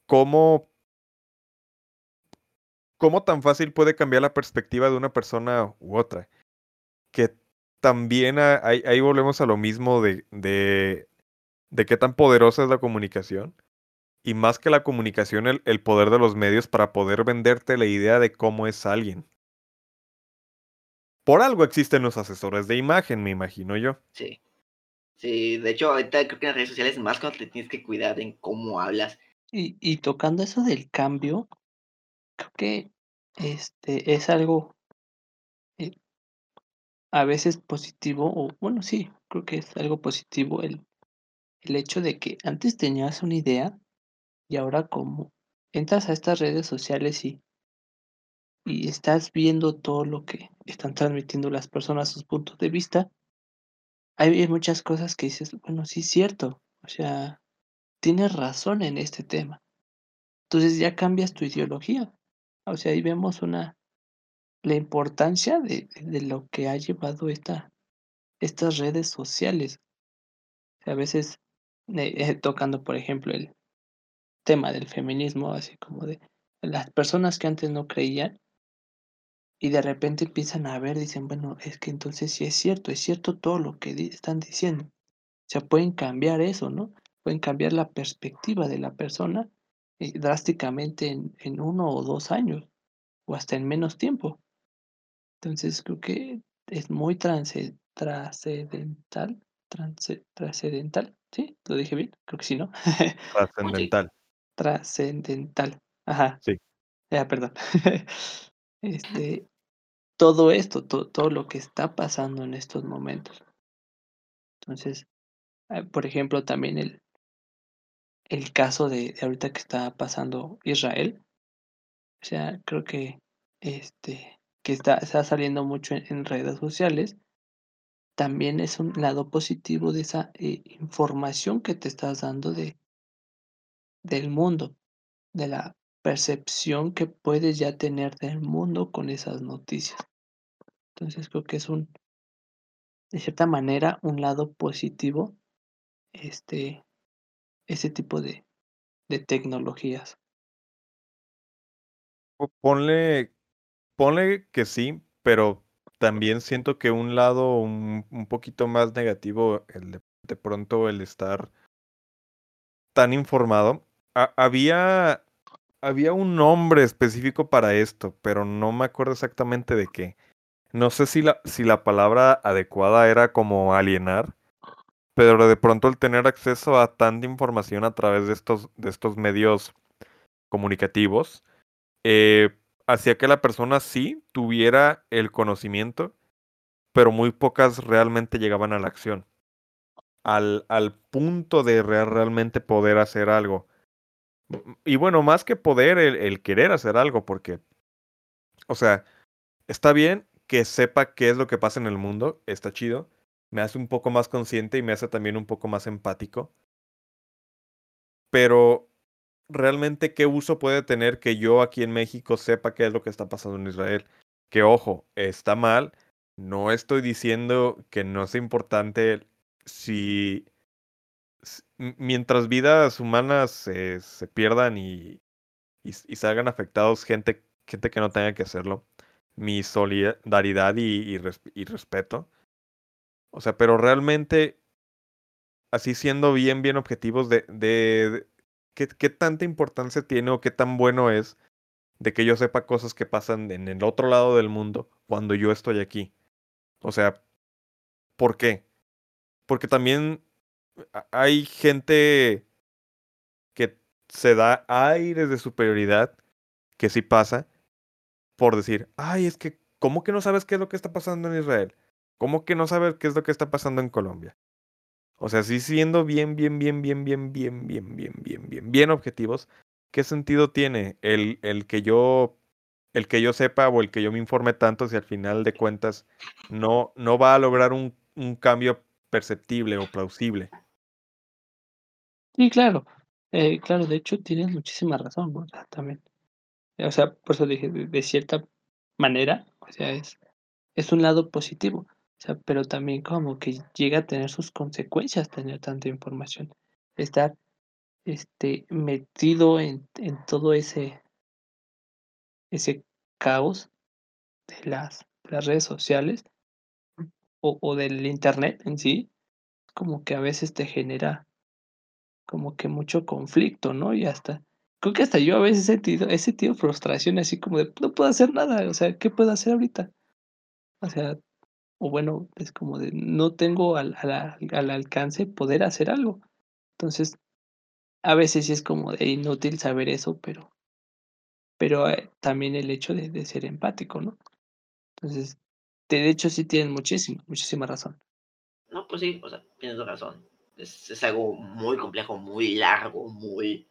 ¿Cómo, cómo tan fácil puede cambiar la perspectiva de una persona u otra? Que también ahí, ahí volvemos a lo mismo de, de, de qué tan poderosa es la comunicación. Y más que la comunicación, el, el poder de los medios para poder venderte la idea de cómo es alguien. Por algo existen los asesores de imagen, me imagino yo. Sí. Sí, de hecho, ahorita creo que en las redes sociales más cuando te tienes que cuidar en cómo hablas. Y, y tocando eso del cambio, creo que este es algo eh, a veces positivo, o bueno, sí, creo que es algo positivo el, el hecho de que antes tenías una idea y ahora como entras a estas redes sociales y, y estás viendo todo lo que están transmitiendo las personas, sus puntos de vista, hay muchas cosas que dices, bueno, sí es cierto, o sea, tienes razón en este tema. Entonces ya cambias tu ideología. O sea, ahí vemos una la importancia de, de lo que ha llevado esta, estas redes sociales. A veces eh, eh, tocando, por ejemplo, el tema del feminismo, así como de las personas que antes no creían y de repente empiezan a ver, dicen, bueno, es que entonces sí es cierto, es cierto todo lo que están diciendo. O sea, pueden cambiar eso, ¿no? Pueden cambiar la perspectiva de la persona eh, drásticamente en, en uno o dos años o hasta en menos tiempo. Entonces creo que es muy trascendental, trascendental, ¿sí? ¿Lo dije bien? Creo que sí, ¿no? <laughs> Trascendental. Trascendental, ajá. Sí. Ya, perdón. <laughs> este, todo esto, todo lo que está pasando en estos momentos. Entonces, ah, por ejemplo, también el, el caso de, de ahorita que está pasando Israel. O sea, creo que este que está, está saliendo mucho en, redes sociales, también es un lado positivo de esa eh, información que te estás dando de, del mundo, de la percepción que puedes ya tener del mundo con esas noticias. Entonces creo que es un, de cierta manera, un lado positivo, este, ese tipo de, de tecnologías. Ponle Ponle que sí, pero también siento que un lado un, poquito más negativo, el de, de, pronto el estar tan informado. Había, había un nombre específico para esto, pero no me acuerdo exactamente de qué. No sé si la, si la palabra adecuada era como alienar, pero de pronto el tener acceso a tanta información a través de estos, de estos medios comunicativos, eh, hacía que la persona sí tuviera el conocimiento, pero muy pocas realmente llegaban a la acción. Al, al punto de realmente poder hacer algo. Y bueno, más que poder, el, querer hacer algo, porque, o sea, está bien que sepa qué es lo que pasa en el mundo, está chido, me hace un poco más consciente y me hace también un poco más empático. Pero realmente qué uso puede tener que yo aquí en México sepa qué es lo que está pasando en Israel. Que ojo, está mal. No estoy diciendo que no sea importante si mientras vidas humanas se pierdan y, y, salgan afectados gente, gente que no tenga que hacerlo. Mi solidaridad y, y respeto. O sea, pero realmente, así siendo bien, bien objetivos de, de, ¿qué, ¿qué, tanta importancia tiene o qué tan bueno es de que yo sepa cosas que pasan en el otro lado del mundo cuando yo estoy aquí? O sea, ¿por qué? Porque también hay gente que se da aires de superioridad, que sí pasa, por decir, ay, es que, ¿cómo que no sabes qué es lo que está pasando en Israel? ¿Cómo que no sabes qué es lo que está pasando en Colombia? O sea, sí siendo bien, bien, bien, bien, bien, bien, bien, bien, bien, bien, bien objetivos, ¿qué sentido tiene el, el que yo el que yo sepa o el que yo me informe tanto si al final de cuentas no, no va a lograr un, un cambio perceptible o plausible? Sí, claro. Eh, claro, de hecho tienes muchísima razón, ¿no? también. O sea, por eso dije, de, de, cierta manera, o sea, es, es un lado positivo. O sea, pero también como que llega a tener sus consecuencias tener tanta información. Estar este, metido en, en todo ese, ese caos de las, las redes sociales o, o, del internet en sí, como que a veces te genera como que mucho conflicto, ¿no? Y hasta, creo que hasta yo a veces he sentido, he sentido frustración así como de, no puedo hacer nada, o sea, ¿qué puedo hacer ahorita? O sea, o bueno, es como de no tengo al, al, alcance poder hacer algo. Entonces, a veces sí es como de inútil saber eso, pero, pero eh, también el hecho de, de, ser empático, ¿no? Entonces, de hecho sí tienen muchísima, muchísima razón. No, pues sí, o sea, tienes razón. Es, es algo muy complejo, muy largo, muy...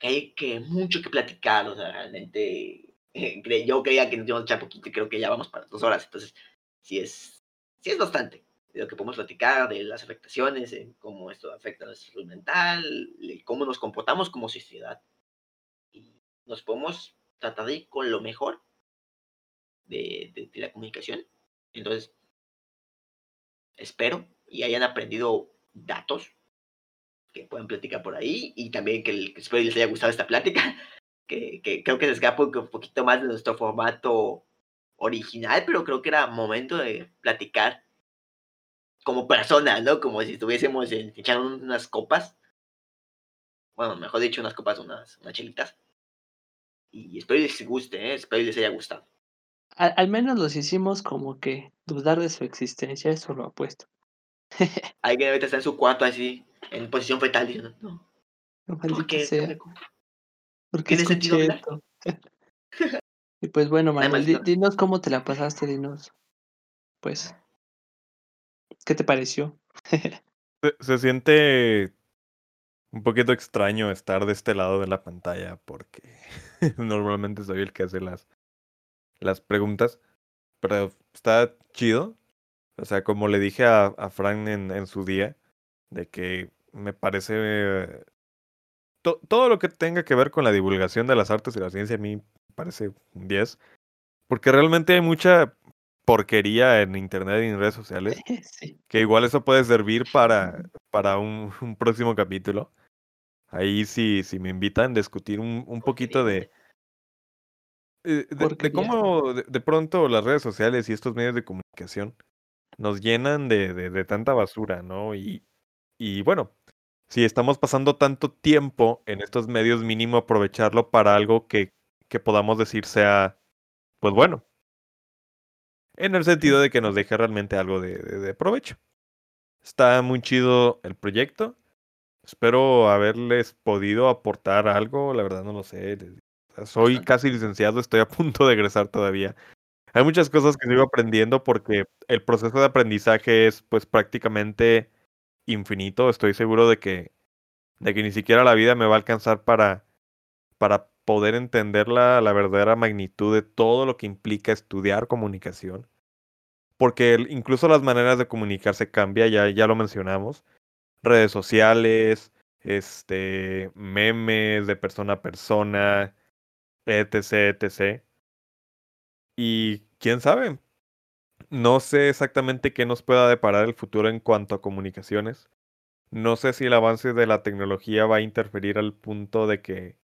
hay que mucho que platicar, o sea, realmente eh, yo creía que nos íbamos a echar poquito y creo que ya vamos para dos horas, entonces sí es, sí es bastante de lo que podemos platicar, de las afectaciones, de cómo esto afecta a nuestra salud mental, de cómo nos comportamos como sociedad. Y nos podemos tratar de ir con lo mejor de, la comunicación. Entonces, espero y hayan aprendido datos que puedan platicar por ahí y también que, espero les haya gustado esta plática, <laughs> que, que creo que se escapa un poquito más de nuestro formato original, pero creo que era momento de platicar como persona, ¿no? Como si estuviésemos en, echando unas copas. Bueno, mejor dicho, unas copas, unas, unas chelitas. Y espero les guste, ¿eh? espero les haya gustado. Al, al, menos los hicimos como que dudar de su existencia, eso lo apuesto. Alguien ahorita está en su cuarto así, en posición fetal, diciendo, no. No, ¿Por qué? sea. ¿Por ¿Tiene sentido esto? <laughs> y pues bueno, Manuel, di, dinos cómo te la pasaste, dinos. Pues, ¿qué te pareció? <laughs> se, se siente un poquito extraño estar de este lado de la pantalla porque <laughs> normalmente soy el que hace las, las preguntas, pero está chido. O sea, como le dije a, a Frank en, en, su día, de que me parece... Eh, to, todo lo que tenga que ver con la divulgación de las artes y la ciencia a mí me parece un 10, porque realmente hay mucha porquería en internet y en redes sociales, <laughs> sí. que igual eso puede servir para, para un, un próximo capítulo. Ahí sí, si me invitan a discutir un, un poquito de, de, de, de cómo de, de, pronto las redes sociales y estos medios de comunicación nos llenan de, de tanta basura, ¿no? Y, y bueno, si estamos pasando tanto tiempo en estos medios, mínimo aprovecharlo para algo que, que podamos decir sea, pues bueno, en el sentido de que nos deje realmente algo de, de, de provecho. Está muy chido el proyecto. Espero haberles podido aportar algo, la verdad no lo sé. Soy casi licenciado, estoy a punto de egresar todavía. Hay muchas cosas que sigo aprendiendo porque el proceso de aprendizaje es pues prácticamente infinito. Estoy seguro de que, de que ni siquiera la vida me va a alcanzar para, para poder entender la, la verdadera magnitud de todo lo que implica estudiar comunicación. Porque el, incluso las maneras de comunicarse cambia, ya, ya lo mencionamos redes sociales, este, memes de persona a persona, etc, etc. Y quién sabe, no sé exactamente qué nos pueda deparar el futuro en cuanto a comunicaciones. No sé si el avance de la tecnología va a interferir al punto de que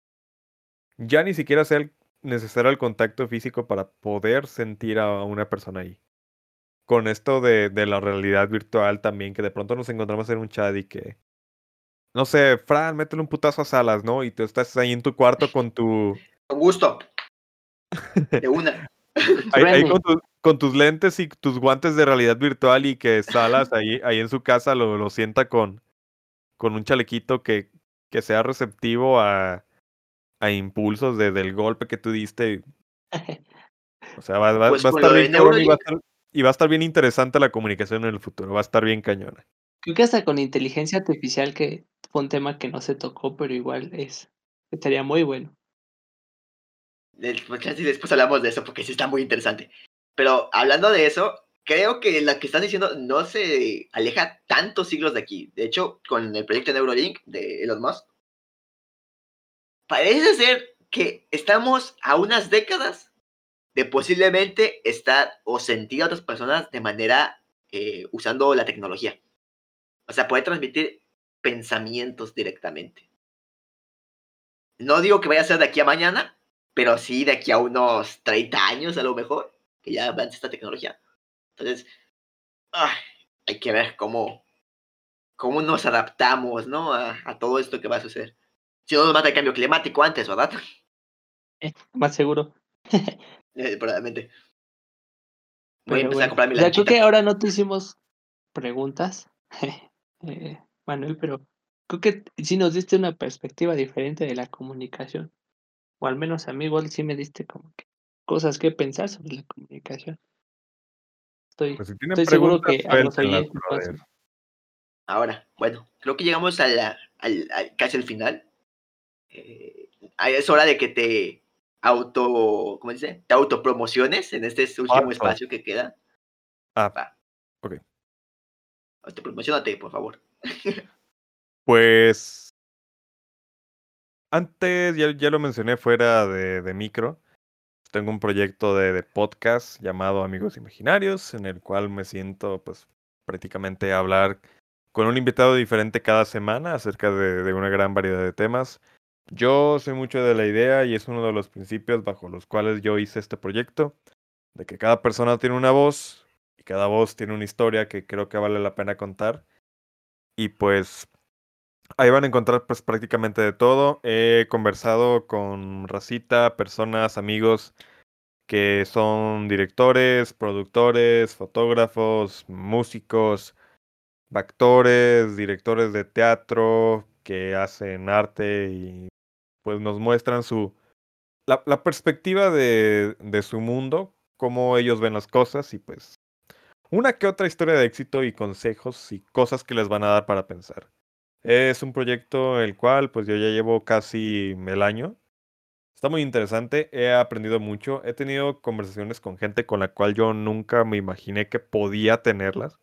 ya ni siquiera sea necesario el contacto físico para poder sentir a una persona ahí con esto de, de, la realidad virtual también, que de pronto nos encontramos en un chat y que, no sé, Fran, métele un putazo a salas, ¿no? Y tú estás ahí en tu cuarto con tu... Con gusto. De una. ahí, ahí con, tu, con, tus lentes y tus guantes de realidad virtual y que Salas ahí, ahí en su casa lo, lo sienta con, con un chalequito que, que sea receptivo a, a impulsos de, del golpe que tú diste. O sea, va, va, pues va a estar bien cabrón y va a estar, y va a estar bien interesante la comunicación en el futuro, va a estar bien cañona. Creo que hasta con inteligencia artificial, que fue un tema que no se tocó, pero igual es, estaría muy bueno. Después, después hablamos de eso porque sí está muy interesante. Pero hablando de eso, creo que la que estás diciendo no se aleja tantos siglos de aquí. De hecho, con el proyecto Neuralink de Elon Musk, parece ser que estamos a unas décadas de posiblemente estar o sentir a otras personas de manera eh, usando la tecnología. O sea, poder transmitir pensamientos directamente. No digo que vaya a ser de aquí a mañana, pero sí de aquí a unos 30 años a lo mejor, que ya avance esta tecnología. Entonces, ay, hay que ver cómo, cómo nos adaptamos, ¿no? A, a, todo esto que va a suceder. Si no nos mata el cambio climático antes, ¿verdad? Eh, más seguro. <laughs> Eh, probablemente. Voy a empezar bueno, a comprar mi lanchita. Creo que ahora no te hicimos preguntas, <laughs> eh, Manuel, pero creo que sí nos diste una perspectiva diferente de la comunicación. O al menos a mí igual sí me diste como que cosas que pensar sobre la comunicación. Estoy, pues si estoy seguro que a los oyentes. Ahora, bueno, creo que llegamos a la, al, al, casi al final. Eh, es hora de que te auto, ¿cómo dice? Te autopromociones en este último Auto. espacio que queda. Ah, Va. ok. Autopromocionate, por favor. <laughs> Pues antes ya, ya lo mencioné fuera de, de micro. Tengo un proyecto de, de podcast llamado Amigos Imaginarios, en el cual me siento pues prácticamente a hablar con un invitado diferente cada semana acerca de, de una gran variedad de temas. Yo soy mucho de la idea y es uno de los principios bajo los cuales yo hice este proyecto, de que cada persona tiene una voz y cada voz tiene una historia que creo que vale la pena contar. Y pues Ahí van a encontrar pues prácticamente de todo. He conversado con racita, personas, amigos que son directores, productores, fotógrafos, músicos, actores, directores de teatro que hacen arte y pues nos muestran su la, la perspectiva de, de su mundo, cómo ellos ven las cosas y pues una que otra historia de éxito y consejos y cosas que les van a dar para pensar. Es un proyecto el cual pues yo ya llevo casi el año. Está muy interesante, he aprendido mucho, he tenido conversaciones con gente con la cual yo nunca me imaginé que podía tenerlas.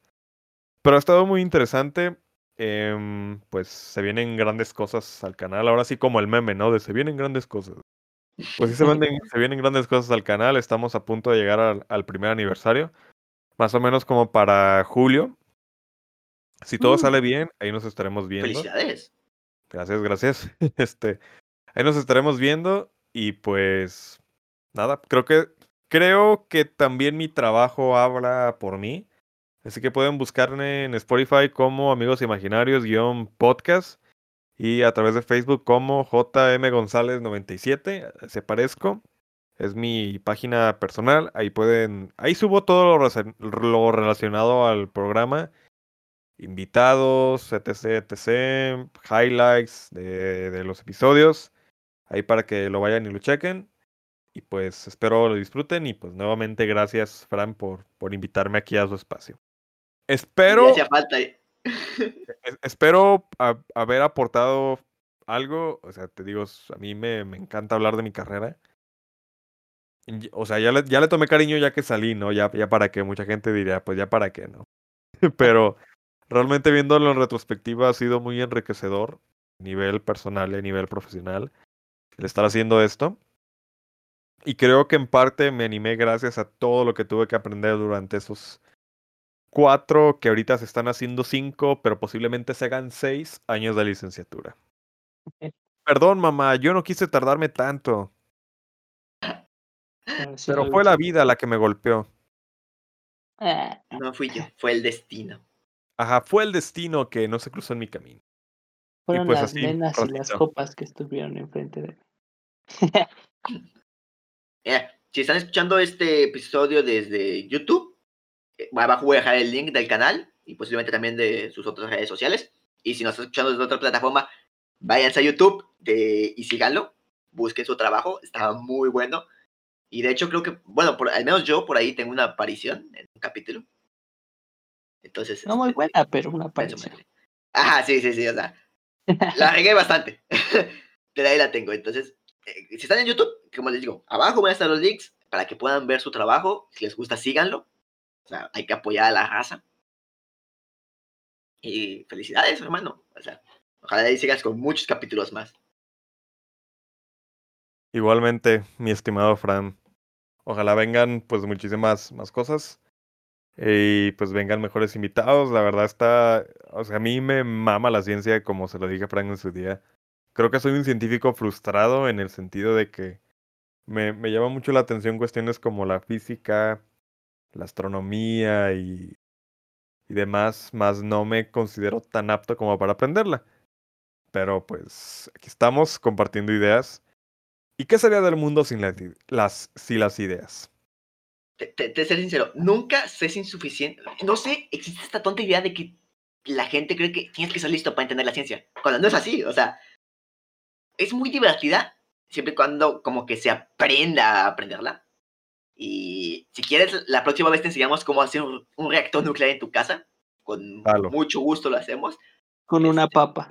Pero ha estado muy interesante. em, pues se vienen grandes cosas al canal. Ahora sí como el meme, ¿no? De se vienen grandes cosas. Pues sí se, <laughs> venden- se vienen grandes cosas al canal. Estamos a punto de llegar al, al primer aniversario. Más o menos como para julio. Si todo Mm. sale bien, ahí nos estaremos viendo. Felicidades. Gracias, gracias. <laughs> Este, ahí nos estaremos viendo y pues nada, creo que creo que también mi trabajo habla por mí. Así que pueden buscarme en Spotify como Amigos Imaginarios guion podcast y a través de Facebook como JM González 97, se parezco. Es mi página personal, ahí pueden, ahí subo todo lo, relacionado al programa invitados, etc, etc, highlights de, de los episodios, ahí para que lo vayan y lo chequen. Y pues espero lo disfruten y pues nuevamente gracias Fran por, por invitarme aquí a su espacio. Ya Espero, hacía falta. es- espero ha- haber aportado algo, o sea, te digo, a mí me, me encanta hablar de mi carrera. O sea, ya le, ya le tomé cariño ya que salí, ¿no? Ya, ya para qué, mucha gente diría, pues ya para qué, ¿no? <laughs> Pero realmente viéndolo en retrospectiva ha sido muy enriquecedor a nivel personal y a nivel profesional el estar haciendo esto. Y creo que en parte me animé gracias a todo lo que tuve que aprender durante esos cuatro, que ahorita se están haciendo cinco, pero posiblemente se hagan seis años de licenciatura. Perdón, mamá, yo no quise tardarme tanto, Pero, sí pero fue la vida la que me golpeó. Ah, No fui yo, fue el destino. Ajá, fue el destino que no se cruzó en mi camino. fueron pues las así, nenas y las copas que estuvieron enfrente de mí. <laughs> Eh, si están escuchando este episodio desde YouTube, eh, abajo voy a dejar el link del canal y posiblemente también de sus otras redes sociales. Y si nos están escuchando desde otra plataforma, váyanse a YouTube de, y síganlo. Busquen su trabajo, está muy bueno. Y de hecho creo que, bueno, por, al menos yo por ahí tengo una aparición en un capítulo. Entonces... No muy este, buena, pero una aparición. Ajá, sí, sí, sí, o sea, la regué bastante. <laughs> Pero ahí la tengo. Entonces, eh, si están en YouTube, como les digo, abajo van a estar los links para que puedan ver su trabajo. Si les gusta, síganlo. O sea, hay que apoyar a la raza. Y felicidades, hermano. O sea, ojalá ahí sigas con muchos capítulos más. Igualmente, mi estimado Fran. Ojalá vengan pues muchísimas más cosas. Y pues vengan mejores invitados. La verdad está. O sea, a mí me mama la ciencia, como se lo dije a Fran en su día. Creo que soy un científico frustrado en el sentido de que me, me llama mucho la atención cuestiones como la física, la astronomía y, y demás, más no me considero tan apto como para aprenderla. Pero pues aquí estamos compartiendo ideas. ¿Y qué sería del mundo sin las, i- las, sin las ideas? Te, te, te seré sincero, nunca sé si es insuficiente. No sé, existe esta tonta idea de que la gente cree que tienes que ser listo para entender la ciencia. Cuando no es así, o sea, es muy divertida siempre y cuando como que se aprenda a aprenderla. Y si quieres, la próxima vez te enseñamos cómo hacer un, un reactor nuclear en tu casa. Con mucho gusto lo hacemos. Con una Este, papa.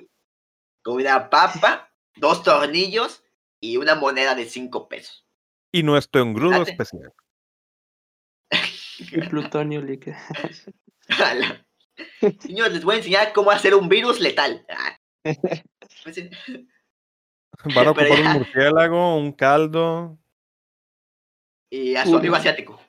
Con una papa, dos tornillos y una moneda de 5 pesos. Y nuestro engrudo especial. Y <laughs> plutonio líquido. Niños, les voy a enseñar cómo hacer un virus letal. Ah. <laughs> Van a ocupar un murciélago, un caldo. Y a su amigo asiático.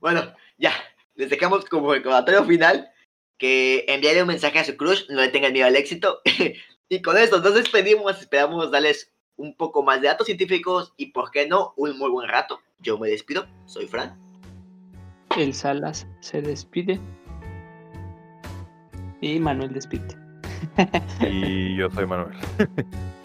Bueno, ya. Les dejamos como recordatorio final que enviarle un mensaje a su crush, no le tengan miedo al éxito. <laughs> y con esto nos despedimos. Esperamos darles un poco más de datos científicos y, por qué no, un muy buen rato. Yo me despido. Soy Fran. El Salas se despide. Y Manuel despide. Y yo soy Manuel. <laughs>